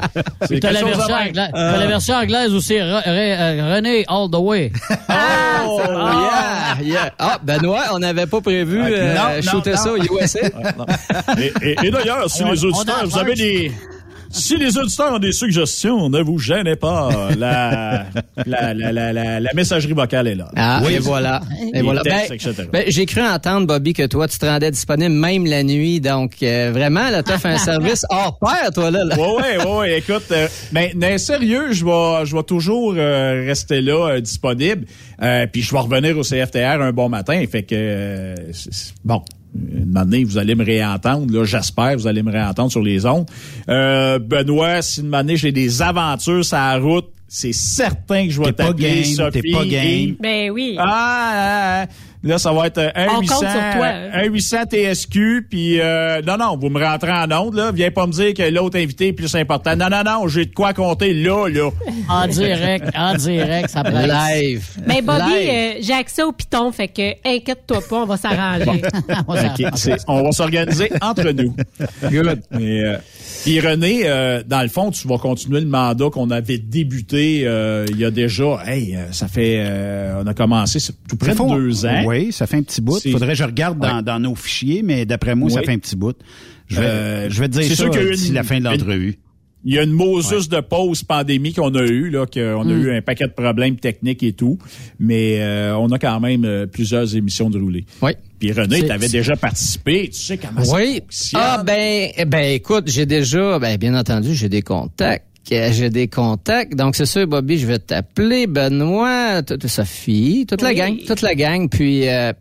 C'est T'as quelque la, chose version à faire. anglaise, t'as la version anglaise aussi, Re- Re- euh, René all the way. (laughs) Oh, yeah, yeah. Ah, Benoît, on n'avait pas prévu Ah, euh, non, non, shooter non. ça au USA. Et, et- et d'ailleurs, si On- les on auditeurs, vous avez des... Si les auditeurs ont des suggestions, ne vous gênez pas. La, la, la, la, la, la messagerie vocale est là. Ah, et voilà. Et voilà. textes, Ben, ben, j'ai cru entendre, Bobby, que toi, tu te rendais disponible même la nuit. Donc, euh, vraiment, là, t'as fait un (laughs) service hors pair, toi, là. là. Ouais, ouais, ouais, ouais. Écoute, euh, mais, mais sérieux, je vais, je vais toujours euh, rester là, euh, disponible. Euh, puis je vais revenir au CFTR un bon matin. Fait que, euh, bon, une année, vous allez me réentendre. Là, j'espère, vous allez me réentendre sur les ondes. Euh, Benoît, si une année j'ai des aventures sur la route, c'est certain que je vais T'es pas t'appeler game, Sophie. t'es pas game. et- Ben oui. Ah, ah, ah. Là, ça va être euh, un On compte 800, sur toi. un 800 TSQ, puis euh, non, non, vous me rentrez en onde, là. Viens pas me dire que l'autre invité est plus important. Non, non, non, j'ai de quoi compter là, là. En direct, en direct, ça presse. Live. Mais Bobby, Live. euh, j'ai accès au piton, fait que inquiète-toi pas, on va s'arranger. (laughs) On va s'organiser entre nous. Good. Mais, euh, puis René, euh, dans le fond, tu vas continuer le mandat qu'on avait débuté euh, il y a déjà. Hey, ça fait, euh, on a commencé c'est tout près de deux ans. Oui, ça fait un petit bout. C'est- Faudrait que je regarde dans, Ouais. dans nos fichiers, mais d'après moi, ça fait un petit bout. Je vais, Euh, je vais te dire c'est ça d'ici une- la fin de l'entrevue. Il y a une Moses de pause pandémie qu'on a eu, là, qu'on a eu un paquet de problèmes techniques et tout, mais euh, on a quand même euh, plusieurs émissions de rouler. Oui. Puis René, tu avais déjà participé, tu sais comment ça Oui. fonctionne. Ah, ben, eh ben, écoute, j'ai déjà, ben, bien entendu, j'ai des contacts. J'ai des contacts. Donc, c'est sûr, Bobby, je vais t'appeler, Benoît, t- t- Sophie, toute la gang, toute la gang. Puis, euh,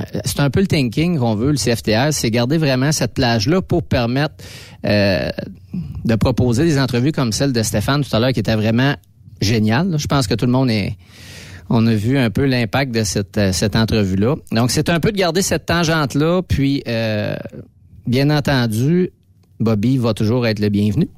euh, c'est un peu le thinking qu'on veut, le CFTR, c'est garder vraiment cette plage-là pour permettre euh, de proposer des entrevues comme celle de Stéphane tout à l'heure, qui était vraiment géniale. là. Je pense que tout le monde est on a vu un peu l'impact de cette, euh, cette entrevue-là. Donc, c'est un peu de garder cette tangente-là, puis, euh, bien entendu, Bobby va toujours être le bienvenu.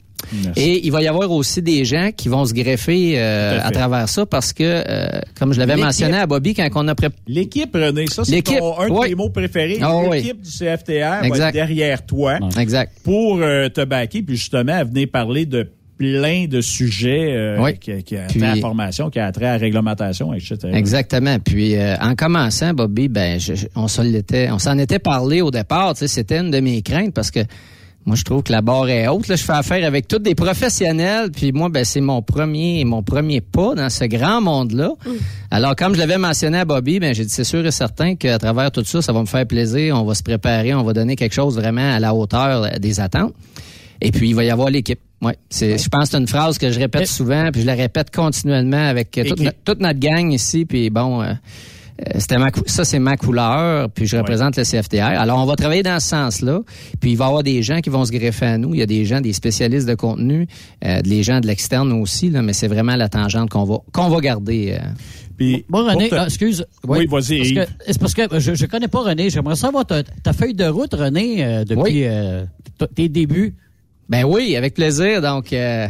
Merci. Et il va y avoir aussi des gens qui vont se greffer euh, à travers ça parce que, euh, comme je l'avais mentionné à Bobby quand on a préparé... L'équipe, René, ça, c'est un de oui. tes mots préférés. Ah, oui. L'équipe du CFTR va être derrière toi Exact. pour euh, te backer, puis justement, à venir parler de plein de sujets euh, Oui. qui, qui a Puis- trait à la formation, qui a trait à la réglementation, etc. Exactement. Puis euh, en commençant, Bobby, ben je- je- on s'en l'était, on s'en était parlé au départ. C'était une de mes craintes parce que moi je trouve que la barre est haute. Là, je fais affaire avec tous des professionnels. Puis moi, ben c'est mon premier, mon premier pas dans ce grand monde-là. Alors comme je l'avais mentionné à Bobby, ben j'ai dit c'est sûr et certain qu'à travers tout ça, ça va me faire plaisir. On va se préparer, on va donner quelque chose vraiment à la hauteur euh, des attentes. Et puis il va y avoir l'équipe. Ouais, c'est, je pense que c'est une phrase que je répète souvent, puis je la répète continuellement avec euh, toute, Équipe. no- toute notre gang ici. Puis bon, euh, c'était ma ça c'est ma couleur, puis je représente le CFTR. Alors on va travailler dans ce sens-là. Puis il va y avoir des gens qui vont se greffer à nous. Il y a des gens, des spécialistes de contenu, euh, des gens de l'externe aussi. Là, mais c'est vraiment la tangente qu'on va qu'on va garder. euh. Puis, Bon, René, te- ah, excuse. Oui, vas-y, Parce Yves. que- C'est parce que je, je connais pas René. J'aimerais savoir ta, ta feuille de route, René, euh, depuis euh, tes débuts. Ben oui, avec plaisir. Donc euh,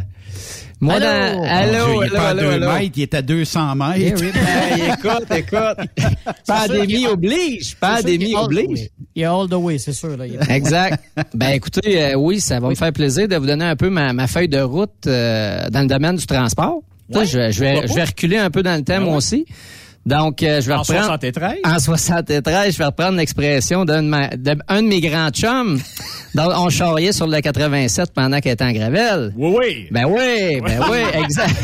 moi, Allô? dans, allô, il est pas à allô, deux allô? mètres, il est à 200 mètres. Eh oui, ben, (laughs) écoute, écoute. Pandémie oblige. Pandémie oblige. Il a all the way, c'est sûr. Là. Exact. (laughs) Ben écoutez, euh, oui, ça va me faire plaisir de vous donner un peu ma, ma feuille de route euh, dans le domaine du transport. Je, vais- je vais, je vais reculer un peu dans le thème aussi. Donc, euh, je vais En reprendre... 73? En 73, je vais reprendre l'expression d'un de, ma- de- un de mes grands chums. (laughs) dont on charriait sur le 87 pendant qu'elle était en Gravel. Oui, oui. Ben oui, ben oui, (laughs) exact.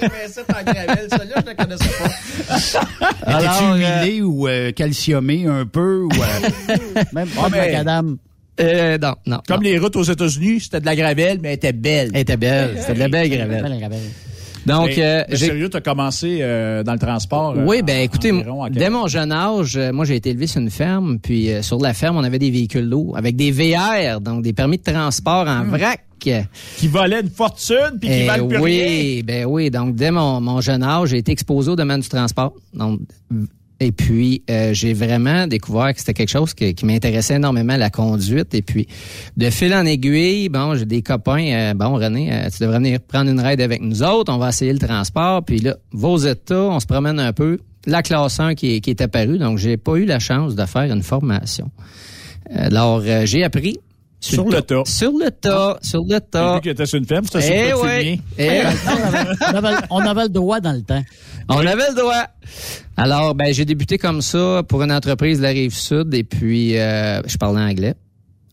87 en gravel, ça là, je ne connaissais pas. Alors, Étais-tu euh, huilé ou euh, calciumé un peu? Ou, euh, (laughs) Même pas de macadam. Euh, non, non. Comme les routes aux États-Unis, c'était de la gravelle, mais elle était belle. Elle était belle. C'était de la belle Gravel. Donc, Mais- euh, mais sérieux, tu as commencé euh, dans le transport. euh, Oui, ben écoutez, quel- dès mon jeune âge, euh, moi j'ai été élevé sur une ferme, puis euh, sur la ferme, on avait des véhicules d'eau avec des VR, donc des permis de transport en vrac. Qui volaient une fortune puis qui Eh valent plus oui, rien. ben oui, donc dès mon, mon jeune âge, j'ai été exposé au domaine du transport. Donc et puis, euh, j'ai vraiment découvert que c'était quelque chose qui m'intéressait énormément, la conduite. Et puis, de fil en aiguille, bon, j'ai des copains, euh, bon, René, euh, tu devrais venir prendre une ride avec nous autres, on va essayer le transport. Puis là, vos états, on se promène un peu. La classe 1 qui est, apparue, donc j'ai pas eu la chance de faire une formation. Alors, euh, j'ai appris Sur le tas. Sur le tas, sur le tas. vu que t'étais sur une ferme, c'était Eh sur le. Eh on, avait, on avait- on avait le droit dans le temps. On avait le droit. Alors, ben, j'ai débuté comme ça pour une entreprise de la rive sud et puis euh, je parlais anglais.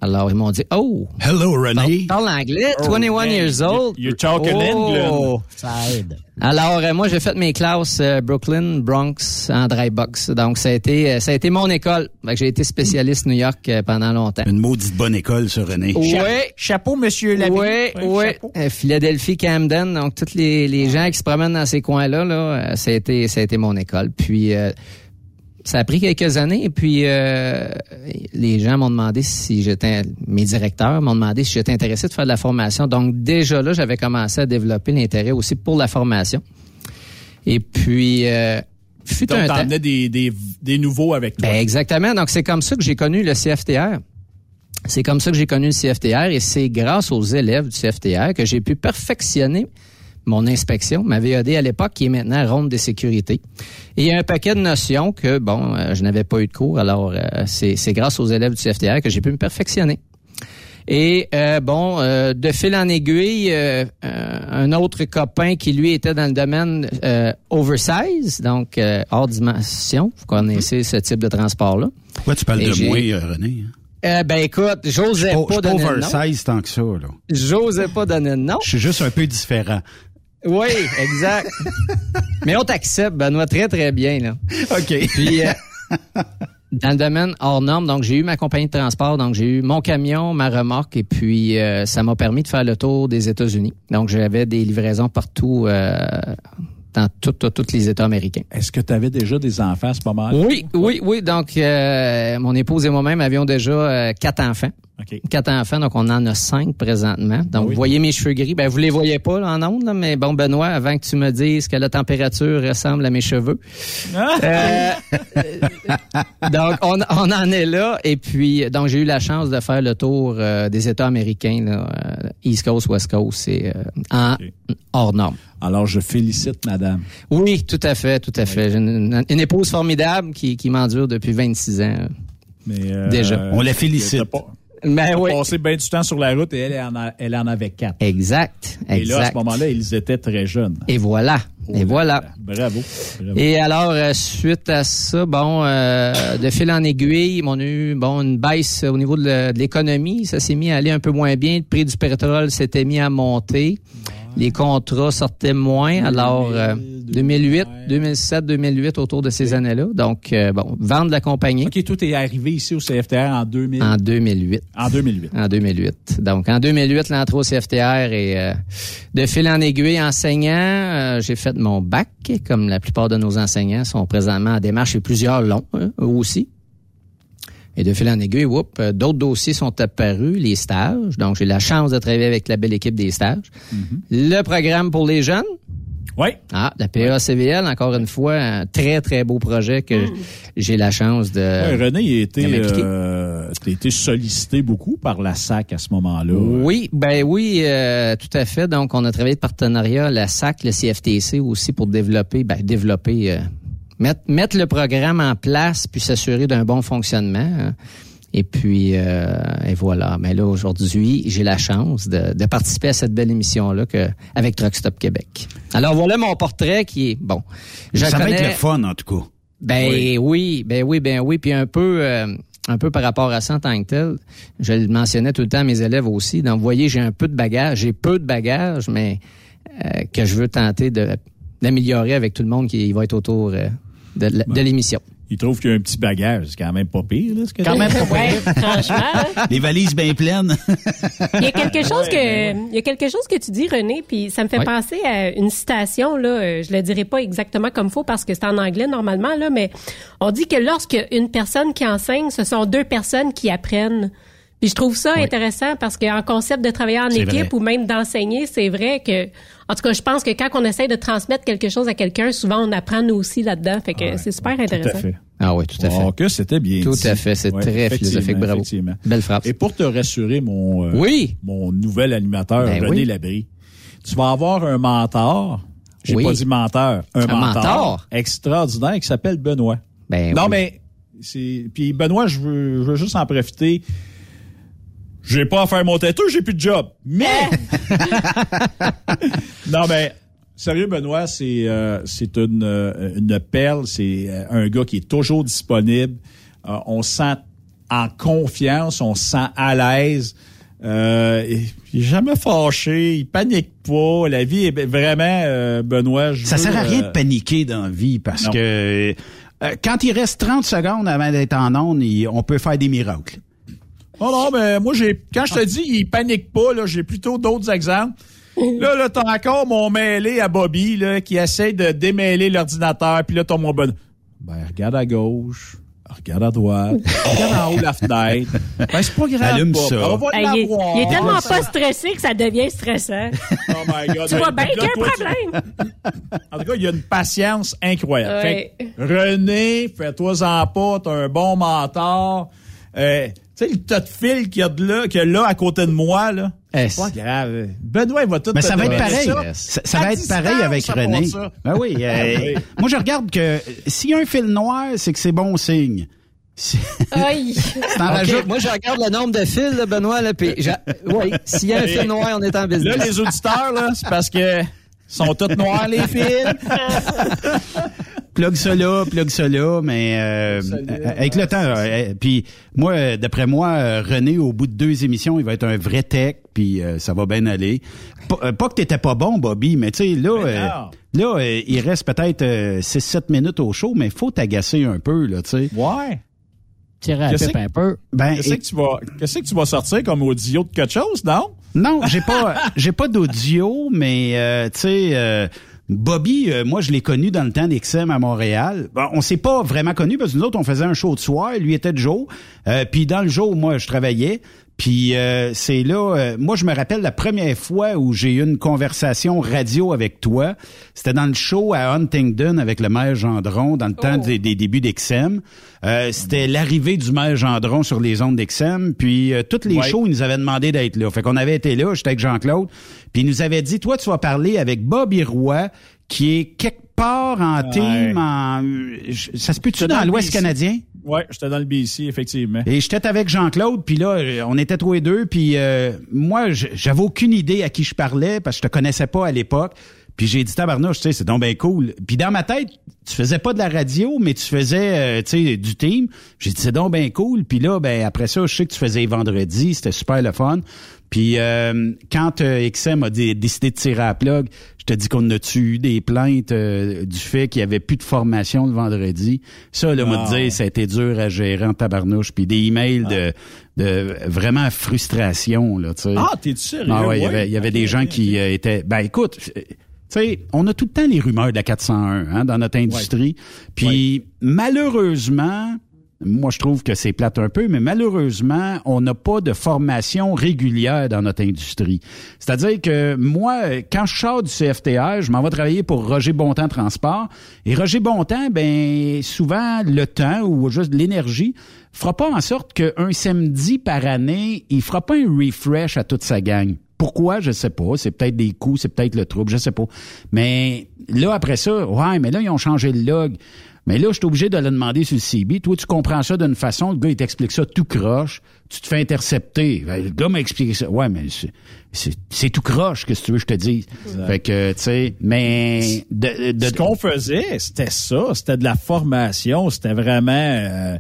Alors, ils m'ont dit, oh, Hello, René. parle anglais, Oh, 21 man, years old. you- you talking England. Ça aide. Alors, euh, moi, j'ai fait mes classes euh, Brooklyn, Bronx, en dry box. Donc, ça a été, euh, ça a été mon école. Fait que j'ai été spécialiste New York euh, pendant longtemps. Une maudite bonne école, ce René. Oui. Chapeau, monsieur Labi. Oui, oui. Euh, Philadelphie, Camden, donc tous les, les gens qui se promènent dans ces coins-là, là, euh, ça a été, ça a été mon école. Puis euh, ça a pris quelques années, et puis euh, les gens m'ont demandé si j'étais, mes directeurs m'ont demandé si j'étais intéressé de faire de la formation. Donc déjà là, j'avais commencé à développer l'intérêt aussi pour la formation. Et puis, euh, fut Donc, un temps. des, des, des nouveaux avec toi. Ben, exactement. Donc, c'est comme ça que j'ai connu le CFTR. C'est comme ça que j'ai connu le CFTR et c'est grâce aux élèves du CFTR que j'ai pu perfectionner mon inspection, ma VAD à l'époque, qui est maintenant ronde des sécurités. Et il y a un paquet de notions que, bon, euh, je n'avais pas eu de cours, alors euh, c'est c'est grâce aux élèves du CFTR que j'ai pu me perfectionner. Et euh, bon, de fil en aiguille, un autre copain qui lui était dans le domaine oversize, donc hors dimension. Vous connaissez ce type de transport-là. Pourquoi tu parles Et de j'ai- moi, René? Euh, ben écoute, j'osais Je pas pas donner le nom. oversize tant que ça, là. J'osais pas donner le nom. Je suis juste un peu différent. Oui, exact. (laughs) Mais on t'accepte, Benoît, très, très bien. Là. OK. Puis, euh, dans le domaine hors norme, donc j'ai eu ma compagnie de transport, donc j'ai eu mon camion, ma remorque, et puis euh, ça m'a permis de faire le tour des États-Unis. Donc j'avais des livraisons partout, euh, dans tout- tout- tous les États américains. Est-ce que tu avais déjà des enfants à ce moment-là? Oui, oui, oui. Donc, euh, mon épouse et moi-même avions déjà quatre enfants. OK. Quatre enfants, donc on en a cinq présentement. Donc, Ah oui. vous voyez mes cheveux gris. Ben, vous les voyez pas là, en ondes, là, mais bon, Benoît, avant que tu me dises que la température ressemble à mes cheveux. (laughs) Euh, donc, on, on en est là. Et puis, donc, j'ai eu la chance de faire le tour euh, des États américains, là, euh, East Coast, West Coast, c'est euh, en hors norme. Alors, je félicite madame. Oui, tout à fait, tout à fait. J'ai une, une épouse formidable qui, qui m'endure depuis 26 ans. Mais, euh, Déjà. On la félicite. Ben Elle a oui. passé bien du temps sur la route et elle, en, a- elle en avait quatre. Exact, Et là, à ce exact. moment-là, ils étaient très jeunes. Et voilà, et voilà. Bravo. Bravo. Et alors, euh, suite à ça, bon, euh, de fil en aiguille, on a eu bon, une baisse au niveau de l'économie. Ça s'est mis à aller un peu moins bien. Le prix du pétrole s'était mis à monter. Les contrats sortaient moins. Alors, euh, 2008, 2007, 2008, autour de ces années-là. Donc, euh, bon, vendre la compagnie. OK, tout est arrivé ici au CFTR en 2000. En 2008. En 2008. En 2008. Donc, en 2008, l'entrée au CFTR et euh, de fil en aiguille, enseignant, euh, j'ai fait mon bac, comme la plupart de nos enseignants sont présentement en démarche et plusieurs longs hein, eux aussi. Et de fil en aiguille, whoop, euh, d'autres dossiers sont apparus, les stages. Donc, j'ai la chance de travailler avec la belle équipe des stages. Le programme pour les jeunes? Oui. Ah, la PA-CVL, encore une fois, un très, très beau projet que j'ai la chance de... Ouais, René, il a été, euh, t'as été sollicité beaucoup par la SAC à ce moment-là. Oui, ben oui, euh, tout à fait. Donc, on a travaillé de partenariat, la SAC, le CFTC aussi pour développer, ben, développer, euh, mettre, mettre le programme en place puis s'assurer d'un bon fonctionnement. hein. Et puis, euh, et voilà. Mais là, aujourd'hui, j'ai la chance de, de participer à cette belle émission-là que, avec Truck Stop Québec. Alors, voilà mon portrait qui est, bon. je ça va être connais- le fun, en tout cas. ben oui. ben oui, ben oui. Puis un peu, euh, un peu par rapport à ça en tant que tel, je le mentionnais tout le temps à mes élèves aussi. Donc, vous voyez, j'ai un peu de bagage, j'ai peu de bagage, mais euh, que je veux tenter de d'améliorer avec tout le monde qui va être autour euh, de, de l'émission. Il trouve qu'il y a un petit bagage. C'est quand même pas pire, là, ce que Quand même pas Ouais, franchement. (laughs) Les valises bien pleines. Il y a quelque chose que il y a quelque chose que tu dis René puis ça me fait Ouais. penser à une citation là, euh, je le dirai pas exactement comme faut parce que c'est en anglais normalement là mais on dit que lorsque une personne qui enseigne, ce sont deux personnes qui apprennent. Puis je trouve ça intéressant parce qu'en concept de travailler en équipe vrai. ou même d'enseigner, c'est vrai que en tout cas, je pense que quand on essaie de transmettre quelque chose à quelqu'un, souvent on apprend nous aussi là-dedans, fait que c'est super intéressant. Ah oui, tout à fait. Oh, que c'était bien Tout dit. à fait, c'est Ouais, très effectivement, philosophique, bravo. effectivement. Belle frappe. Et pour te rassurer, mon, euh, Oui. mon nouvel animateur, Ben René oui. Labrie, tu vas avoir un mentor. J'ai Oui. pas dit menteur. Un, Un mentor, mentor? extraordinaire qui s'appelle Benoît. Ben non, oui. mais c'est. Puis Benoît, je veux, je veux juste en profiter. J'ai pas à faire mon têteux, j'ai plus de job. Mais (laughs) non, mais sérieux, Benoît, c'est euh, c'est une, euh, une perle. C'est euh, un gars qui est toujours disponible. Euh, on se sent en confiance, on se sent à l'aise. Euh, il est jamais fâché, il panique pas. La vie est vraiment, euh, Benoît. je Ça veux, sert à rien de paniquer dans la vie parce non. que quand il reste 30 secondes avant d'être en onde, on peut faire des miracles. Non, non, mais moi, j'ai, quand je te dis, il panique pas, là, j'ai plutôt d'autres exemples. (laughs) Là, là, t'as encore mon mêlé à Bobby, là, qui essaie de démêler l'ordinateur, puis là, t'as mon bon. Ben, regarde à gauche, regarde à droite, (laughs) regarde en haut la fenêtre. Ben, c'est pas grave. Allume ça. On va Hey, il, est, il est tellement pas stressé que ça devient stressant. (laughs) Oh my God. tu vois bien qu'il y a un toi, tu- problème? En tout cas, il y a une patience incroyable. Ouais. Fait que, René, fais-toi-en pas, t'as un bon mentor. Euh, tu sais, le tas de fil qu'il y a de là, qu'il y a là à côté de moi, là. Eh, C'est pas grave. Benoît, il va tout Mais ça va être pareil. ça. Ça, ça À va être pareil avec René. Ben oui, (laughs) euh, Ah oui. Moi, je regarde que euh, s'il y a un fil noir, c'est que c'est bon signe. Si- (laughs) Aïe. Moi, je regarde le nombre de fils, là, Benoît, là, puis oui, s'il y a un fil noir, on est en business. Là, les auditeurs, là, c'est parce que sont tous noirs, les fils. (laughs) plug ça là, plug ça là, mais euh, avec le temps. euh, puis moi, euh, d'après moi, euh, René, au bout de deux émissions, il va être un vrai tech, puis euh, ça va bien aller. Pas, euh, pas que t'étais pas bon, Bobby, mais tu sais là, euh, non. là, euh, il reste peut-être 6-7 minutes au show, mais faut t'agacer un peu là, tu sais. Ouais. Tirer à Qu'est-ce pipe que- un peu. Ben, Qu'est-ce que tu vas, qu'est-ce que tu vas sortir comme audio de quelque chose, non? Non, j'ai pas (laughs) j'ai pas d'audio, mais euh, tu sais euh, Bobby, euh, moi, je l'ai connu dans le temps d'XM à Montréal. Bon, on s'est pas vraiment connu parce que nous autres, on faisait un show de soir. Lui était de jour. Euh, puis dans le jour, moi, je travaillais. Puis euh, c'est là, euh, moi je me rappelle la première fois où j'ai eu une conversation radio avec toi. C'était dans le show à Huntingdon avec le maire Gendron dans le temps des, des débuts d'XM. Euh, C'était l'arrivée du maire Gendron sur les ondes d'XM. Puis euh, toutes les Ouais. shows, ils nous avaient demandé d'être là. Fait qu'on avait été là, j'étais avec Jean-Claude. Puis il nous avait dit, toi tu vas parler avec Bobby Roy, qui est quelque part en Ouais. team, en, ça se peut-tu dans l'Ouest canadien? Oui, j'étais dans le BC, effectivement. Et j'étais avec Jean-Claude, puis là, euh, on était tous les deux, puis euh, moi, j'avais aucune idée à qui je parlais, parce que je te connaissais pas à l'époque. Puis j'ai dit, tabarnouche, tu sais, c'est donc bien cool. Puis dans ma tête, tu faisais pas de la radio, mais tu faisais, euh, tu sais, du team. J'ai dit, c'est donc bien cool. Puis là, ben après ça, je sais que tu faisais les vendredis, c'était super le fun. Puis euh, quand euh, XM a dé- décidé de tirer à la plug, je te dis qu'on a-tu eu des plaintes euh, du fait qu'il y avait plus de formation le vendredi. Ça, là, moi, Ah. te dire, ça a été dur à gérer en tabarnouche. Puis des emails de, de vraiment frustration, là, tu sais. Ah, t'es-tu sérieux? Ah ouais, il y Ouais. avait, il y avait des gens qui euh, étaient... Ben écoute, euh, tu sais, on a tout le temps les rumeurs de la 401 hein, dans notre industrie. Puis malheureusement, moi je trouve que c'est plate un peu, mais malheureusement, on n'a pas de formation régulière dans notre industrie. C'est-à-dire que moi, quand je sors du CFTR, je m'en vais travailler pour Roger Bontemps Transport. Et Roger Bontemps, ben souvent le temps ou juste l'énergie fera pas en sorte qu'un samedi par année, il fera pas un refresh à toute sa gang. Pourquoi? Je sais pas. C'est peut-être des coups, c'est peut-être le trouble, je sais pas. Mais là, après ça, ouais, mais là, ils ont changé le log. Mais là, je suis obligé de le demander sur le CB. Toi, tu comprends ça d'une façon, le gars, il t'explique ça tout croche. Tu te fais intercepter. Ben, Le gars m'a expliqué ça. Ouais, mais c'est- tout croche, que tu veux que je te dise? Exact. Fait que, tu sais, mais... De, de- Ce qu'on faisait, c'était ça. C'était de la formation. C'était vraiment euh,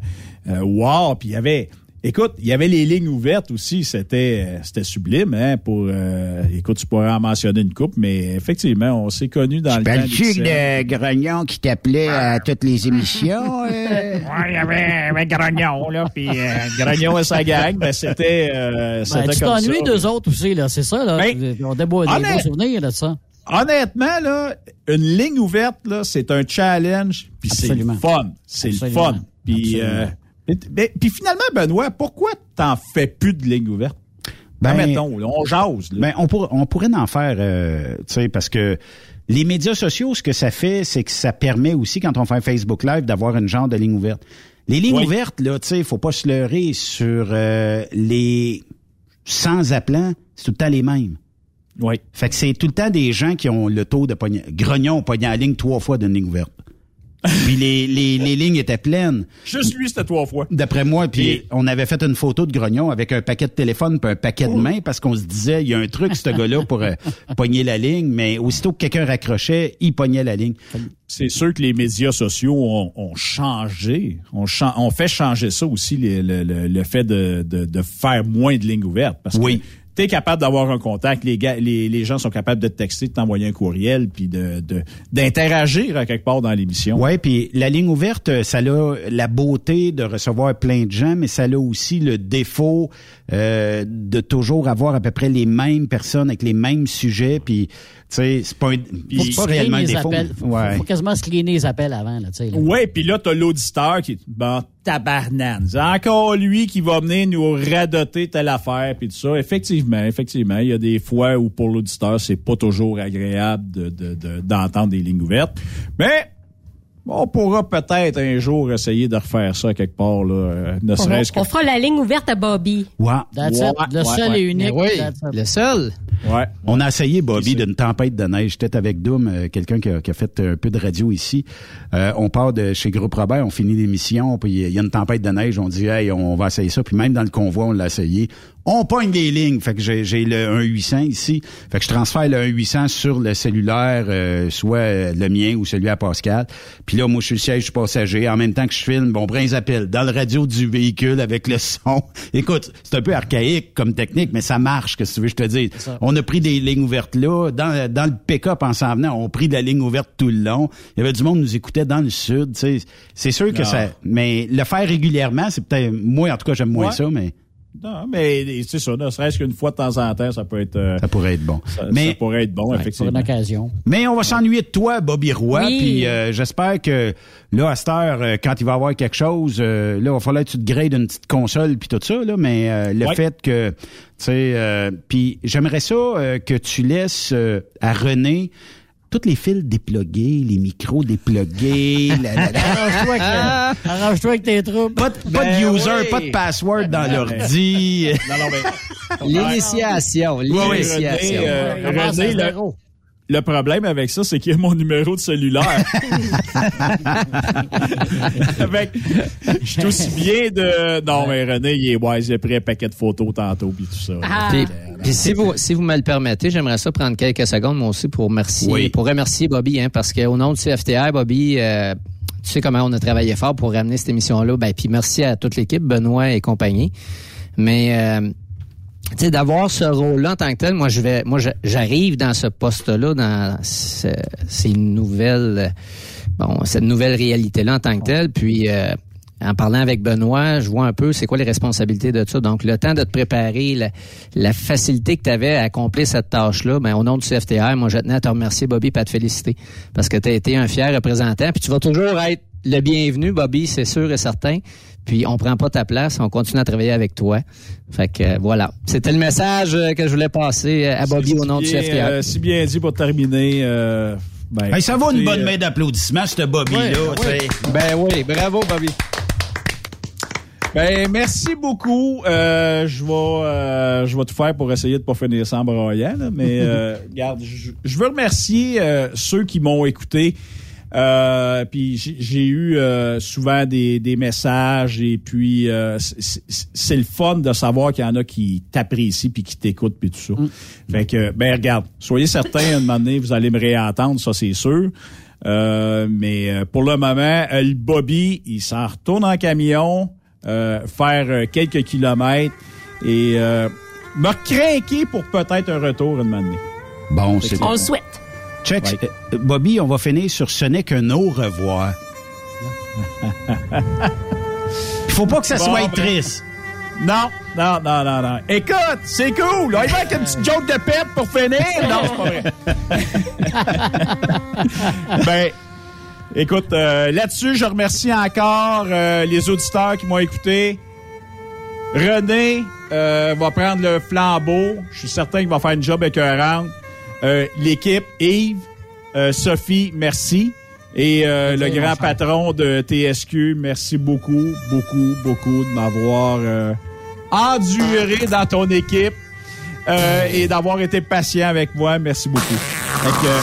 euh, wow. Puis il y avait... Écoute, il y avait les lignes ouvertes aussi. C'était euh, c'était sublime. Hein, pour euh, Écoute, tu pourrais en mentionner une coupe, mais effectivement, on s'est connus dans le temps. D'XM. de Grognon qui t'appelait à toutes les émissions? euh? (laughs) Ouais, il y avait, Grognon, là, puis euh, Grognon et sa gang, ben, c'était euh, Ben, tu comme ça. t'ennuies d'eux autres aussi, là, c'est ça, là. Ben, on a des beaux, des honnête- beaux souvenirs de ça. Honnêtement, là, une ligne ouverte, là, c'est un challenge, puis c'est le fun. C'est le fun. Puis, Mais- puis finalement, Benoît, pourquoi t'en fais plus de ligne ouverte? Ben, Admettons, là, on jase. Là. Ben, on, pourrait, on pourrait en faire, euh, tu sais, parce que les médias sociaux, ce que ça fait, c'est que ça permet aussi, quand on fait un Facebook Live, d'avoir une genre de ligne ouverte. Les lignes Oui. ouvertes, là, tu sais, faut pas se leurrer sur euh, les sans appelants, c'est tout le temps les mêmes. Oui. Fait que c'est tout le temps des gens qui ont le taux de pognon. Grognon a pogné la ligne trois fois d'une ligne ouverte. Puis les, les, les lignes étaient pleines. Juste lui, c'était trois fois. D'après moi, puis Et- on avait fait une photo de Grognon avec un paquet de téléphone puis un paquet de mains parce qu'on se disait, il y a un truc, ce gars-là, pour euh, pogner la ligne, mais aussitôt que quelqu'un raccrochait, il pognait la ligne. C'est sûr que les médias sociaux ont, ont changé. On, chan- on fait changer ça aussi, les- le, le- le fait de, de- de faire moins de lignes ouvertes. Parce Oui. que tu es capable d'avoir un contact, les, gars, les, les gens sont capables de te texter, de t'envoyer un courriel, puis de de- d'interagir à quelque part dans l'émission. Ouais, puis la ligne ouverte, ça a la beauté de recevoir plein de gens, mais ça a aussi le défaut euh, de toujours avoir à peu près les mêmes personnes avec les mêmes sujets, puis tu sais, c'est pas, un- Faut pas tu réellement un défaut. appels. Faut, Ouais. faut quasiment screener les appels avant, là, tu. Ouais, puis là, t'as l'auditeur qui est bon, tabarnane. C'est encore lui qui va venir nous radoter telle affaire, puis tout ça. Effectivement, effectivement, il y a des fois où pour l'auditeur, c'est pas toujours agréable de, de- de- d'entendre des lignes ouvertes. Mais on pourra peut-être un jour essayer de refaire ça quelque part, là, euh, ne On, serait-ce que... on fera la ligne ouverte à Bobby. Ouais. That's Ouais, it. Le ouais, seul ouais. et unique. Oui, le seul. Ouais. On a essayé, Bobby, d'une tempête de neige. J'étais avec Doom, euh, quelqu'un qui a, qui a fait un peu de radio ici. Euh, on part de chez Groupe Robert, on finit l'émission, puis il y a une tempête de neige. On dit, hey, on va essayer ça. Puis même dans le convoi, on l'a essayé. On pogne les lignes. Fait que j'ai j'ai le 1-800 ici. Fait que je transfère le 1-800 sur le cellulaire, euh, soit le mien ou celui à Pascal. Puis là, moi, je suis le siège passager. En même temps que je filme, bon, brin appelle dans le radio du véhicule avec le son. (laughs) Écoute, c'est un peu archaïque comme technique, mais ça marche, que tu veux que je te dise? On a pris des lignes ouvertes là. Dans, dans le pick-up en s'en venant, on a pris de la ligne ouverte tout le long. Il y avait du monde qui nous écoutait dans le sud. tu sais. C'est sûr que Ah. ça... Mais le faire régulièrement, c'est peut-être... Moi, en tout cas, j'aime moins Ouais. ça, mais... Non, mais c'est ça, ne serait-ce qu'une fois de temps en temps, ça peut être. euh, Ça pourrait être bon. ça, Mais- ça pourrait être bon, Ouais, effectivement. Pour une occasion. Mais on va s'ennuyer de toi, Bobby Roy. Oui. Puis euh, j'espère que là, à cette heure, euh, quand il va y avoir quelque chose, euh, là, il va falloir que tu te grades une petite console puis tout ça. Là, mais euh, le Ouais. fait que, tu sais, euh, puis j'aimerais ça euh, que tu laisses euh, à René tous les fils déplugués, les micros déplugués. (laughs) la, la, la. Arrange-toi avec, arrange-toi avec tes troupes. Pas de, pas de Ben user, oui. pas de password dans l'ordi. (laughs) Non, non, mais. L'initiation, Oui, oui, l'initiation. René, euh, René, le. Le problème avec ça, c'est qu'il y a mon numéro de cellulaire. (laughs) Que je suis aussi bien de. Non, mais René, il est wise, a pris un paquet de photos tantôt, puis tout ça. Ah. Puis, puis si vous si vous me le permettez, j'aimerais ça prendre quelques secondes moi aussi pour remercier Oui. pour remercier Bobby hein, parce qu'au nom du CFTR, Bobby euh, tu sais comment on a travaillé fort pour ramener cette émission là ben puis merci à toute l'équipe Benoît et compagnie. Mais euh, sais d'avoir ce rôle-là en tant que tel, moi je vais moi j'arrive dans ce poste-là dans ce- ces nouvelles bon, cette nouvelle réalité-là en tant que telle puis euh, en parlant avec Benoît, je vois un peu c'est quoi les responsabilités de ça. Donc, le temps de te préparer, la, la facilité que tu avais à accomplir cette tâche-là, ben, au nom du CFTR, moi, je tenais à te remercier, Bobby, et à te féliciter. Parce que tu as été un fier représentant. Puis tu vas toujours être le bienvenu, Bobby, c'est sûr et certain. Puis on prend pas ta place, on continue à travailler avec toi. Fait que euh, voilà. C'était le message euh, que je voulais passer euh, à Bobby au nom du Bien, CFTR. euh, si bien dit pour terminer. euh, ben, Hey, ça vaut une bonne euh, main d'applaudissements, ce Bobby-là. Ouais. Ben oui, bravo, Bobby. Ben, merci beaucoup. Euh, je vais, euh, je vais tout faire pour essayer de pas finir sans broyant, là, mais (laughs) euh, regarde, je, veux remercier euh, ceux qui m'ont écouté. Euh, puis j'ai j'ai eu euh, souvent des, des messages et puis euh, c'est- le fun de savoir qu'il y en a qui t'apprécient puis qui t'écoutent puis tout ça. Fait que ben regarde, soyez certains un moment donné vous allez me réentendre, ça c'est sûr. Euh, mais euh, pour le moment, le Bobby, il s'en retourne en camion, euh, faire quelques kilomètres et euh, me craquer pour peut-être un retour une année. Bon, c'est On le souhaite. Check. Euh, Bobby, on va finir sur ce n'est qu'un au revoir. Il faut pas que ça Bon, soit ben, triste. Non, non, non, non, non. Écoute, c'est cool. On y va avec une petite joke de pète pour finir. Non, c'est pas vrai. (laughs) ben, écoute, euh, là-dessus, je remercie encore euh, les auditeurs qui m'ont écouté. René euh, va prendre le flambeau. Je suis certain qu'il va faire une job écœurante. Euh, L'équipe, Yves, euh, Sophie, merci. Et euh, le grand patron de TSQ, merci beaucoup, beaucoup, beaucoup de m'avoir euh, enduré dans ton équipe euh, et d'avoir été patient avec moi. Merci beaucoup. Fait que, euh,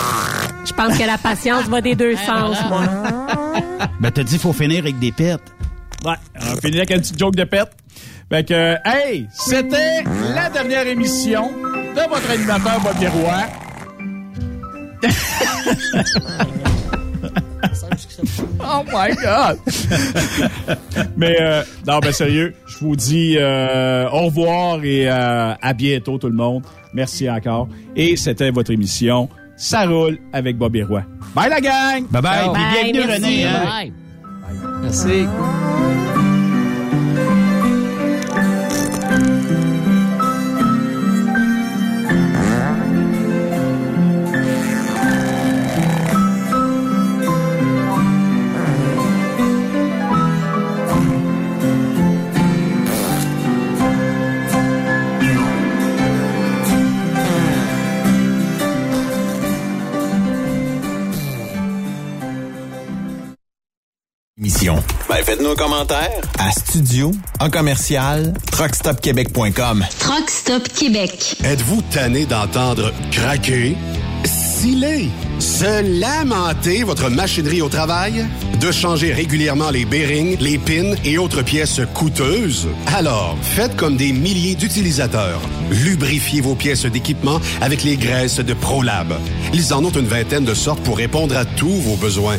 Je pense que la patience va des deux sens, moi. (laughs) Ben, t'as dit qu'il faut finir avec des pets. Ouais, on finit avec une petite joke de pète. Fait que, hey, c'était la dernière émission de votre animateur Bobby Roy. oh my God! Mais euh, non, ben sérieux, je vous dis euh, au revoir et euh, à bientôt tout le monde. Merci encore. Et c'était votre émission Ça roule avec Bobby Roy. Bye la gang! Bye bye. Bye, bienvenue, merci. René. hein. Bye. Merci. Ben, faites-nous un commentaire à studio en commercial truckstopquebec.com. Truck Stop Québec. Êtes-vous tanné d'entendre craquer, sciller, se lamenter votre machinerie au travail? De changer régulièrement les bearings, les pins et autres pièces coûteuses? Alors, faites comme des milliers d'utilisateurs. Lubrifiez vos pièces d'équipement avec les graisses de ProLab. Ils en ont une vingtaine de sortes pour répondre à tous vos besoins.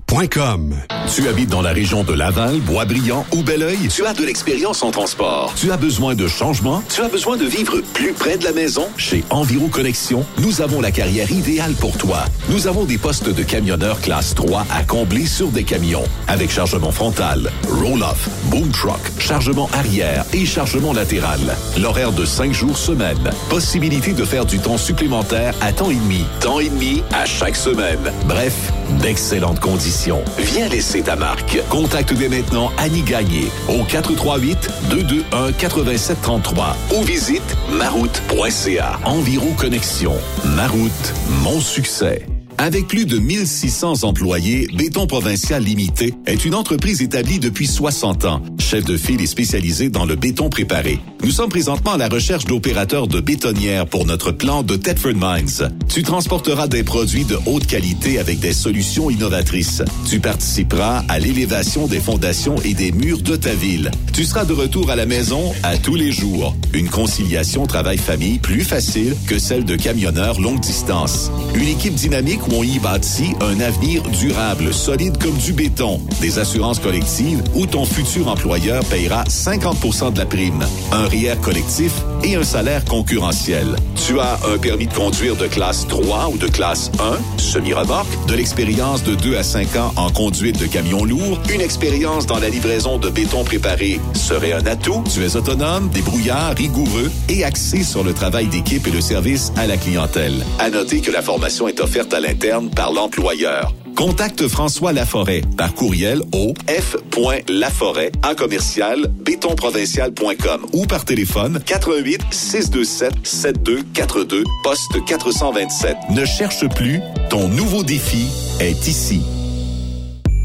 Tu habites dans la région de Laval, Boisbriand ou Belleuil? Tu as de l'expérience en transport. Tu as besoin de changement? Tu as besoin de vivre plus près de la maison? Chez Enviro Connexion, nous avons la carrière idéale pour toi. Nous avons des postes de camionneur classe 3 à combler sur des camions. Avec chargement frontal, roll-off, boom truck, chargement arrière et chargement latéral. L'horaire de 5 jours semaine. Possibilité de faire du temps supplémentaire à temps et demi. Temps et demi à chaque semaine. Bref, d'excellentes conditions. Viens laisser ta marque. Contacte dès maintenant Annie Gagné au 438-221-8733 ou visite maroute.ca. Environ Connexion. Maroute, mon succès. Avec plus de 1600 employés, Béton Provincial Limité est une entreprise établie depuis 60 ans. Chef de file et spécialisé dans le béton préparé. Nous sommes présentement à la recherche d'opérateurs de bétonnières pour notre plan de Thetford Mines. Tu transporteras des produits de haute qualité avec des solutions innovatrices. Tu participeras à l'élévation des fondations et des murs de ta ville. Tu seras de retour à la maison à tous les jours. Une conciliation travail-famille plus facile que celle de camionneurs longue distance. Une équipe dynamique où on y un avenir durable, solide comme du béton. Des assurances collectives où ton futur employeur payera 50% de la prime. Un REER collectif et un salaire concurrentiel. Tu as un permis de conduire de classe 3 ou de classe 1, semi-remorque, de l'expérience de 2 à 5 ans en conduite de camions lourds, une expérience dans la livraison de béton préparé serait un atout. Tu es autonome, débrouillard, rigoureux et axé sur le travail d'équipe et le service à la clientèle. À noter que la formation est offerte à l'interne par l'employeur. Contacte François Laforêt par courriel au f.laforêt en commercial bétonprovincial.com ou par téléphone 88 627 7242 poste 427. Ne cherche plus, ton nouveau défi est ici.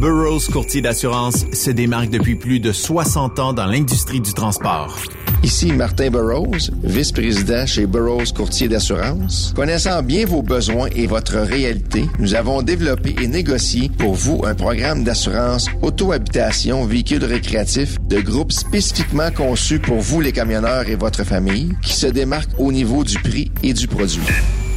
Burroughs Courtier d'assurance se démarque depuis plus de 60 ans dans l'industrie du transport. Ici Martin Burroughs, vice-président chez Burroughs Courtier d'assurance. Connaissant bien vos besoins et votre réalité, nous avons développé et négocié pour vous un programme d'assurance auto-habitation véhicule récréatif de groupe spécifiquement conçu pour vous les camionneurs et votre famille qui se démarque au niveau du prix et du produit.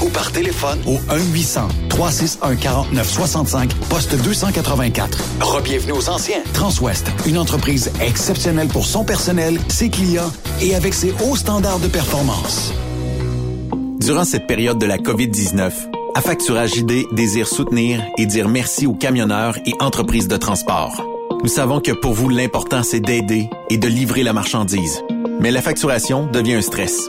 ou par téléphone au 1-800-361-4965, poste 284. Rebienvenue aux anciens. Transwest, une entreprise exceptionnelle pour son personnel, ses clients et avec ses hauts standards de performance. Durant cette période de la COVID-19, Affacturage ID désire soutenir et dire merci aux camionneurs et entreprises de transport. Nous savons que pour vous, l'important, c'est d'aider et de livrer la marchandise. Mais la facturation devient un stress.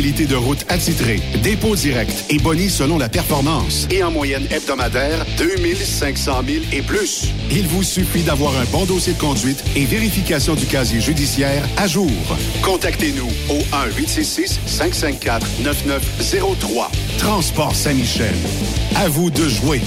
de route attitrée, dépôt direct et boni selon la performance. Et en moyenne hebdomadaire, 2500 000 et plus. Il vous suffit d'avoir un bon dossier de conduite et vérification du casier judiciaire à jour. Contactez-nous au 1-866-554-9903. Transport Saint-Michel. À vous de jouer.